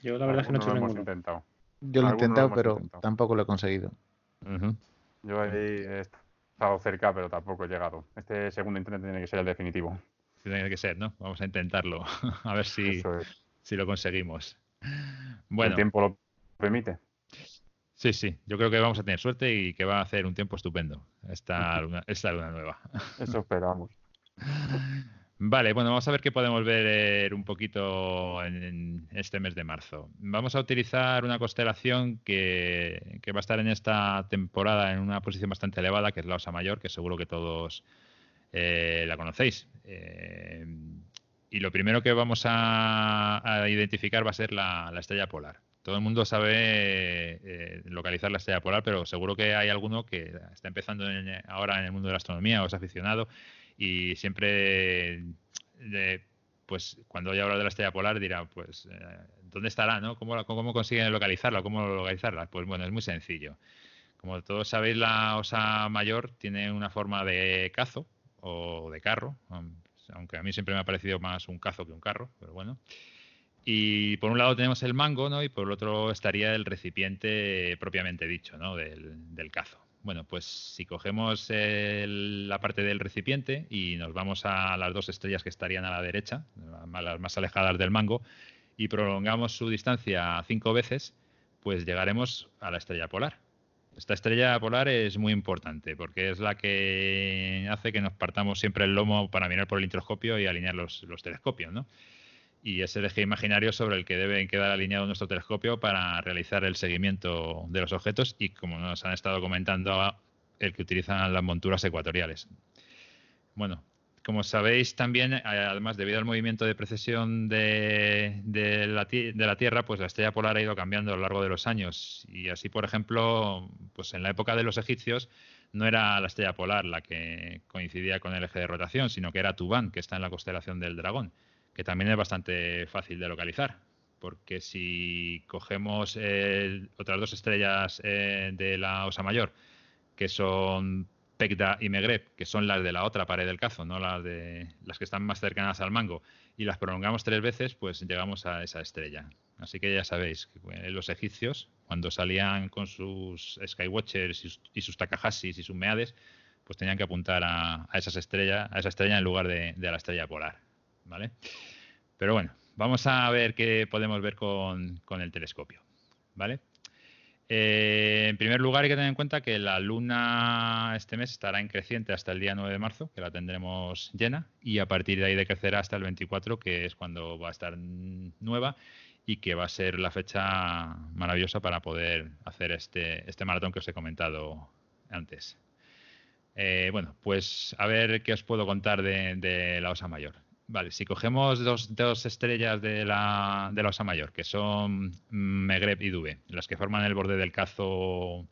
Yo la verdad es que no he hecho ninguno. Intentado. Yo lo he intentado, pero tampoco lo he conseguido. Yo ahí he estado cerca, pero tampoco he llegado. Este segundo intento tiene que ser el definitivo. Tiene que ser, ¿no? Vamos a intentarlo. a ver si, si lo conseguimos. Bueno. El tiempo lo permite. Sí, sí, yo creo que vamos a tener suerte y que va a hacer un tiempo estupendo esta esta luna nueva. Eso esperamos. Vale, bueno, vamos a ver qué podemos ver un poquito en, este mes de marzo. Vamos a utilizar una constelación que, va a estar en esta temporada en una posición bastante elevada, que es la Osa Mayor, que seguro que todos eh, la conocéis. Eh, y lo primero que vamos a, identificar va a ser la, estrella polar. Todo el mundo sabe eh, localizar la estrella polar, pero seguro que hay alguno que está empezando ahora en el mundo de la astronomía o es aficionado y siempre pues cuando haya hablado de la estrella polar dirá pues eh, dónde estará no cómo, cómo consiguen localizarla cómo localizarla pues bueno es muy sencillo como todos sabéis la osa mayor tiene una forma de cazo o de carro aunque a mí siempre me ha parecido más un cazo que un carro pero bueno y por un lado tenemos el mango, ¿no? Y por el otro estaría el recipiente propiamente dicho, ¿no? Del, del cazo. Bueno, pues si cogemos la parte del recipiente y nos vamos a las dos estrellas que estarían a la derecha, las más alejadas del mango, y prolongamos su distancia cinco veces, pues llegaremos a la estrella polar. Esta estrella polar es muy importante porque es la que hace que nos partamos siempre el lomo para mirar por el introscopio y alinear los, telescopios, ¿no? Y es el eje imaginario sobre el que debe quedar alineado nuestro telescopio para realizar el seguimiento de los objetos y, como nos han estado comentando, el que utilizan las monturas ecuatoriales. Bueno, como sabéis también, además debido al movimiento de precesión de, la, Tierra, pues la estrella polar ha ido cambiando a lo largo de los años. Y así, por ejemplo, pues en la época de los egipcios no era la estrella polar la que coincidía con el eje de rotación, sino que era Tubán, que está en la constelación del Dragón, que también es bastante fácil de localizar. Porque si cogemos eh, otras dos estrellas eh, de la Osa Mayor, que son Pecda y Megreb, que son las de la otra pared del cazo, no las de las que están más cercanas al mango, y las prolongamos tres veces, pues llegamos a esa estrella. Así que ya sabéis, que los egipcios, cuando salían con sus Skywatchers y sus, Takahashis y sus Meades, pues tenían que apuntar a, esas estrellas, a esa estrella en lugar de, de, la estrella polar. ¿Vale? Pero bueno, vamos a ver qué podemos ver con, con el telescopio. ¿Vale? Eh, en primer lugar, hay que tener en cuenta que la luna este mes estará en creciente hasta el día 9 de marzo, que la tendremos llena, y a partir de ahí decrecerá hasta el 24, que es cuando va a estar nueva y que va a ser la fecha maravillosa para poder hacer este, este maratón que os he comentado antes. Eh, bueno, pues a ver qué os puedo contar de la Osa Mayor. Vale, si cogemos dos, estrellas de la, de la Osa Mayor, que son Megreb y Dube, las que forman el borde del cazo,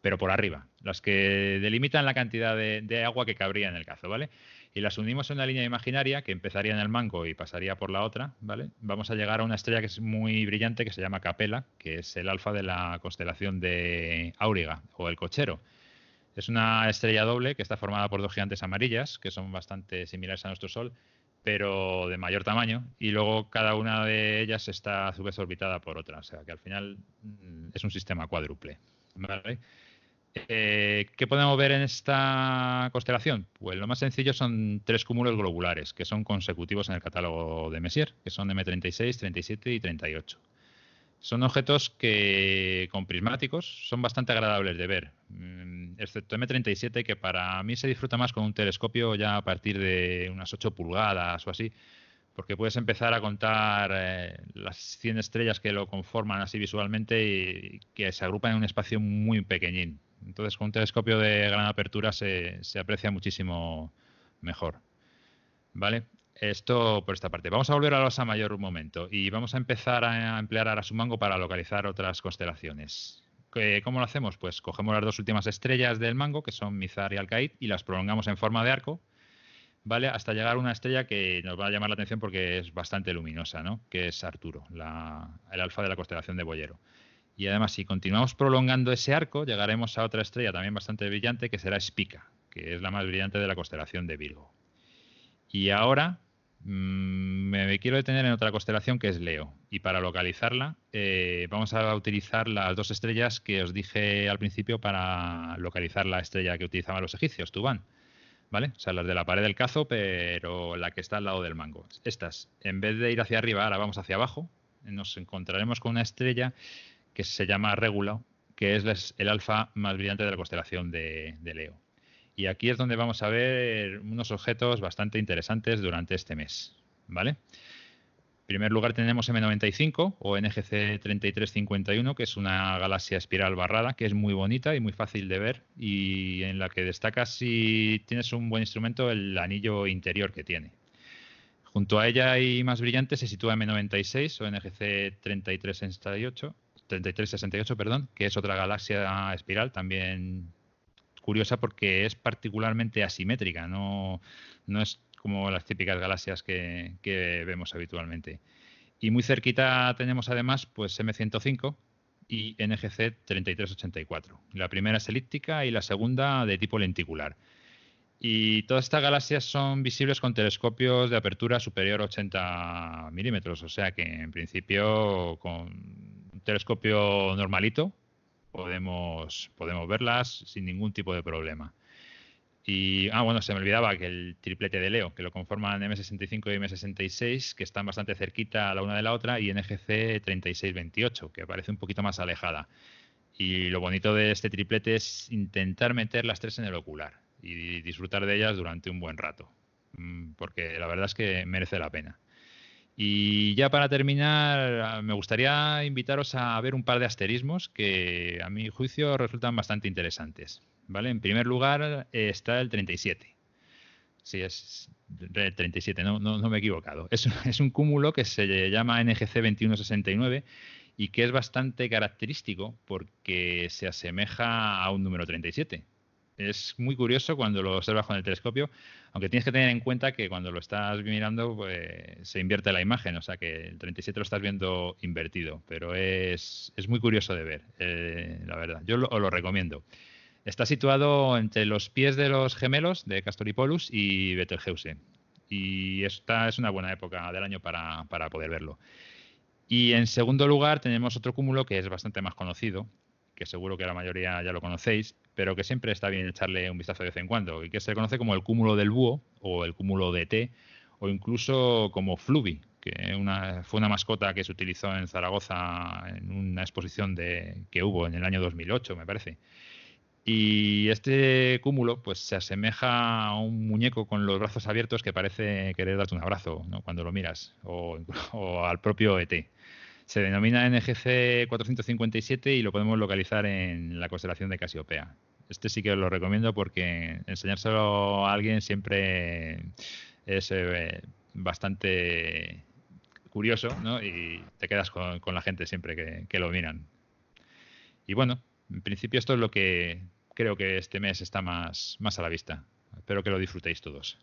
pero por arriba, las que delimitan la cantidad de, agua que cabría en el cazo, ¿vale? Y las unimos en una línea imaginaria que empezaría en el mango y pasaría por la otra, ¿vale? Vamos a llegar a una estrella que es muy brillante, que se llama Capella, que es el alfa de la constelación de Auriga, o el cochero. Es una estrella doble que está formada por dos gigantes amarillas, que son bastante similares a nuestro Sol, pero de mayor tamaño, y luego cada una de ellas está a su vez orbitada por otra, o sea que al final mm, es un sistema cuádruple. Eh, ¿Qué podemos ver en esta constelación? Pues lo más sencillo son tres cúmulos globulares, que son consecutivos en el catálogo de Messier, que son M36, 37 y 38. Son objetos que con prismáticos son bastante agradables de ver, mm, excepto M37 que para mí se disfruta más con un telescopio ya a partir de unas 8 pulgadas o así, porque puedes empezar a contar eh, las 100 estrellas que lo conforman así visualmente y que se agrupan en un espacio muy pequeñín. Entonces con un telescopio de gran apertura se, se aprecia muchísimo mejor. ¿Vale? Esto por esta parte. Vamos a volver a la Osa Mayor un momento y vamos a empezar a emplear Arasumango para localizar otras constelaciones. ¿Cómo lo hacemos? Pues cogemos las dos últimas estrellas del mango, que son Mizar y Alcaid, y las prolongamos en forma de arco, ¿vale? Hasta llegar a una estrella que nos va a llamar la atención porque es bastante luminosa, ¿no? Que es Arturo, el alfa de la constelación de Boyero. Y además, si continuamos prolongando ese arco, llegaremos a otra estrella también bastante brillante, que será Spica, que es la más brillante de la constelación de Virgo. Y ahora me quiero detener en otra constelación que es Leo. Y para localizarla, eh, vamos a utilizar las dos estrellas que os dije al principio para localizar la estrella que utilizaban los egipcios, Tubán. ¿Vale? O sea, las de la pared del cazo, pero la que está al lado del mango. Estas, en vez de ir hacia arriba, ahora vamos hacia abajo. Nos encontraremos con una estrella que se llama Regula, que es el alfa más brillante de la constelación de Leo. Y aquí es donde vamos a ver unos objetos bastante interesantes durante este mes. ¿Vale? En primer lugar tenemos M95 o NGC 3351, que es una galaxia espiral barrada, que es muy bonita y muy fácil de ver y en la que destaca si tienes un buen instrumento el anillo interior que tiene. Junto a ella y más brillante se sitúa M96 o NGC 3368, 3368, perdón, que es otra galaxia espiral también curiosa porque es particularmente asimétrica, no, no es como las típicas galaxias que, vemos habitualmente. Y muy cerquita tenemos además pues M105 y NGC 3384. La primera es elíptica y la segunda de tipo lenticular. Y todas estas galaxias son visibles con telescopios de apertura superior a 80 milímetros, o sea que en principio con un telescopio normalito podemos, podemos verlas sin ningún tipo de problema. Y, ah, bueno, se me olvidaba que el triplete de Leo, que lo conforman M65 y M66, que están bastante cerquita la una de la otra, y NGC 3628, que parece un poquito más alejada. Y lo bonito de este triplete es intentar meter las tres en el ocular y disfrutar de ellas durante un buen rato, mm, porque la verdad es que merece la pena. Y ya para terminar, me gustaría invitaros a ver un par de asterismos que a mi juicio resultan bastante interesantes. ¿vale? En primer lugar está el 37. Sí, es el 37, no, no, me he equivocado. Es, es, un cúmulo que se llama NGC 2169 y que es bastante característico porque se asemeja a un número 37 es muy curioso cuando lo observas con el telescopio, aunque tienes que tener en cuenta que cuando lo estás mirando pues, se invierte la imagen, o sea que el 37 lo estás viendo invertido, pero es, muy curioso de ver, eh, la verdad. Yo lo, os lo recomiendo. Está situado entre los pies de los gemelos de Castoripolus y Betelgeuse. Y esta es una buena época del año para, para poder verlo. Y en segundo lugar tenemos otro cúmulo que es bastante más conocido, que seguro que la mayoría ya lo conocéis, pero que siempre está bien echarle un vistazo de vez en cuando, y que se conoce como el cúmulo del búho o el cúmulo de T, o incluso como Fluvi, que fue una mascota que se utilizó en Zaragoza en una exposición de, que hubo en el año 2008, me parece. Y este cúmulo pues se asemeja a un muñeco con los brazos abiertos que parece querer darte un abrazo cuando lo miras, o, o al propio ET. Se denomina NGC 457 y lo podemos localizar en la constelación de Casiopea. Este sí que lo recomiendo porque enseñárselo a alguien siempre es eh, bastante curioso ¿no? y te quedas con, la gente siempre que, lo miran. Y bueno, en principio esto es lo que creo que este mes está más, más a la vista. Espero que lo disfrutéis todos.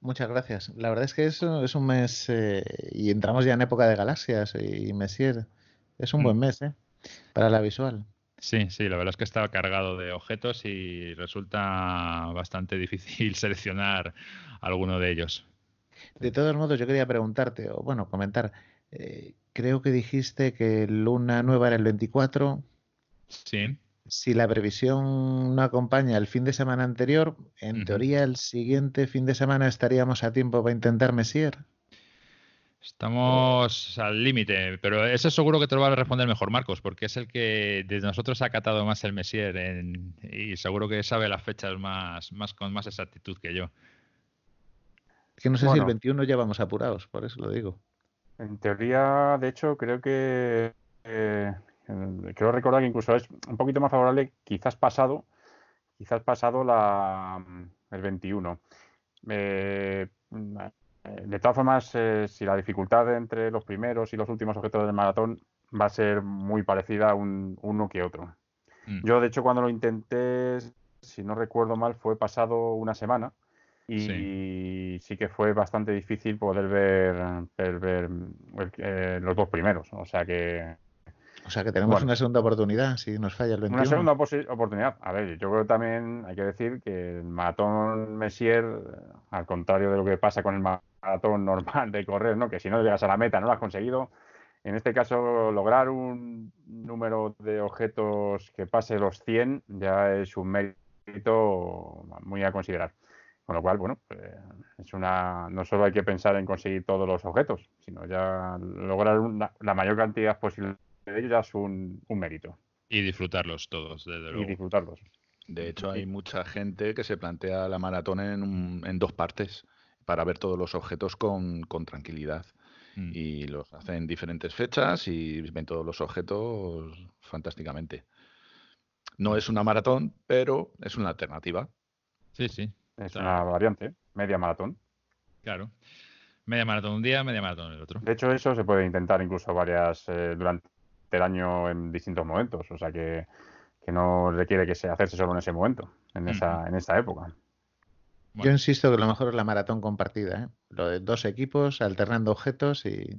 Muchas gracias. La verdad es que es, es un mes eh, y entramos ya en época de galaxias y Messier. Es un mm. buen mes ¿eh? para la visual. Sí, sí, la verdad es que estaba cargado de objetos y resulta bastante difícil seleccionar alguno de ellos. De todos modos, yo quería preguntarte, o bueno, comentar, eh, creo que dijiste que Luna Nueva era el 24. Sí si la previsión no acompaña el fin de semana anterior, en teoría el siguiente fin de semana estaríamos a tiempo para intentar Messier. Estamos al límite, pero eso seguro que te lo va a responder mejor Marcos, porque es el que de nosotros ha acatado más el Messier y seguro que sabe las fechas más, más con más exactitud que yo. que no sé si el 21 ya vamos apurados, por eso lo digo. En teoría, de hecho, creo que eh, Quiero recordar que incluso es un poquito más favorable, quizás pasado, quizás pasado la, el 21. Eh, de todas formas, eh, si la dificultad entre los primeros y los últimos objetos del maratón va a ser muy parecida a un, uno que otro. Mm. Yo, de hecho, cuando lo intenté, si no recuerdo mal, fue pasado una semana y sí, que fue bastante difícil poder ver, ver, eh, los dos primeros. O sea que o sea que tenemos una segunda oportunidad si nos falla el 21. Una segunda oportunidad. A ver, yo creo que también hay que decir que el maratón Messier, al contrario de lo que pasa con el maratón normal de correr, ¿no? que si no llegas a la meta no lo has conseguido, en este caso lograr un número de objetos que pase los 100 ya es un mérito muy a considerar. Con lo cual, bueno, pues, es una, no solo hay que pensar en conseguir todos los objetos, sino ya lograr la mayor cantidad posible de ellos ya es un, mérito. Y disfrutarlos todos, desde luego. Y disfrutarlos. De hecho, hay mucha gente que se plantea la maratón en, dos partes para ver todos los objetos con, tranquilidad. Mm. Y los hacen en diferentes fechas y ven todos los objetos fantásticamente. No es una maratón, pero es una alternativa. Sí, sí. Es una variante, media maratón. Claro. Media maratón un día, media maratón el otro. De hecho, eso se puede intentar incluso varias eh, durante del año en distintos momentos. O sea que, no requiere que se hacerse solo en ese momento, en, esa, en esta época. Yo insisto que lo mejor es la maratón compartida, ¿eh? lo de dos equipos alternando objetos y,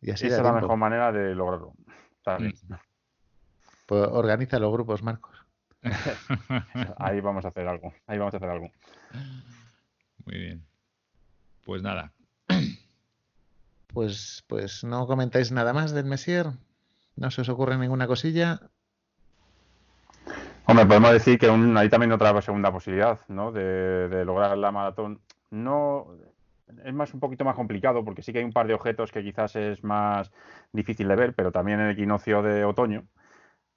y así. Esa es la mejor manera de lograrlo. Mm. Pues organiza los grupos, Marcos. ahí vamos a hacer algo. Ahí vamos a hacer algo. Muy bien. Pues nada, pues, pues no comentáis nada más del Messier. ¿No se os ocurre ninguna cosilla? Hombre, podemos decir que hay también otra segunda posibilidad, ¿no? De, lograr la maratón. No es más un poquito más complicado porque sí que hay un par de objetos que quizás es más difícil de ver, pero también el equinoccio de otoño,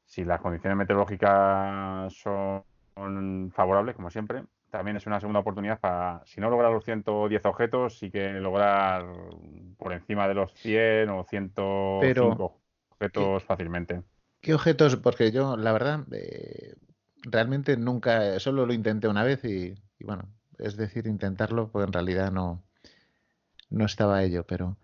si las condiciones meteorológicas son favorables, como siempre, también es una segunda oportunidad para, si no lograr los 110 objetos, sí que lograr por encima de los 100 o 105 objetos fácilmente. ¿Qué objetos? Porque yo, la verdad, eh, realmente nunca, solo lo intenté una vez y, bueno, es decir, intentarlo, pues en realidad no, no estaba ello, pero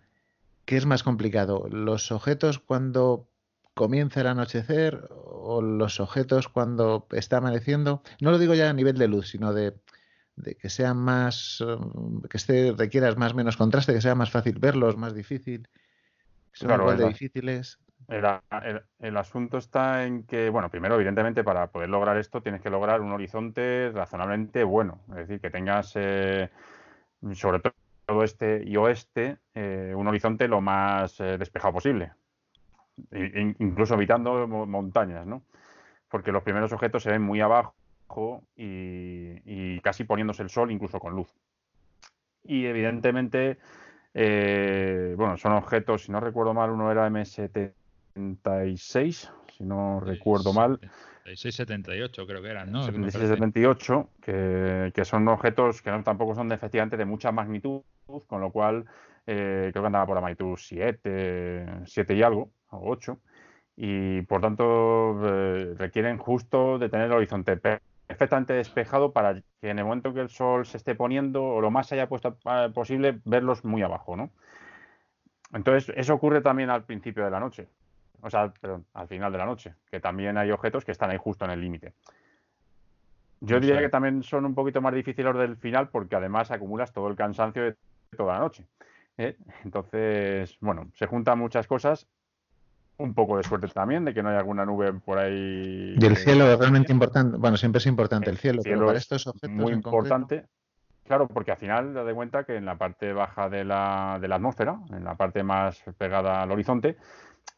¿qué es más complicado? ¿Los objetos cuando comienza el anochecer o los objetos cuando está amaneciendo? No lo digo ya a nivel de luz, sino de, que sean más, um, que esté, requieras más menos contraste, que sea más fácil verlos, más difícil, que son igual de difíciles. El, asunto está en que, bueno, primero, evidentemente, para poder lograr esto tienes que lograr un horizonte razonablemente bueno. Es decir, que tengas, eh, sobre todo este y oeste, eh, un horizonte lo más eh, despejado posible. Incluso evitando montañas, ¿no? Porque los primeros objetos se ven muy abajo y, y casi poniéndose el sol, incluso con luz. Y evidentemente, bueno, son objetos, si no recuerdo mal, uno era MST 76, si no recuerdo mal. 76-78 creo que eran, ¿no? 76-78, que, que, son objetos que no, tampoco son de, efectivamente de mucha magnitud, con lo cual eh, creo que andaba por la magnitud 7, 7 y algo, o 8, y por tanto eh, requieren justo de tener el horizonte perfectamente despejado para que en el momento que el sol se esté poniendo o lo más haya puesto eh, posible, verlos muy abajo, ¿no? Entonces, eso ocurre también al principio de la noche o sea, perdón, al final de la noche, que también hay objetos que están ahí justo en el límite. Yo diría que también son un poquito más difíciles los del final porque además acumulas todo el cansancio de toda la noche. ¿eh? Entonces, bueno, se juntan muchas cosas. Un poco de suerte también de que no haya alguna nube por ahí. Y el cielo es realmente importante. Bueno, siempre es importante el, cielo, pero para estos objetos. Muy importante. Claro, porque al final te das cuenta que en la parte baja de la, de la atmósfera, en la parte más pegada al horizonte,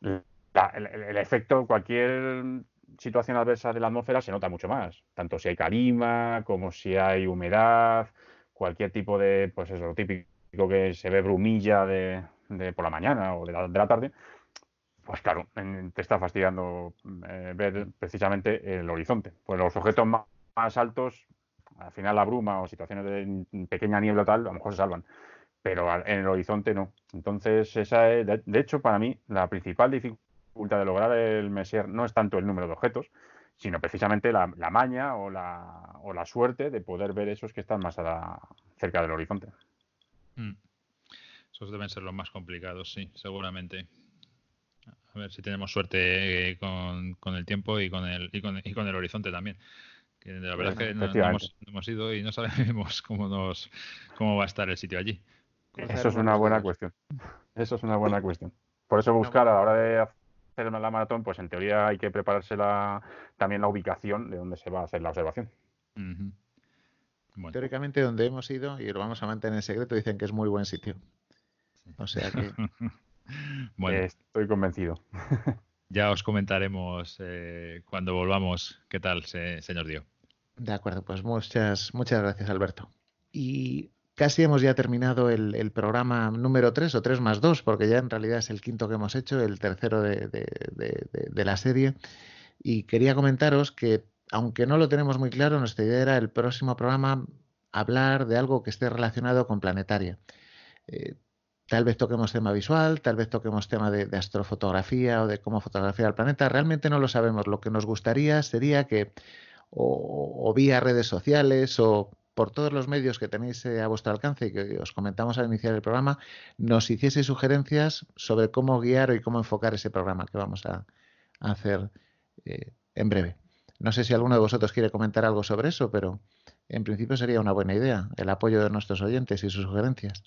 el, efecto, cualquier situación adversa de la atmósfera se nota mucho más, tanto si hay calima como si hay humedad, cualquier tipo de, pues eso, típico que se ve brumilla de, por la mañana o de la, tarde, pues claro, te está fastidiando eh, ver precisamente el horizonte. Pues los objetos más, altos, al final la bruma o situaciones de pequeña niebla tal, a lo mejor se salvan pero en el horizonte no. Entonces, esa es, de, hecho, para mí, la principal dificultad de lograr el Messier no es tanto el número de objetos, sino precisamente la, maña o la, o la, suerte de poder ver esos que están más cerca del horizonte. Mm. Esos deben ser los más complicados, sí, seguramente. A ver si tenemos suerte eh, con, el tiempo y con el, y con, y con el horizonte también. Que la verdad es que no, hemos, ido y no sabemos cómo, nos, cómo va a estar el sitio allí. Eso es una buena cuestión. Eso es una buena cuestión. Por eso buscar a la hora de hacer la maratón, pues en teoría hay que prepararse también la ubicación de donde se va a hacer la observación. Teóricamente donde hemos ido, y lo vamos a mantener en secreto, dicen que es muy buen sitio. O sea que... bueno. Estoy convencido. ya os comentaremos eh, cuando volvamos qué tal se, se nos dio. De acuerdo, pues muchas, muchas gracias Alberto. Y Casi hemos ya terminado el, programa número 3 o 3 más 2, porque ya en realidad es el quinto que hemos hecho, el tercero de, la serie. Y quería comentaros que, aunque no lo tenemos muy claro, nuestra idea era el próximo programa hablar de algo que esté relacionado con planetaria. Eh, tal vez toquemos tema visual, tal vez toquemos tema de, astrofotografía o de cómo fotografiar el planeta. Realmente no lo sabemos. Lo que nos gustaría sería que o vía redes sociales o por todos los medios que tenéis eh, a vuestro alcance y que os comentamos al iniciar el programa, nos hiciese sugerencias sobre cómo guiar y cómo enfocar ese programa que vamos a, hacer eh, en breve. No sé si alguno de vosotros quiere comentar algo sobre eso, pero en principio sería una buena idea el apoyo de nuestros oyentes y sus sugerencias.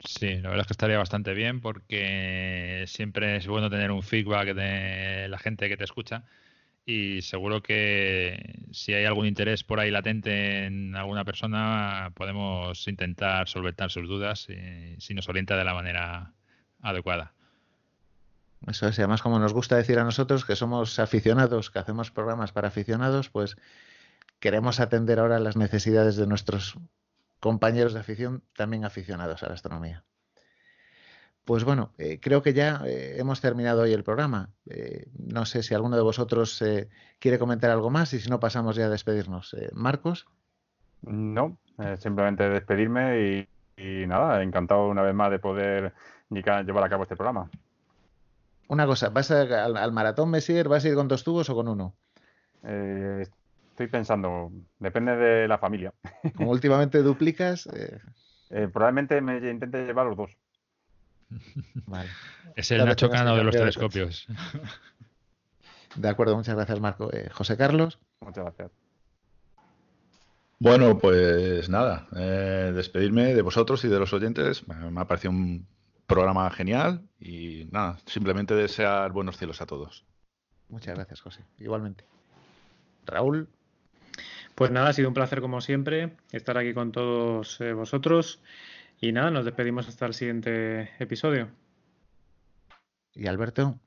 Sí, la verdad es que estaría bastante bien porque siempre es bueno tener un feedback de la gente que te escucha y seguro que si hay algún interés por ahí latente en alguna persona, podemos intentar solventar sus dudas si nos orienta de la manera adecuada. Eso es, y además como nos gusta decir a nosotros que somos aficionados, que hacemos programas para aficionados, pues queremos atender ahora las necesidades de nuestros compañeros de afición, también aficionados a la astronomía. Pues bueno, eh, creo que ya eh, hemos terminado hoy el programa. Eh, no sé si alguno de vosotros quiere comentar algo más y si no pasamos ya a despedirnos. Marcos. No, simplemente despedirme y, nada, encantado una vez más de poder llevar a cabo este programa. Una cosa, ¿vas al, maratón Messier? ¿Vas a ir con dos tubos o con uno? Estoy pensando, depende de la familia. Como últimamente duplicas. probablemente me intente llevar los dos. Es el Nacho Cano de los telescopios. De acuerdo, muchas gracias, Marco. Eh, José Carlos. Muchas gracias. Bueno, pues nada, eh, despedirme de vosotros y de los oyentes. Me ha parecido un programa genial y nada, simplemente desear buenos cielos a todos. Muchas gracias, José. Igualmente. Raúl. Pues nada, ha sido un placer como siempre estar aquí con todos eh, vosotros. Y nada, nos despedimos hasta el siguiente episodio. ¿Y Alberto?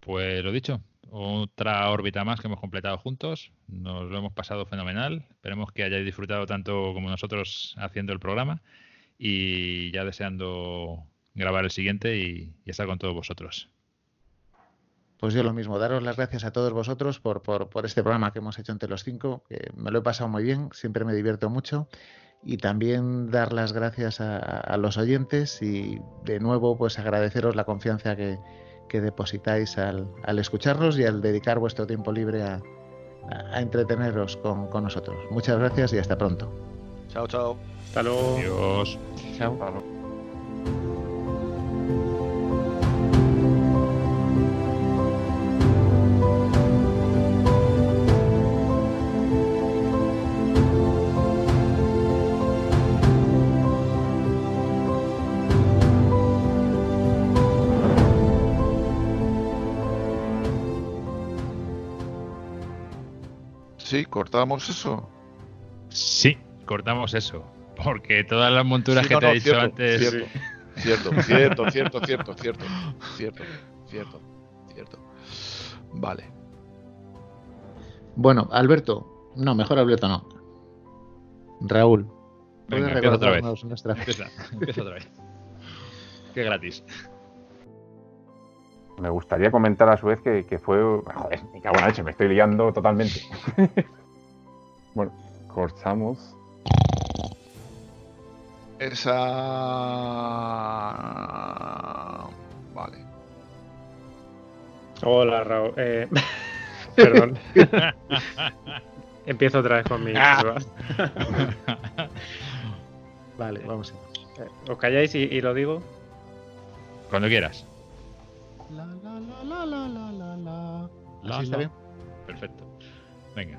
Pues lo dicho, otra órbita más que hemos completado juntos. Nos lo hemos pasado fenomenal. Esperemos que hayáis disfrutado tanto como nosotros haciendo el programa. Y ya deseando grabar el siguiente y, estar con todos vosotros. Pues yo lo mismo, daros las gracias a todos vosotros por, por, por este programa que hemos hecho entre los cinco, que me lo he pasado muy bien, siempre me divierto mucho y también dar las gracias a, los oyentes y de nuevo pues agradeceros la confianza que, depositáis al, escucharnos y al dedicar vuestro tiempo libre a, entreteneros con, con, nosotros. Muchas gracias y hasta pronto. Chao, chao. Hasta luego. Adiós. Chao. Cortamos eso. Sí, cortamos eso. Porque todas las monturas que te he dicho antes. Cierto, cierto, cierto, cierto, cierto, cierto, cierto, cierto, Vale. Bueno, Alberto. No, mejor Alberto no. Raúl. Venga, empieza otra vez. Empieza, empieza otra vez. Qué gratis. Me gustaría comentar a su vez que, fue. Joder, me cago en leche, me estoy liando totalmente. Bueno, cortamos. Esa. Vale. Hola, Raúl. Eh... Perdón. Empiezo otra vez con mi. Ah. vale, vamos. Eh, ¿Os calláis y lo digo? Cuando quieras. La, la, la, la, la, la, la. ¿Así está bien? Perfecto. Venga.